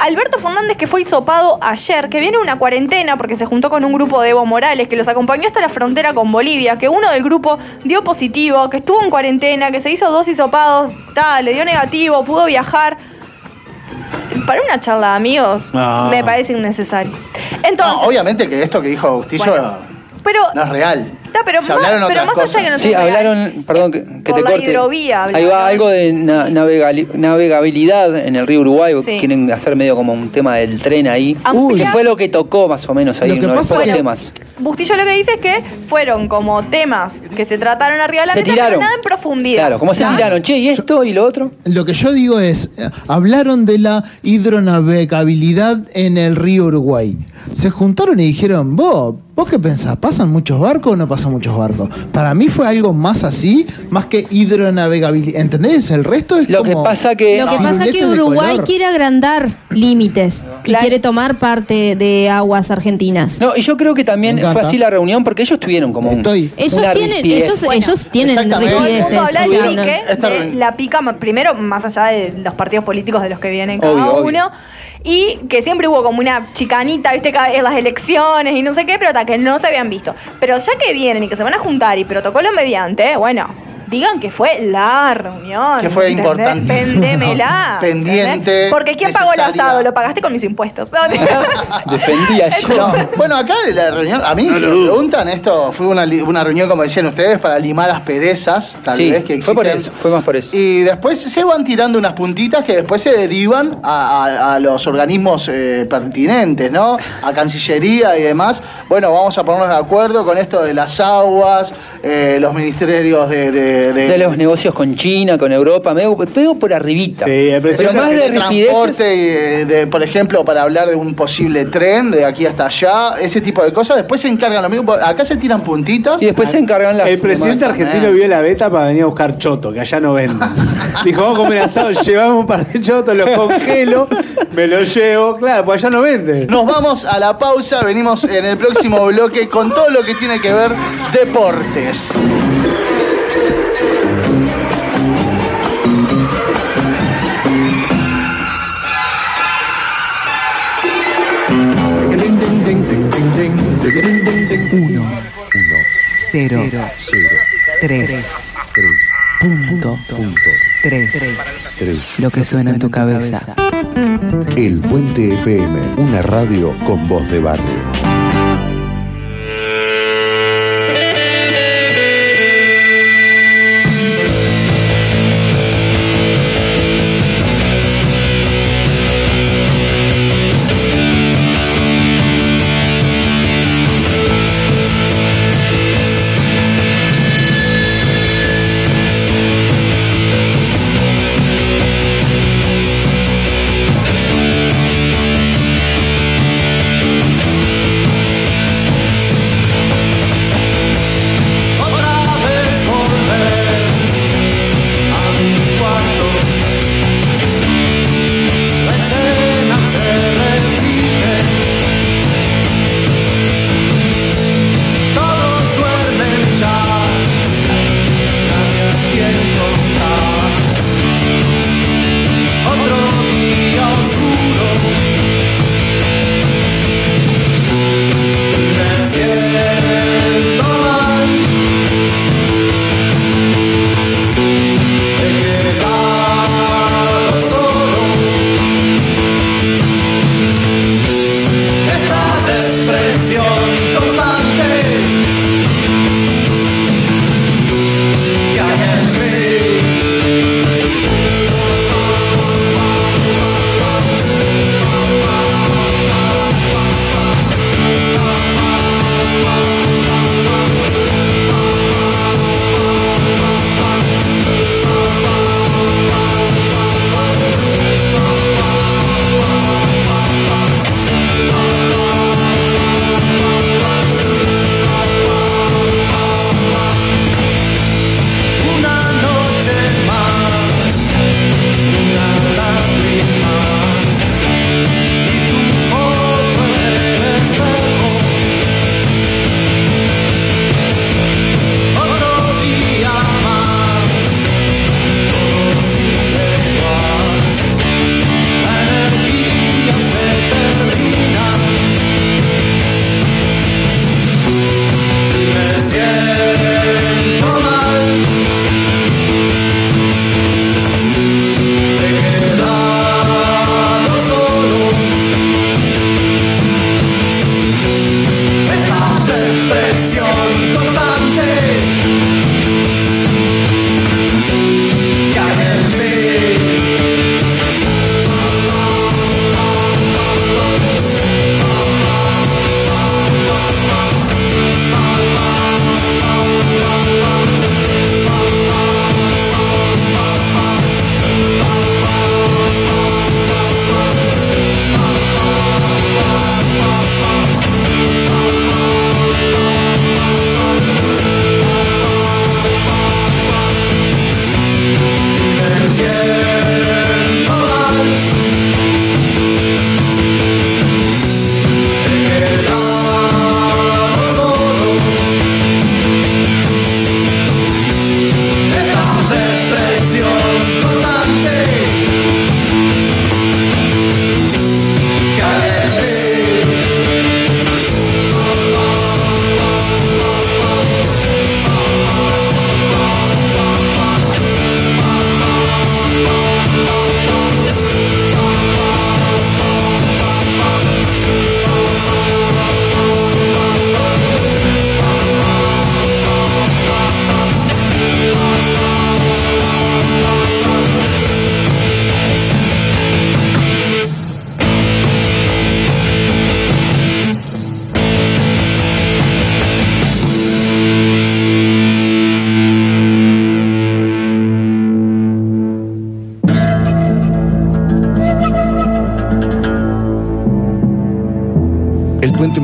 Alberto Fernández, que fue hisopado ayer, que viene una cuarentena porque se juntó con un grupo de Evo Morales, que los acompañó hasta la frontera con Bolivia, que uno del grupo dio positivo, que estuvo en cuarentena, que se hizo dos hisopados, tal, le dio negativo, pudo viajar. Para una charla de amigos, No. me parece innecesario. Entonces, No, obviamente que esto que dijo Agustillo Bueno. pero, no es real. No, pero Se más, pero allá que no cosas. Sí, hablaron, perdón que, que Por te la corte. hidrovía Ahí hablaron. va algo de na- navegali- navegabilidad en el río Uruguay. Sí. Quieren hacer medio como un tema del tren ahí. Que fue lo que tocó más o menos ahí, Lo que uno de los temas. Bustillo lo que dice es que fueron como temas que se trataron arriba de la Se mesa, tiraron. pero nada en profundidad. Claro, como se tiraron, che, ¿y esto y lo otro? Lo que yo digo es, hablaron de la hidronavegabilidad en el río Uruguay. Se juntaron y dijeron, vos, ¿vos qué pensás? ¿Pasan muchos barcos o no pasan muchos barcos? Para mí fue algo más así, más que hidronavegabilidad. ¿Entendés? El resto es Lo que pasa que. Lo que pasa es que Uruguay quiere agrandar límites y Claro. quiere tomar parte de aguas argentinas. No, y yo creo que también fue así la reunión porque ellos tuvieron como un, Estoy. Ellos una tienen, ellos, Bueno, ellos tienen habla o sea, de reunión. la pica, primero, más allá de los partidos políticos de los que vienen cada Obvio, obvio. Y que siempre hubo como una chicanita, viste, en las elecciones y no sé qué, pero hasta que no se habían visto. Pero ya que vienen y que se van a juntar y protocolo mediante, bueno, digan que fue la reunión. Que fue importantísimo. Pendémela. *laughs* Pendiente, ¿entendés? Porque ¿quién pagó el asado? Lo pagaste con mis impuestos. No, *laughs* Defendía yo. No, *laughs* bueno, acá en la reunión, a mí si me preguntan, esto fue una, reunión, como decían ustedes, para limar las perezas, tal Sí, vez que fue por existen. eso, fue más por eso. Y después se van tirando unas puntitas que después se derivan a, a- a los organismos eh, pertinentes, ¿no? A Cancillería y demás. Bueno, vamos a ponernos de acuerdo con esto de las aguas, eh, los ministerios de... De, de- De los negocios con China, con Europa, me veo por arribita. Sí, el Pero presidente más de de transporte, y, eh, de, por ejemplo, para hablar de un posible tren de aquí hasta allá, ese tipo de cosas. Después se encargan lo mismo. Acá se tiran puntitas. Y después se encargan las. El presidente demás. argentino vio la beta para venir a buscar choto, que allá no venden. *laughs* Dijo, vamos a comer asado, llevamos un par de chotos, los congelo, me los llevo. Claro, pues allá no venden. Nos vamos a la pausa, venimos en el próximo bloque con todo lo que tiene que ver deportes. 0, 3, punto, 3, lo que suena en tu cabeza. El Puente FM, una radio con voz de barrio.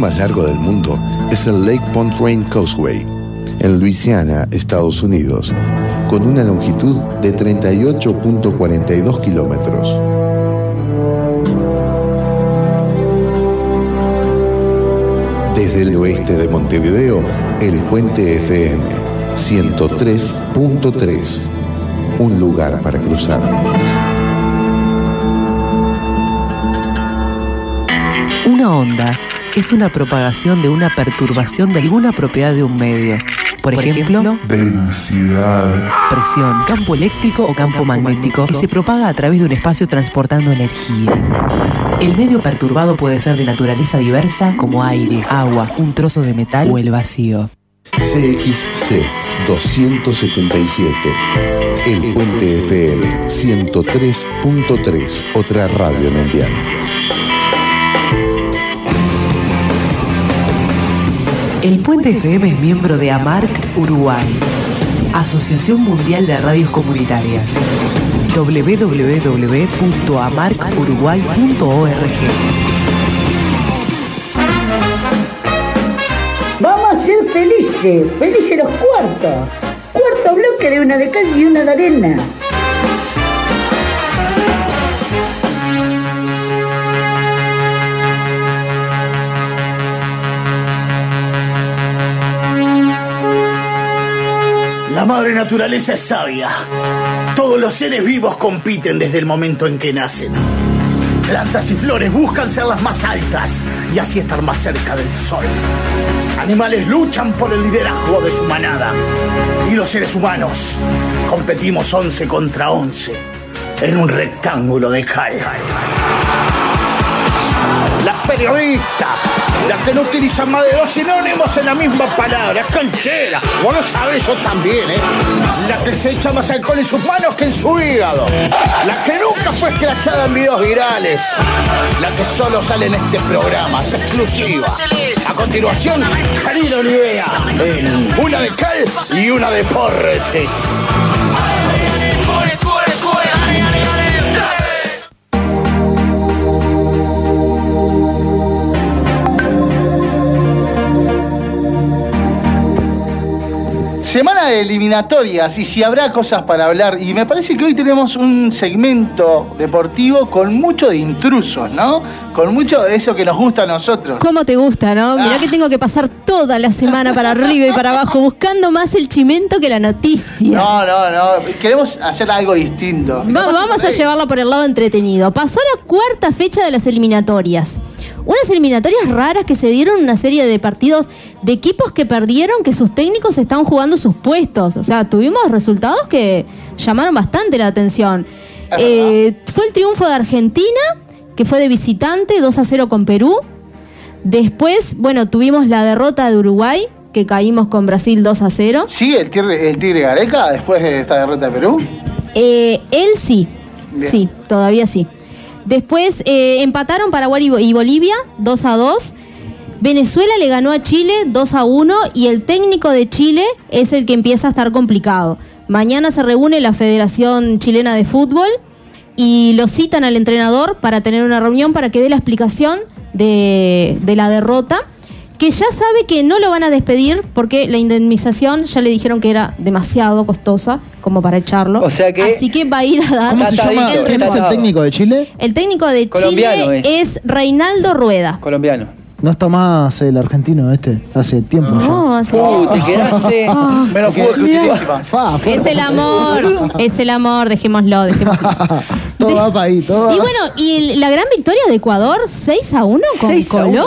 Más largo del mundo es el Lake Pontchartrain Causeway, en Luisiana, Estados Unidos, con una longitud de 38.42 kilómetros. Desde el oeste de Montevideo, el puente FM 103.3, un lugar para cruzar. Una onda es una propagación de una perturbación de alguna propiedad de un medio. Por, ejemplo, densidad, presión, campo eléctrico o campo magnético, que se propaga a través de un espacio transportando energía. El medio perturbado puede ser de naturaleza diversa, como aire, agua, un trozo de metal o el vacío. CXC 277. El Puente FM 103.3, otra radio mundial. El Puente FM es miembro de AMARC Uruguay, Asociación Mundial de Radios Comunitarias. www.amarcuruguay.org Vamos a ser felices, felices los cuartos. Cuarto bloque de una de cal y una de arena. La madre naturaleza es sabia. Todos los seres vivos compiten desde el momento en que nacen. Plantas y flores buscan ser las más altas y así estar más cerca del sol. Animales luchan por el liderazgo de su manada. Y los seres humanos competimos 11 contra 11 en un rectángulo de cal. Las periodistas, las que no utilizan más de dos sinónimos en la misma palabra, canchera. Vos lo sabés, yo también, ¿eh? La que se echa más alcohol en sus manos que en su hígado. La que nunca fue escrachada en videos virales. La que solo sale en este programa, es exclusiva. A continuación, Karina Olivea, una de cal y una de porrete. Semana de eliminatorias y si habrá cosas para hablar. Y me parece que hoy tenemos un segmento deportivo con mucho de intrusos, ¿no? Con mucho de eso que nos gusta a nosotros. ¿Cómo te gusta, no? Mirá Ah. que tengo que pasar toda la semana para arriba y para abajo buscando más el chimento que la noticia. No, no, no. Queremos hacer algo distinto. Va- vamos a llevarlo por el lado entretenido. Pasó la cuarta fecha de las eliminatorias. Unas eliminatorias raras que se dieron una serie de partidos de equipos que perdieron, que sus técnicos estaban jugando sus puestos. O sea, tuvimos resultados que llamaron bastante la atención. Eh, fue el triunfo de Argentina, que fue de visitante, 2 a 0 con Perú. Después, bueno, tuvimos la derrota de Uruguay, que caímos con Brasil 2 a 0. ¿Sigue el tigre, el tigre Gareca después de esta derrota de Perú? Eh, él sí. Bien. Sí, todavía sí. Después eh, empataron Paraguay y Bo- y Bolivia 2 a 2. Venezuela le ganó a Chile 2 a 1 y el técnico de Chile es el que empieza a estar complicado. Mañana se reúne la Federación Chilena de Fútbol y lo citan al entrenador para tener una reunión para que dé la explicación de la derrota, que ya sabe que no lo van a despedir porque la indemnización ya le dijeron que era demasiado costosa como para echarlo. O sea que- Así que va a ir a dar ¿Cómo se llama? el ¿Quién es el técnico de Chile? El técnico de Colombiano Chile es. Reinaldo Rueda. Colombiano. No está más el argentino este, hace tiempo No, hace Uh, te quedaste. *laughs* Ah. Menos fútbol que utilísima. Fa, fa. Es el amor, es el amor, dejémoslo, dejémoslo. *laughs* Todo va para ahí, todo Y bueno, y el- la gran victoria de Ecuador, 6 a 1 con 6 a 1.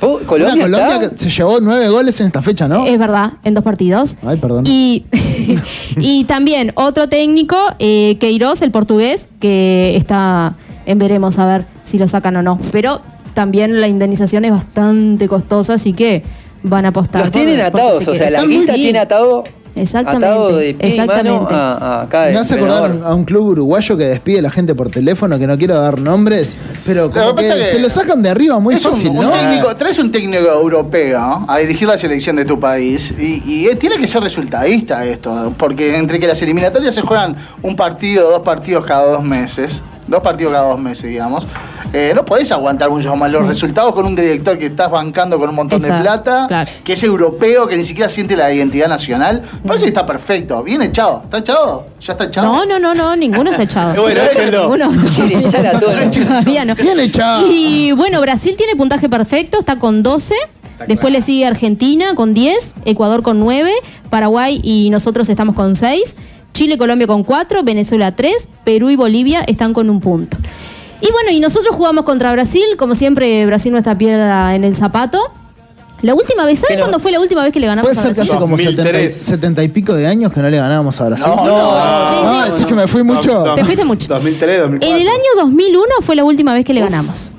Colombia. Oh, Una Colombia, Colombia está? que se llevó nueve goles en esta fecha, ¿no? Es verdad, en dos partidos. Ay, perdón. Y, *laughs* y también otro técnico, eh, Queiroz, el portugués, que está en veremos a ver si lo sacan o no. Pero también la indemnización es bastante costosa, así que van a apostar. Los por- tienen atados, o sea, la guisa bien. tiene atado, Exactamente. atado de pie y mano exactamente. a, a cada Me hace entrenador. acordar a un club uruguayo que despide a la gente por teléfono, que no quiero dar nombres, pero como Lo que que, pasa que se lo sacan de arriba muy Es un- fácil, un ¿no? técnico, traes un técnico europeo ¿no? a dirigir la selección de tu país y, y, tiene que ser resultadista esto, porque entre que las eliminatorias se juegan un partido, dos partidos cada dos meses, dos partidos cada dos meses, digamos, eh, no podés aguantar muchos malos Sí. resultados con un director que estás bancando con un montón de plata, claro. que es europeo, que ni siquiera siente la identidad nacional. Parece que está perfecto, bien echado. ¿Está echado? ¿Ya está echado? No, no, no, no, ninguno está echado. *laughs* Bueno, échenlo. Ninguno *laughs* Quiere echar a todos. *laughs* Todavía no. Bien echado. Y bueno, Brasil tiene puntaje perfecto, está con 12. Después le sigue Argentina con 10, Ecuador con 9, Paraguay y nosotros estamos con 6, Chile y Colombia con 4, Venezuela 3, Perú y Bolivia están con un punto. Y bueno, y nosotros jugamos contra Brasil, como siempre Brasil nuestra piedra en el zapato. La última vez, ¿saben cuándo fue la última vez que le ganamos Puede a ser que Brasil? hace como 70, y- 70 y pico de años que no le ganábamos a Brasil. No, no, Ah, no. sí que me fui mucho. Te fuiste mucho. 2003, 2004. En el año 2001 fue la última vez que le ganamos.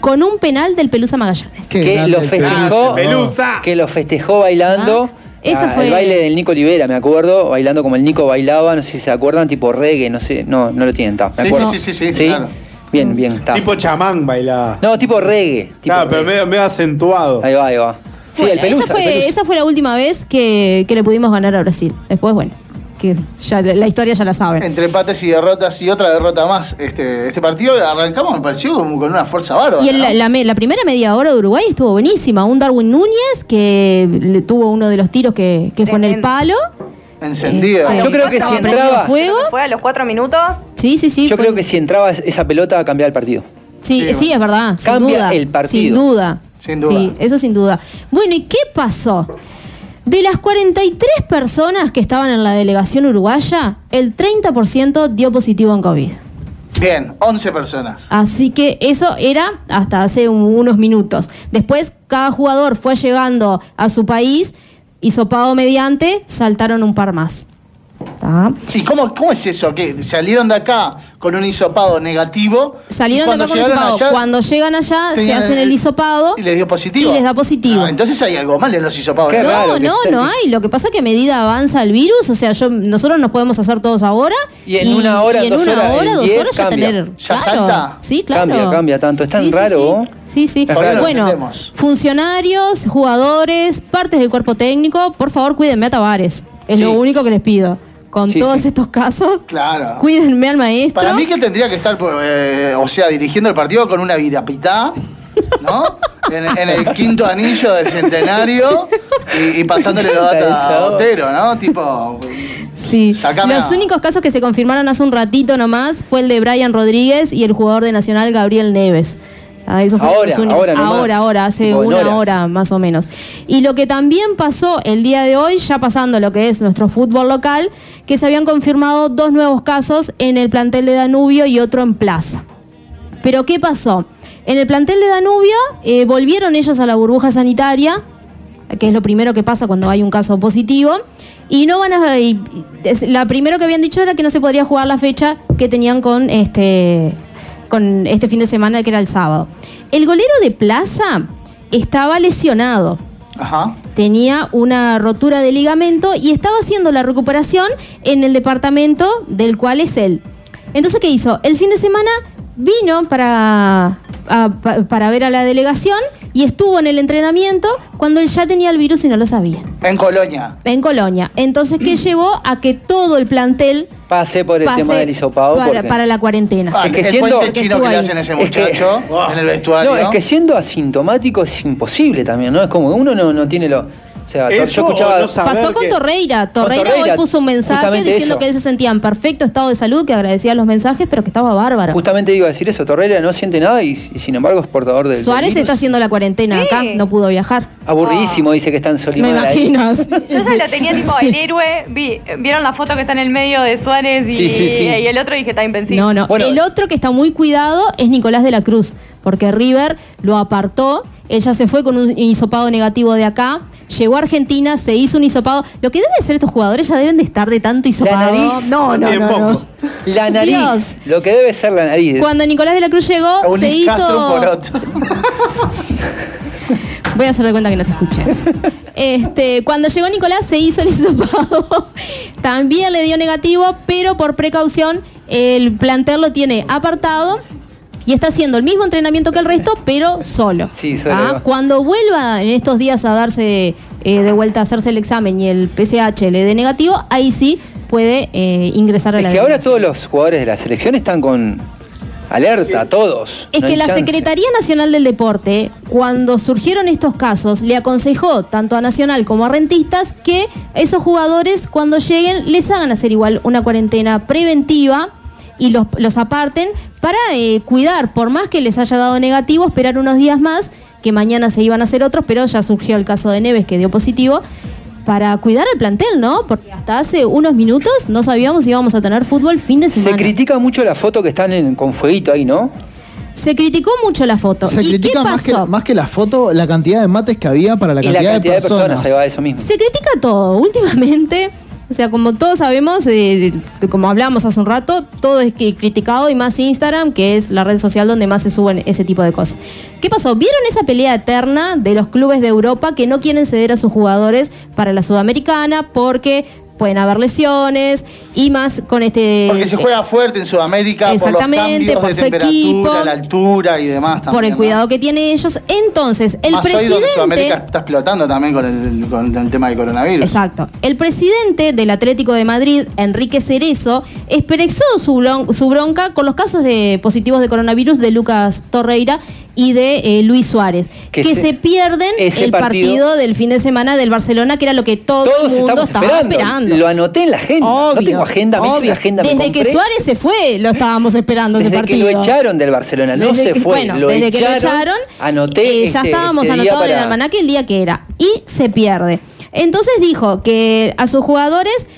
Con un penal del Pelusa Magallanes. Que lo festejó Pelusa. que lo festejó bailando Esa ah, fue- el baile del Nico Olivera me acuerdo bailando como el Nico bailaba no sé si se acuerdan tipo reggae no sé no no lo tienen está me Sí, acuerdo sí, sí, sí, sí, claro. bien bien está Tipo chamán bailaba. no tipo reggae tipo Claro, pero medio, medio acentuado. ahí va ahí va sí Bueno, el pelusa, esa, fue, el pelusa. esa fue la última vez que, que le pudimos ganar a Brasil. Después, bueno, que ya la historia ya la saben. Entre empates y derrotas y otra derrota más. Este, este partido arrancamos, me pareció como con una fuerza bárbara. Y en la, ¿no? la me- la primera media hora de Uruguay estuvo buenísima. Un Darwin Núñez que le tuvo uno de los tiros que, que fue en el palo. Encendido. Eh, yo creo que si entraba fuego. Fue a los cuatro minutos. Sí, sí, sí. yo fue- creo que si entraba esa pelota cambiaba el partido Sí, Sí, sí, es verdad. Sin Cambia duda. el partido. Sin duda. Sin duda. Sí, eso sin duda. Bueno, ¿y qué pasó? De las 43 personas que estaban en la delegación uruguaya, el 30% dio positivo en COVID. Bien, 11 personas. Así que eso era hasta hace un- unos minutos. Después, cada jugador fue llegando a su país, hisopado mediante, saltaron un par más. ¿Tá? ¿Y cómo, cómo es eso? que ¿Salieron de acá con un hisopado negativo? Salieron y de acá cuando con llegaron hisopado. allá, Cuando llegan allá, se hacen el hisopado Y les dio positivo. y les da positivo. Ah, entonces hay algo mal en los hisopados. Qué ¿no? raro No, no, hay. Lo que pasa es que a medida avanza el virus, o sea, yo, nosotros nos podemos hacer todos ahora. Y en una hora, y en dos una horas, hora, dos diez horas ya cambia. tener. ¿Ya claro. salta? Sí, claro. Cambia, cambia tanto. Es tan Sí, raro, sí. Sí, sí. Lo Bueno, funcionarios, jugadores, partes del cuerpo técnico, por favor, cuídenme a Tavares. Es Sí. lo único que les pido. Con Sí, todos sí. estos casos, Claro. cuídenme al maestro. Para mí que tendría que estar, eh, o sea, dirigiendo el partido con una virapitá, ¿no? *laughs* En, en el quinto anillo del centenario y, y pasándole los datos a. Otero, ¿no? Tipo, Sí, Sacame los a- únicos casos que se confirmaron hace un ratito nomás fue el de Brian Rodríguez y el jugador de Nacional Gabriel Neves. Ah, esos fueron Ahora, ahora nomás. ahora, ahora, hace una horas. hora más o menos. Y lo que también pasó el día de hoy, ya pasando lo que es nuestro fútbol local, que se habían confirmado dos nuevos casos en el plantel de Danubio y otro en Plaza. Pero ¿qué pasó? En el plantel de Danubio eh, volvieron ellos a la burbuja sanitaria, que es lo primero que pasa cuando hay un caso positivo, y no van a... y- es- la primero que habían dicho era que no se podría jugar la fecha que tenían con este, con este fin de semana, que era el sábado. El golero de Plaza estaba lesionado ajá. tenía una rotura de ligamento y estaba haciendo la recuperación en el departamento del cual es él. Entonces, ¿qué hizo? El fin de semana vino para, a- para ver a la delegación y estuvo en el entrenamiento cuando él ya tenía el virus y no lo sabía. En Colonia. En Colonia. Entonces, ¿qué llevó a que todo el plantel Pasé por el pase tema del hisopado. para, porque- para la cuarentena? Ah, Es que el siendo- puente chino que le hacen a ese Es que- muchacho *laughs* en el vestuario. No, es que siendo asintomático es imposible también, ¿no? Es como que uno no, no tiene lo. O sea, Eso yo escuchaba. no Pasó con que- Torreira. Torreira, Torreira, hoy puso un mensaje diciendo eso. que él se sentía en perfecto estado de salud, que agradecía los mensajes, pero que estaba bárbaro. Justamente iba a decir eso, Torreira no siente nada y, y sin embargo es portador del. Suárez del virus. está haciendo la cuarentena Sí. acá, no pudo viajar. Aburridísimo, dice que está en Me Solimar. ahí. imaginas. *laughs* Yo ya lo tenía tipo el héroe. Vi, ¿Vieron la foto que está en el medio de Suárez y, Sí, sí, sí. y el otro? Y dije, está invencible. No, no. Bueno, el otro que está muy cuidado es Nicolás de la Cruz, porque River lo apartó. Ella se fue con un hisopado negativo de acá. Llegó a Argentina, se hizo un hisopado. Lo que deben ser estos jugadores ya deben de estar de tanto hisopado. nariz no, no, no, no. La nariz. Dios. Lo que debe ser la nariz. Cuando Nicolás de la Cruz llegó, un se hizo. *laughs* Voy a hacer de cuenta que no te escuché. Este, cuando llegó Nicolás se hizo el hisopado. *laughs* También le dio negativo, pero por precaución el plantel lo tiene apartado y está haciendo el mismo entrenamiento que el resto, pero solo. Sí, solo, Ah. Cuando vuelva en estos días a darse eh, de vuelta a hacerse el examen y el PCH le dé negativo, ahí sí puede eh, ingresar a Es la que ahora todos los jugadores de la selección están con, alerta a todos. Es No que la chance. Secretaría Nacional del Deporte, cuando surgieron estos casos, le aconsejó tanto a Nacional como a Rentistas que esos jugadores cuando lleguen les hagan hacer igual una cuarentena preventiva y los, los aparten para eh, cuidar, por más que les haya dado negativo, esperar unos días más, que mañana se iban a hacer otros, pero ya surgió el caso de Neves que dio positivo. Para cuidar el plantel, ¿no? Porque hasta hace unos minutos no sabíamos si íbamos a tener fútbol fin de Se semana. critica mucho la foto que están en- con fueguito ahí, ¿no? Se criticó mucho la foto. Se ¿Y critica qué más que, más que la foto, la cantidad de mates que había para la y cantidad, la cantidad de personas, ahí va eso mismo. Se critica todo. Últimamente, o sea, como todos sabemos, eh, como hablamos hace un rato, todo es criticado y más Instagram, que es la red social donde más se suben ese tipo de cosas. ¿Qué pasó? ¿Vieron esa pelea eterna de los clubes de Europa que no quieren ceder a sus jugadores para la Sudamericana porque pueden haber lesiones y más con este... Porque se juega fuerte en Sudamérica Exactamente, por por los su cambios de equipo. temperatura, la altura y demás también. por el ¿no? cuidado que tienen ellos. Entonces, el Más presidente... Sudamérica está explotando también con el, con el tema del coronavirus. Exacto. El presidente del Atlético de Madrid, Enrique Cerezo, expresó su, blon- su bronca con los casos de positivos de coronavirus de Lucas Torreira y de eh, Luis Suárez, Que que, se- se, pierden ese el partido, partido del fin de semana del Barcelona, que era lo que todo Todos el mundo estaba esperando. esperando. Lo anoté en la agenda. no tengo agenda, me hice agenda. me Desde que. Suárez se fue, lo estábamos esperando ese Desde que partido. lo echaron del Barcelona, no Desde se que- fue. bueno, lo desde que lo echaron, echaron, anoté eh, ya este- estábamos este anotados en el para- almanaque el día que era. Y se pierde. Entonces dijo que a sus jugadores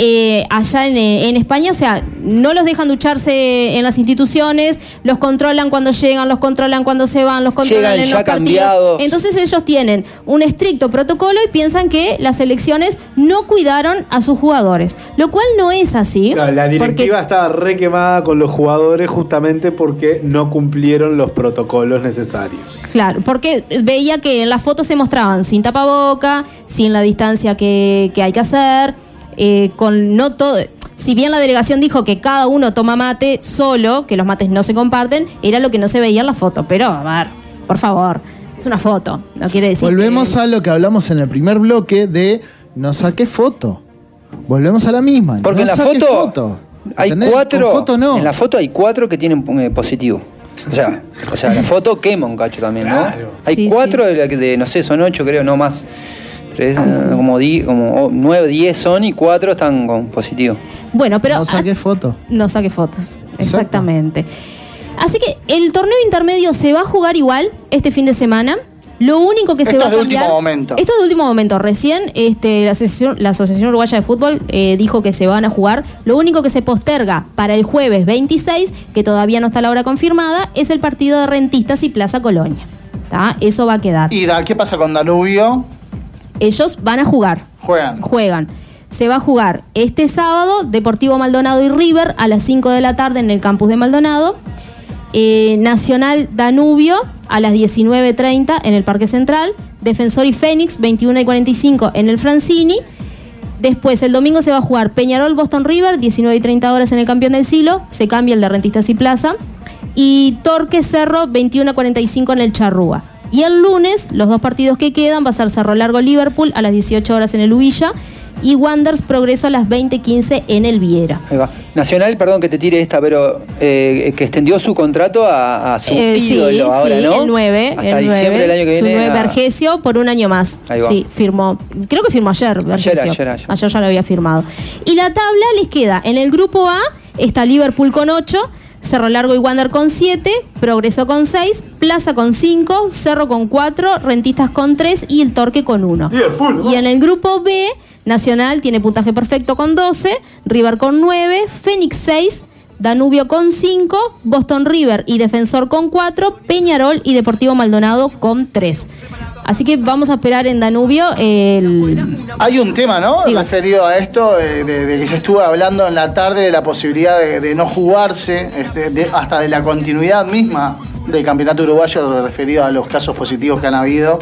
eh, allá en, eh, en España, o sea, no los dejan ducharse en las instituciones, los controlan cuando llegan, los controlan cuando se van, los controlan Llegan en ya los partidos. cambiados. Entonces ellos tienen un estricto protocolo y piensan que las elecciones no cuidaron a sus jugadores, lo cual no es así. La porque directiva estaba re quemada con los jugadores justamente porque no cumplieron los protocolos necesarios. Claro, porque veía que en las fotos se mostraban sin tapaboca, sin la distancia que, que hay que hacer, eh, con no todo. Si bien la delegación dijo que cada uno toma mate solo, que los mates no se comparten, era lo que no se veía en la foto. Pero, a ver, por favor, es una foto, no quiere decir. Volvemos a lo que hablamos en el primer bloque de no saqué foto. Volvemos a la misma. Porque no en la foto, hay ¿Entendés? cuatro. Foto no. En la foto hay cuatro que tienen eh, positivo. O sea, o sea, la foto quema un cacho también, ¿no? Hay Sí, cuatro de, la que- de, no sé, son ocho creo, no más. Tres, Sí, sí. como, di- como oh, nueve, diez son y cuatro están con positivo. Bueno, pero. No saqué foto. No saque fotos, exactamente. Así que el torneo intermedio se va a jugar igual este fin de semana. Lo único que se Esto va es a de cambiar. último momento. Esto es de último momento. Recién este, la, asociación, la Asociación Uruguaya de Fútbol eh, dijo que se van a jugar. Lo único que se posterga para el jueves 26, que todavía no está la hora confirmada, es el partido de Rentistas y Plaza Colonia. ¿Tá? Eso va a quedar. ¿Y da- qué pasa con Danubio? Ellos van a jugar. Juegan. Juegan. Se va a jugar este sábado Deportivo Maldonado y River a las 5 de la tarde en el campus de Maldonado. Eh, Nacional Danubio a las 19.30 en el Parque Central. Defensor y Fénix 21 y 45 en el Francini. Después, el domingo se va a jugar Peñarol Boston River, 19 y 30 horas en el campeón del siglo. Se cambia el de Rentistas y Plaza. Y Torque Cerro, 21 a 45 en el Charrúa. Y el lunes, los dos partidos que quedan va a ser Cerro Largo Liverpool a las 18 horas en el Ubilla. Y Wanders Progreso a las 20.15 en el Viera. Ahí va. Nacional, perdón que te tire esta, pero eh, que extendió su contrato a, a su Eh, sí, ídolo ahora, sí, ¿no? el 9. Hasta el diciembre 9, del año que su viene. 9 a- Vergesio por un año más. Ahí va. Sí, firmó. Creo que firmó ayer. Vergesio. ayer, ayer. ya lo había firmado. Y la tabla les queda. En el grupo A está Liverpool con 8. Cerro Largo y Wander con 7, Progreso con 6, Plaza con 5, Cerro con 4, Rentistas con 3 y el Torque con 1. Y en el grupo B, Nacional tiene puntaje perfecto con 12, River con 9, Fénix 6, Danubio con 5, Boston River y Defensor con 4, Peñarol y Deportivo Maldonado con 3. Así que vamos a esperar en Danubio el... Hay un tema, ¿no? Referido a esto, de, de- de que se estuvo hablando en la tarde de la posibilidad de, de no jugarse, este, de- hasta de la continuidad misma del campeonato uruguayo referido a los casos positivos que han habido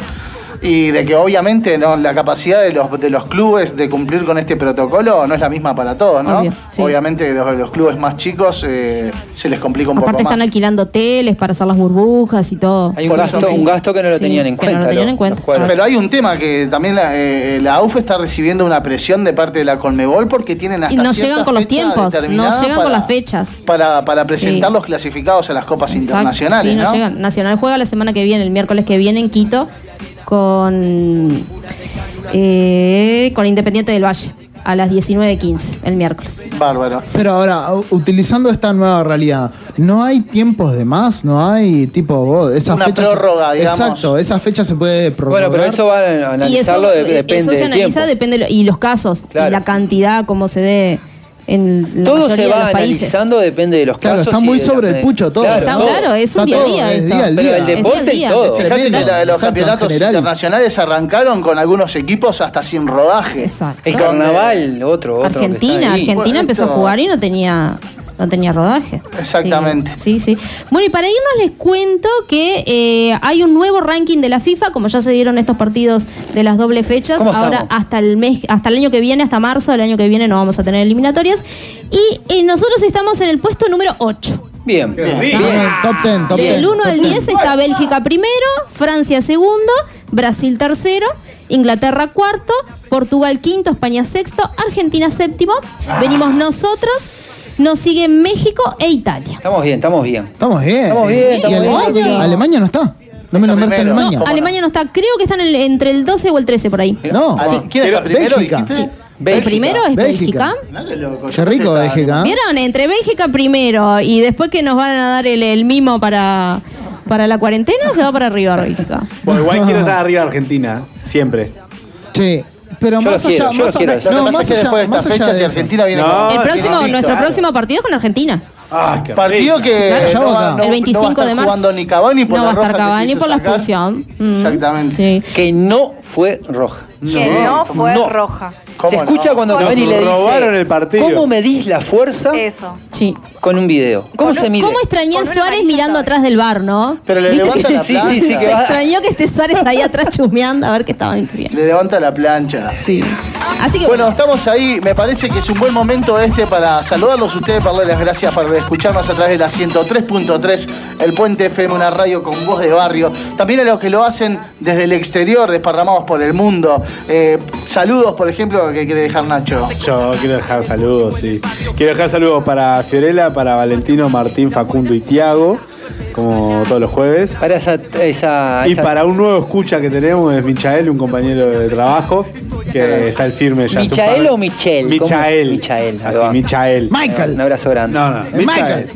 y de que obviamente no la capacidad de los, de los clubes de cumplir con este protocolo no es la misma para todos, ¿no? Obvio, sí. Obviamente los, los clubes más chicos eh, se les complica un Aparte poco están más. alquilando hoteles para hacer las burbujas y todo. Hay un Por gasto, eso sí. un gasto que no lo Sí, tenían en no cuenta. lo tenían los- en cuenta, los jugadores. Pero hay un tema que también la, eh, la AUF está recibiendo una presión de parte de la Conmebol porque tienen hasta Y no llegan con los tiempos, no llegan con para- las fechas. Para, para presentar Sí. los clasificados a las copas Exacto. internacionales, Sí, no, ¿no? llegan. Nacional juega la semana que viene, el miércoles que viene en Quito, con, eh, con Independiente del Valle, a las 19.15 el miércoles. Bárbaro. Pero ahora, utilizando esta nueva realidad, ¿no hay tiempos de más? ¿No hay tipo vos, esa Una fecha? prórroga, digamos. Exacto, esa fecha se puede prorrogar. Bueno, pero eso va a Y eso, analizarlo, de- depende eso se del analiza, tiempo. depende, y los casos, Claro. y la cantidad, cómo se dé en la Todo mayoría se de va los países. analizando, depende de los Claro, casos. está muy la- sobre el pucho todo. Está claro, es un Está día a día es esto. día al Pero día. el deporte Es día al y todo. Es Fíjate que tremendo. la- los Exacto, campeonatos internacionales arrancaron con algunos equipos hasta sin rodaje. Exacto. El carnaval, otro, otro. Argentina. Argentina Bueno, empezó a jugar y no tenía no tenía rodaje. Exactamente. Sí, sí. sí. Bueno, y para irnos les cuento que eh, hay un nuevo ranking de la FIFA, como ya se dieron estos partidos de las doble fechas. ¿Cómo Ahora estamos? hasta el mes, hasta el año que viene, hasta marzo del año que viene, no vamos a tener eliminatorias. Y eh, nosotros estamos en el puesto número 8. Bien. Ah, Top 10, top 10. Del 1 al 10 está Bélgica primero, Francia segundo, Brasil tercero, Inglaterra cuarto, Portugal quinto, España sexto, Argentina séptimo. Venimos nosotros, nos siguen México e Italia. Estamos bien, estamos bien. Estamos bien. Estamos bien, ¿Y estamos bien. Alemania? ¿Alemania no está? ¿No me nombraste primero. Alemania? ¿Cómo Alemania no está, creo que están en el- entre el 12 o el 13 por ahí. No. Ah, sí. ¿Quién está primero? Bélgica. dijiste? El Bélgica. primero es Bélgica. Bélgica. Qué rico Bélgica. ¿eh? Vieron, entre Bélgica primero y después que nos van a dar el, el mimo para, para la cuarentena, se va para arriba Bélgica. Bueno, igual quiero *laughs* estar arriba de Argentina, siempre. Sí, pero más allá, más, allá, no, más, de Argentina viene el próximo, nuestro próximo partido es con Argentina. Ah, partido que el 25 de marzo ni Cavani por no va a estar Cavani por la expulsión. Mm. Exactamente. Que no fue roja. Que no fue roja. ¿Cómo Se escucha no? cuando Cavani le dice. robaron el partido. ¿Cómo medís la fuerza Eso. Sí. con un video? ¿Cómo se mide? ¿Cómo extrañé a Suárez mirando atrás del bar, no? Pero le ¿Viste levanta que- la Sí, plancha. sí, sí, que Se va- extrañó que esté Suárez ahí atrás chusmeando a ver qué estaban diciendo. Le levanta la plancha. Sí. Así que Bueno, bueno, estamos ahí. Me parece que es un buen momento este para saludarlos a ustedes, para darles las gracias por escucharnos a través de la 103.3, el Puente FM, una radio con voz de barrio. También a los que lo hacen desde el exterior, desparramados por el mundo. Eh, saludos, por ejemplo, que quiere dejar Nacho. Yo quiero dejar saludos, sí. Quiero dejar saludos para Fiorella, para Valentino, Martín, Facundo y Tiago, como todos los jueves. Para esa. esa, Y esa- para un nuevo escucha que tenemos es Michael, un compañero de trabajo, que está el firme ya. hace un ¿Michael par- o Michel? ¿Cómo? Michael. Michael, ahí Así, va. Michael. Michael. Un abrazo grande. No, no, Michael.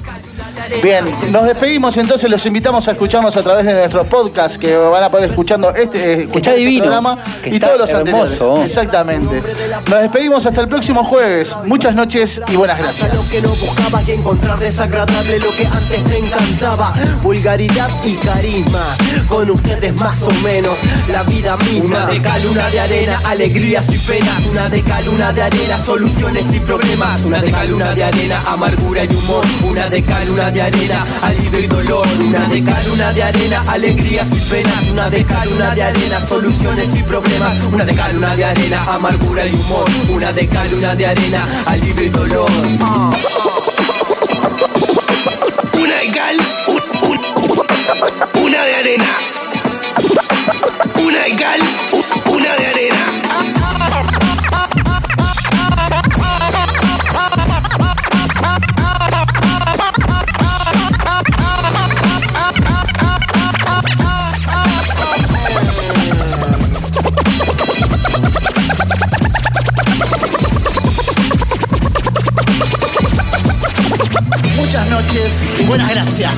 Bien, nos despedimos entonces, los invitamos a escucharnos a través de nuestro podcast que van a poder escuchando este, eh, escuchar está este divino, programa que y está todos los hermoso. anteriores. Exactamente. Nos despedimos hasta el próximo jueves. Muchas noches y buenas gracias. que no buscaba y encontrar desagradable lo que antes te encantaba. Vulgaridad y carisma, con ustedes más o menos la vida misma. Una de cal, una de arena, alegrías y penas. Una de cal, una de arena, soluciones y problemas. Una de cal, una de arena, amargura y humor. Una de cal, una de arena, alivio y dolor. Una de cal, una de arena, alegrías y penas. Una de cal, una de arena, soluciones y problemas. Una de cal, una de arena, amargura y humor. Una de cal, una de arena, alivio y dolor. Ah. Una de cal, un- un- una de arena. Una de cal, un- una de arena. Noches y buenas gracias.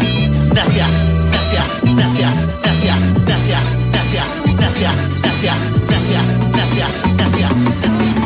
Gracias, gracias, gracias, gracias, gracias, gracias, gracias, gracias, gracias, gracias, gracias, gracias.